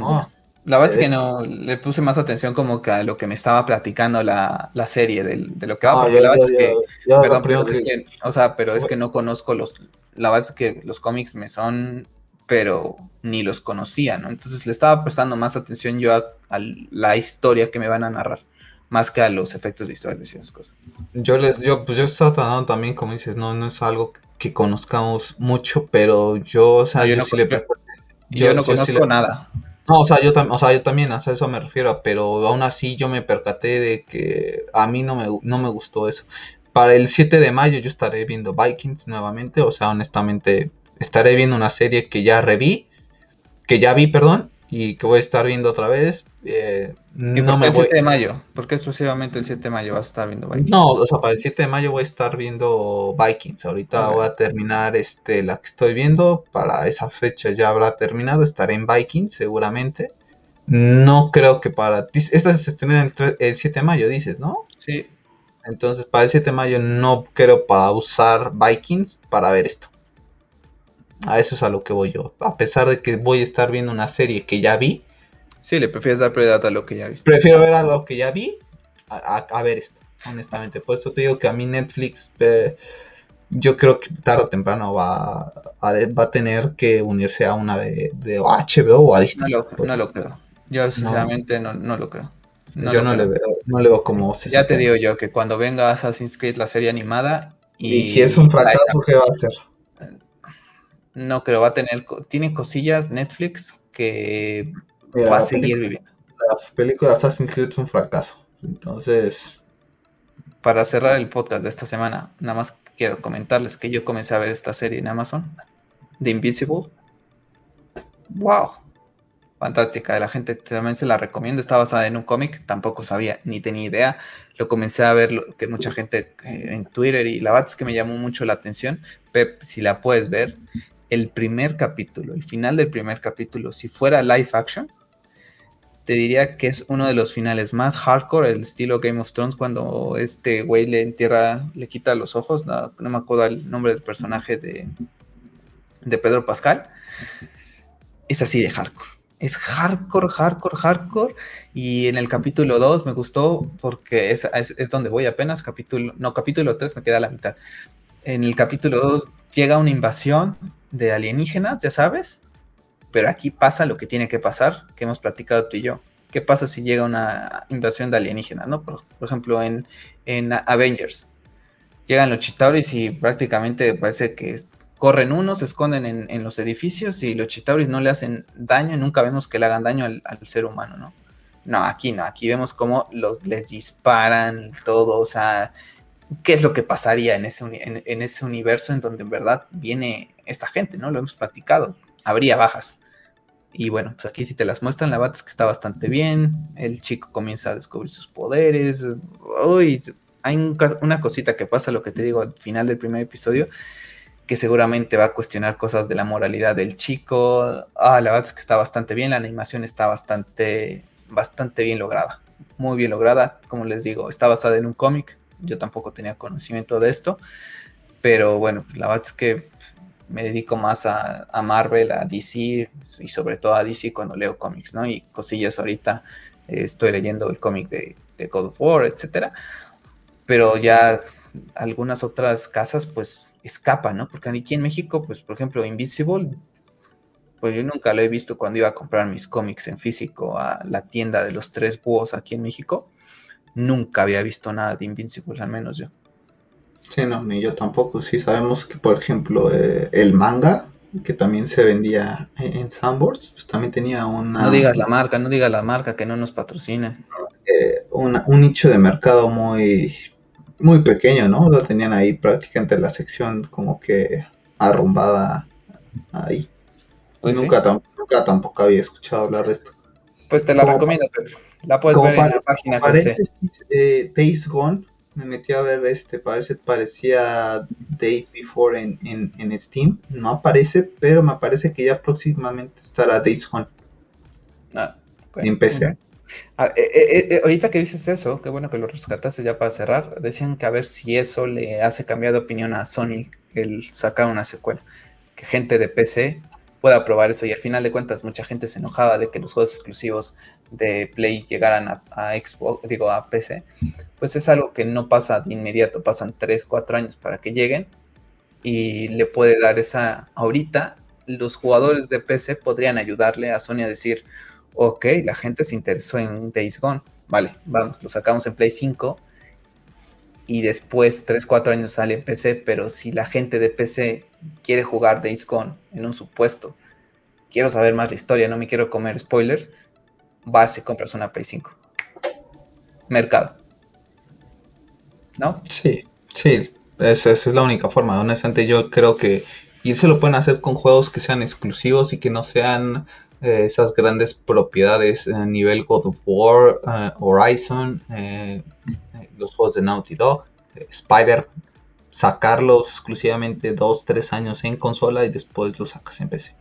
la verdad es que no le puse más atención como que a lo que me estaba platicando la, serie de, lo que va, porque la verdad es que, perdón, pero es que, o sea, pero es que no conozco los, la verdad es que los cómics me son, pero ni los conocía, ¿no? Entonces le estaba prestando más atención yo a, la historia que me van a narrar, más que a los efectos visuales y esas cosas. Yo les, yo, pues yo estaba tratando también, como dices, no, no es algo que conozcamos mucho, pero yo, o sea, yo, sí le yo, no conozco nada. No, o sea, yo, o sea, yo también, a eso me refiero, pero aún así yo me percaté de que a mí no me, no me gustó eso. Para el 7 de mayo yo estaré viendo Vikings nuevamente, o sea, honestamente estaré viendo una serie que ya reví, que ya vi, perdón, y que voy a estar viendo otra vez. Eh, no me el 7 de mayo? ¿Por qué exclusivamente el 7 de mayo vas a estar viendo Vikings? No, o sea, para el 7 de mayo voy a estar viendo Vikings. Ahorita voy a terminar este, la que estoy viendo. Para esa fecha ya habrá terminado. Estaré en Vikings seguramente. No creo que para... Esta se estrena el, el 7 de mayo, dices, ¿no? Sí. Entonces, para el 7 de mayo no quiero pausar Vikings para ver esto. A eso es a lo que voy yo. A pesar de que voy a estar viendo una serie que ya vi. Sí, le prefieres dar prioridad a lo que ya viste. Prefiero ver a lo que ya vi a, ver esto, honestamente. Por eso te digo que a mí Netflix, eh, yo creo que tarde o temprano va a, va a tener que unirse a una de, HBO o a Disney. No lo, creo. Yo sinceramente no, lo creo. yo no le, veo, no le veo como... ya te digo yo que cuando venga Assassin's Creed la serie animada... Y, y si es un fracaso, ¿qué va a hacer? No creo, va a tener, tiene cosillas Netflix que va a seguir viviendo. La película de Assassin's Creed es un fracaso. Entonces. Para cerrar el podcast de esta semana, nada más quiero comentarles que yo comencé a ver esta serie en Amazon, The Invisible. ¡Wow! Fantástica, la gente también se la recomiendo. Está basada en un cómic, tampoco sabía ni tenía idea. Lo comencé a ver que mucha gente eh, en Twitter y la verdad es que me llamó mucho la atención. Pep, si la puedes ver, el primer capítulo, el final del primer capítulo, si fuera live action, te diría que es uno de los finales más hardcore, el estilo Game of Thrones, cuando este güey le entierra, le quita los ojos, no, me acuerdo el nombre del personaje de, de Pedro Pascal. Es así de hardcore. Es hardcore, hardcore, hardcore. Y en el capítulo 2 me gustó porque es, es, donde voy apenas. Capítulo, no, capítulo 3 me queda a la mitad. En el capítulo 2 llega una invasión de alienígenas, ya sabes, pero aquí pasa lo que tiene que pasar, que hemos platicado tú y yo. ¿Qué pasa si llega una invasión de alienígenas, no? Por, ejemplo, en, en, Avengers. Llegan los Chitauris y prácticamente parece que corren unos, se esconden en, los edificios y los Chitauris no le hacen daño, nunca vemos que le hagan daño al, ser humano, ¿no? No, aquí no, aquí vemos cómo los, les disparan todo, o sea, qué es lo que pasaría en ese, en, ese universo en donde en verdad viene esta gente, ¿no? Lo hemos platicado. Habría bajas. Y bueno, pues aquí si te las muestran, la bata es que está bastante bien. El chico comienza a descubrir sus poderes. Uy, hay una cosita que pasa, lo que te digo al final del primer episodio, que seguramente va a cuestionar cosas de la moralidad del chico. Ah, la verdad es que está bastante bien. La animación está bastante, bastante bien lograda. Muy bien lograda. Como les digo, está basada en un cómic yo tampoco tenía conocimiento de esto, pero bueno, la verdad es que me dedico más a, Marvel, a DC y sobre todo a DC cuando leo cómics, ¿no? Y cosillas ahorita eh, estoy leyendo el cómic de, de, God of War, etcétera, pero ya algunas otras casas pues escapan, ¿no? Porque aquí en México, pues por ejemplo, Invisible, pues yo nunca lo he visto cuando iba a comprar mis cómics en físico a la tienda de los tres búhos aquí en México nunca había visto nada de Invincible, al menos yo. Sí, no, ni yo tampoco. Sí sabemos que, por ejemplo, eh, el manga que también se vendía en Sanborns, pues también tenía una... No digas la marca, no digas la marca, que no nos patrocina. Eh, un nicho de mercado muy, muy pequeño, ¿no? Lo tenían ahí prácticamente la sección como que arrumbada ahí. Pues nunca, tampoco había escuchado hablar de esto. Pues te la recomiendo, La puedes ver en la página. Eh, Days Gone me metí a ver este, parece, parecía Days Before en, en, Steam. No aparece, pero me parece que ya próximamente estará Days Gone. Ah, en PC. Ah, eh, eh, eh, ahorita que dices eso, qué bueno que lo rescataste ya para cerrar. Decían que a ver si eso le hace cambiar de opinión a Sony el sacar una secuela. Que gente de PC pueda probar eso. Y al final de cuentas, mucha gente se enojaba de que los juegos exclusivos de Play llegaran a, Xbox, digo a PC, pues es algo que no pasa de inmediato, pasan 3, 4 años para que lleguen. Y le puede dar esa, ahorita los jugadores de PC podrían ayudarle a Sony a decir, ok, la gente se interesó en Days Gone, vale, vamos, lo sacamos en Play 5 y después 3, 4 años sale en PC, pero si la gente de PC quiere jugar Days Gone en un supuesto, quiero saber más la historia, no me quiero comer spoilers, vas y compras una Play 5. Mercado. ¿No? Sí, sí, esa, es la única forma. Honestamente, yo creo que. Y se lo pueden hacer con juegos que sean exclusivos y que no sean eh, esas grandes propiedades a nivel God of War, eh, Horizon, eh, los juegos de Naughty Dog, Spider. Sacarlos exclusivamente dos, tres años en consola y después los sacas en PC.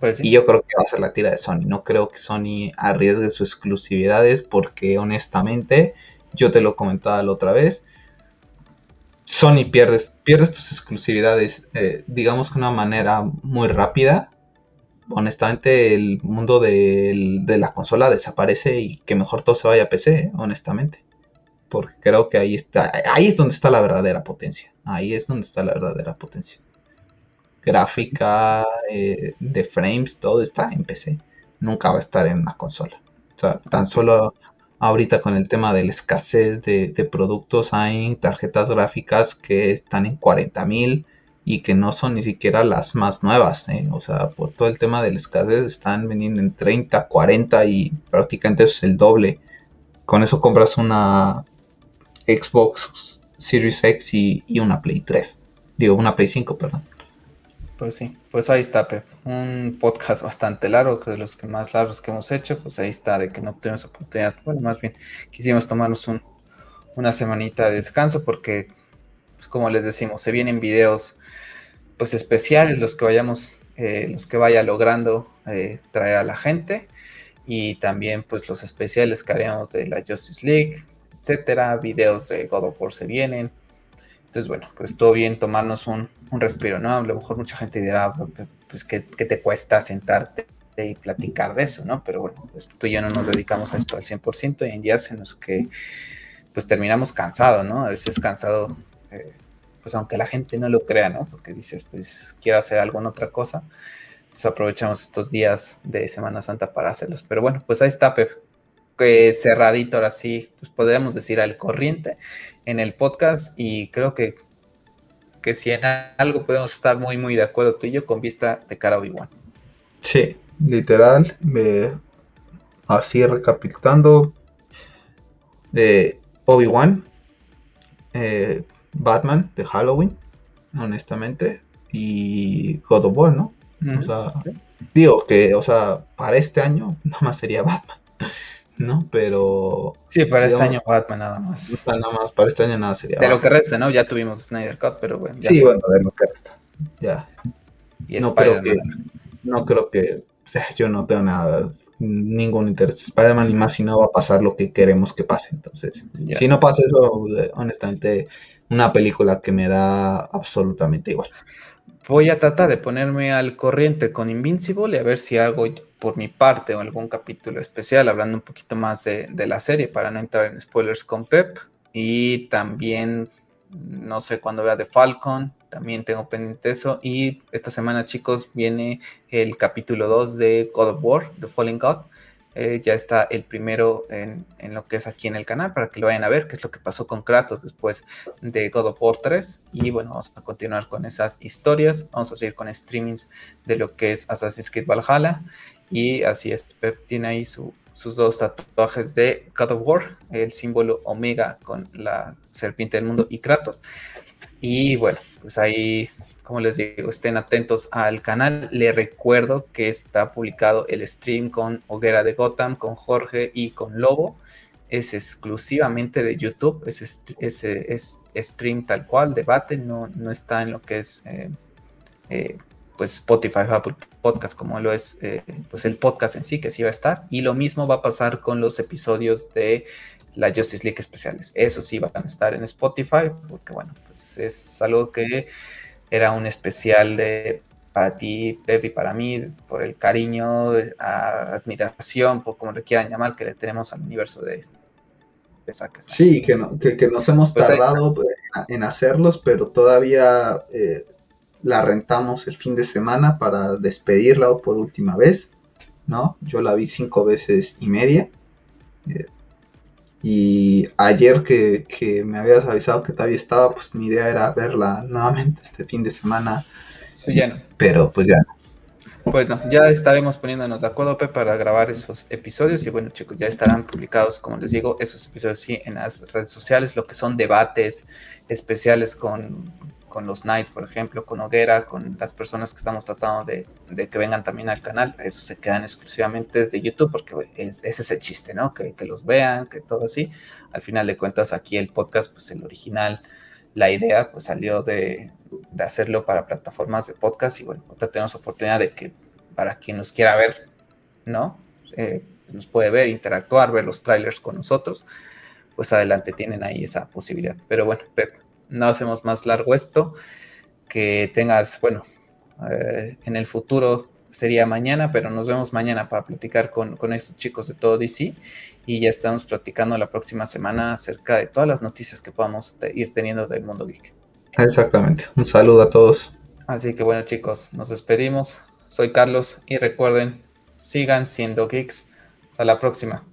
Pues y yo creo que va a ser la tira de Sony. No creo que Sony arriesgue sus exclusividades porque honestamente, yo te lo comentaba la otra vez, Sony pierdes, pierdes tus exclusividades, eh, digamos que de una manera muy rápida. Honestamente, el mundo de, la consola desaparece y que mejor todo se vaya a PC, honestamente. Porque creo que ahí está, ahí es donde está la verdadera potencia. Ahí es donde está la verdadera potencia gráfica, eh, de frames, todo está en PC. Nunca va a estar en una consola. O sea, tan solo ahorita con el tema de la escasez de, productos hay tarjetas gráficas que están en 40 mil y que no son ni siquiera las más nuevas. ¿eh? O sea, por todo el tema de la escasez están vendiendo en 30, 40 y prácticamente es el doble. Con eso compras una Xbox Series X y, una Play 3. Digo, una Play 5, perdón. Pues sí, pues ahí está. Un podcast bastante largo, que de los que más largos que hemos hecho, pues ahí está, de que no tuvimos oportunidad. Bueno, más bien, quisimos tomarnos un, una semanita de descanso porque, pues como les decimos, se vienen videos pues especiales, los que vayamos, eh, los que vaya logrando eh, traer a la gente y también pues los especiales que haremos de la Justice League, etcétera, videos de God of War se vienen, entonces, bueno, pues todo bien tomarnos un, respiro, ¿no? A lo mejor mucha gente dirá, pues, ¿qué, te cuesta sentarte y platicar de eso, ¿no? Pero bueno, pues tú y yo no nos dedicamos a esto al 100% y en días en los que, pues terminamos cansados, ¿no? A veces cansado, eh, pues aunque la gente no lo crea, ¿no? Porque dices, pues quiero hacer alguna otra cosa, pues aprovechamos estos días de Semana Santa para hacerlos. Pero bueno, pues ahí está, Pep. Que cerradito ahora sí, pues podríamos decir al corriente en el podcast y creo que, que si en algo podemos estar muy, muy de acuerdo tú y yo con vista de cara a Obi-Wan. Sí, literal, me, así recapitulando, de Obi-Wan, eh, Batman de Halloween, honestamente, y God of War, ¿no? O sea, digo que, o sea, para este año nada más sería Batman. ¿No? Pero. Sí, para este año Batman nada más. Nada más, para este año nada sería. De lo que resta, ¿no? Ya tuvimos Snyder Cut, pero bueno. sí, bueno, de lo que resta. Ya. no creo que. No creo que. O sea, yo no tengo nada, ningún interés. Spider-Man y más si no va a pasar lo que queremos que pase. Entonces, si no pasa eso, honestamente, una película que me da absolutamente igual. Voy a tratar de ponerme al corriente con Invincible y a ver si hago por mi parte o algún capítulo especial hablando un poquito más de, la serie para no entrar en spoilers con Pep. Y también, no sé cuándo vea The Falcon, también tengo pendiente eso. Y esta semana, chicos, viene el capítulo 2 de God of War, The Fallen God. eh, ya está el primero en, lo que es aquí en el canal para que lo vayan a ver, qué es lo que pasó con Kratos después de God of War 3. Y bueno, vamos a continuar con esas historias. Vamos a seguir con streamings de lo que es Assassin's Creed Valhalla. Y así es, Pep tiene ahí sus dos tatuajes de God of War, el símbolo Omega con la serpiente del mundo y Kratos. Y bueno, pues ahí como les digo, estén atentos al canal. Les recuerdo que está publicado el stream con Hoguera de Gotham, con Jorge y con Lobo. Es exclusivamente de YouTube, es, es, stream tal cual, debate, no, no está en lo que es eh, eh, pues Spotify, Apple Podcast, como lo es eh, pues el podcast en sí, que sí va a estar. Y lo mismo va a pasar con los episodios de la Justice League especiales. Eso sí van a estar en Spotify, porque bueno, pues es algo que era un especial de para ti, Pepe, y para mí, por el cariño, admiración, por como le quieran llamar, que le tenemos al universo de, de Sí, que, que, nos hemos pues tardado en, hacerlos, pero todavía eh, la rentamos el fin de semana para despedirla por última vez, ¿no? Yo la vi cinco veces y media. Eh, y ayer que, me habías avisado que todavía estaba, pues mi idea era verla nuevamente este fin de semana. Pues ya no. Pero pues ya no. Bueno, ya estaremos poniéndonos de acuerdo para grabar esos episodios y bueno chicos, ya estarán publicados, como les digo, esos episodios sí en las redes sociales, lo que son debates especiales con, con los Knights, por ejemplo, con Hoguera, con las personas que estamos tratando de, que vengan también al canal. Eso se quedan exclusivamente desde YouTube porque es, es ese chiste, ¿no? Que, los vean, que todo así. Al final de cuentas, aquí el podcast, pues el original, la idea, pues salió de, hacerlo para plataformas de podcast y bueno, ahora tenemos oportunidad de que para quien nos quiera ver, ¿no? Eh, nos puede ver, interactuar, ver los trailers con nosotros, pues adelante tienen ahí esa posibilidad. Pero bueno, no hacemos más largo esto. Que tengas, bueno, eh, en el futuro sería mañana, pero nos vemos mañana para platicar con, estos chicos de todo DC y ya estamos platicando la próxima semana acerca de todas las noticias que podamos ir teniendo del mundo geek. Exactamente. Un saludo a todos. Así que bueno chicos, nos despedimos. Soy Carlos y recuerden, sigan siendo geeks. Hasta la próxima.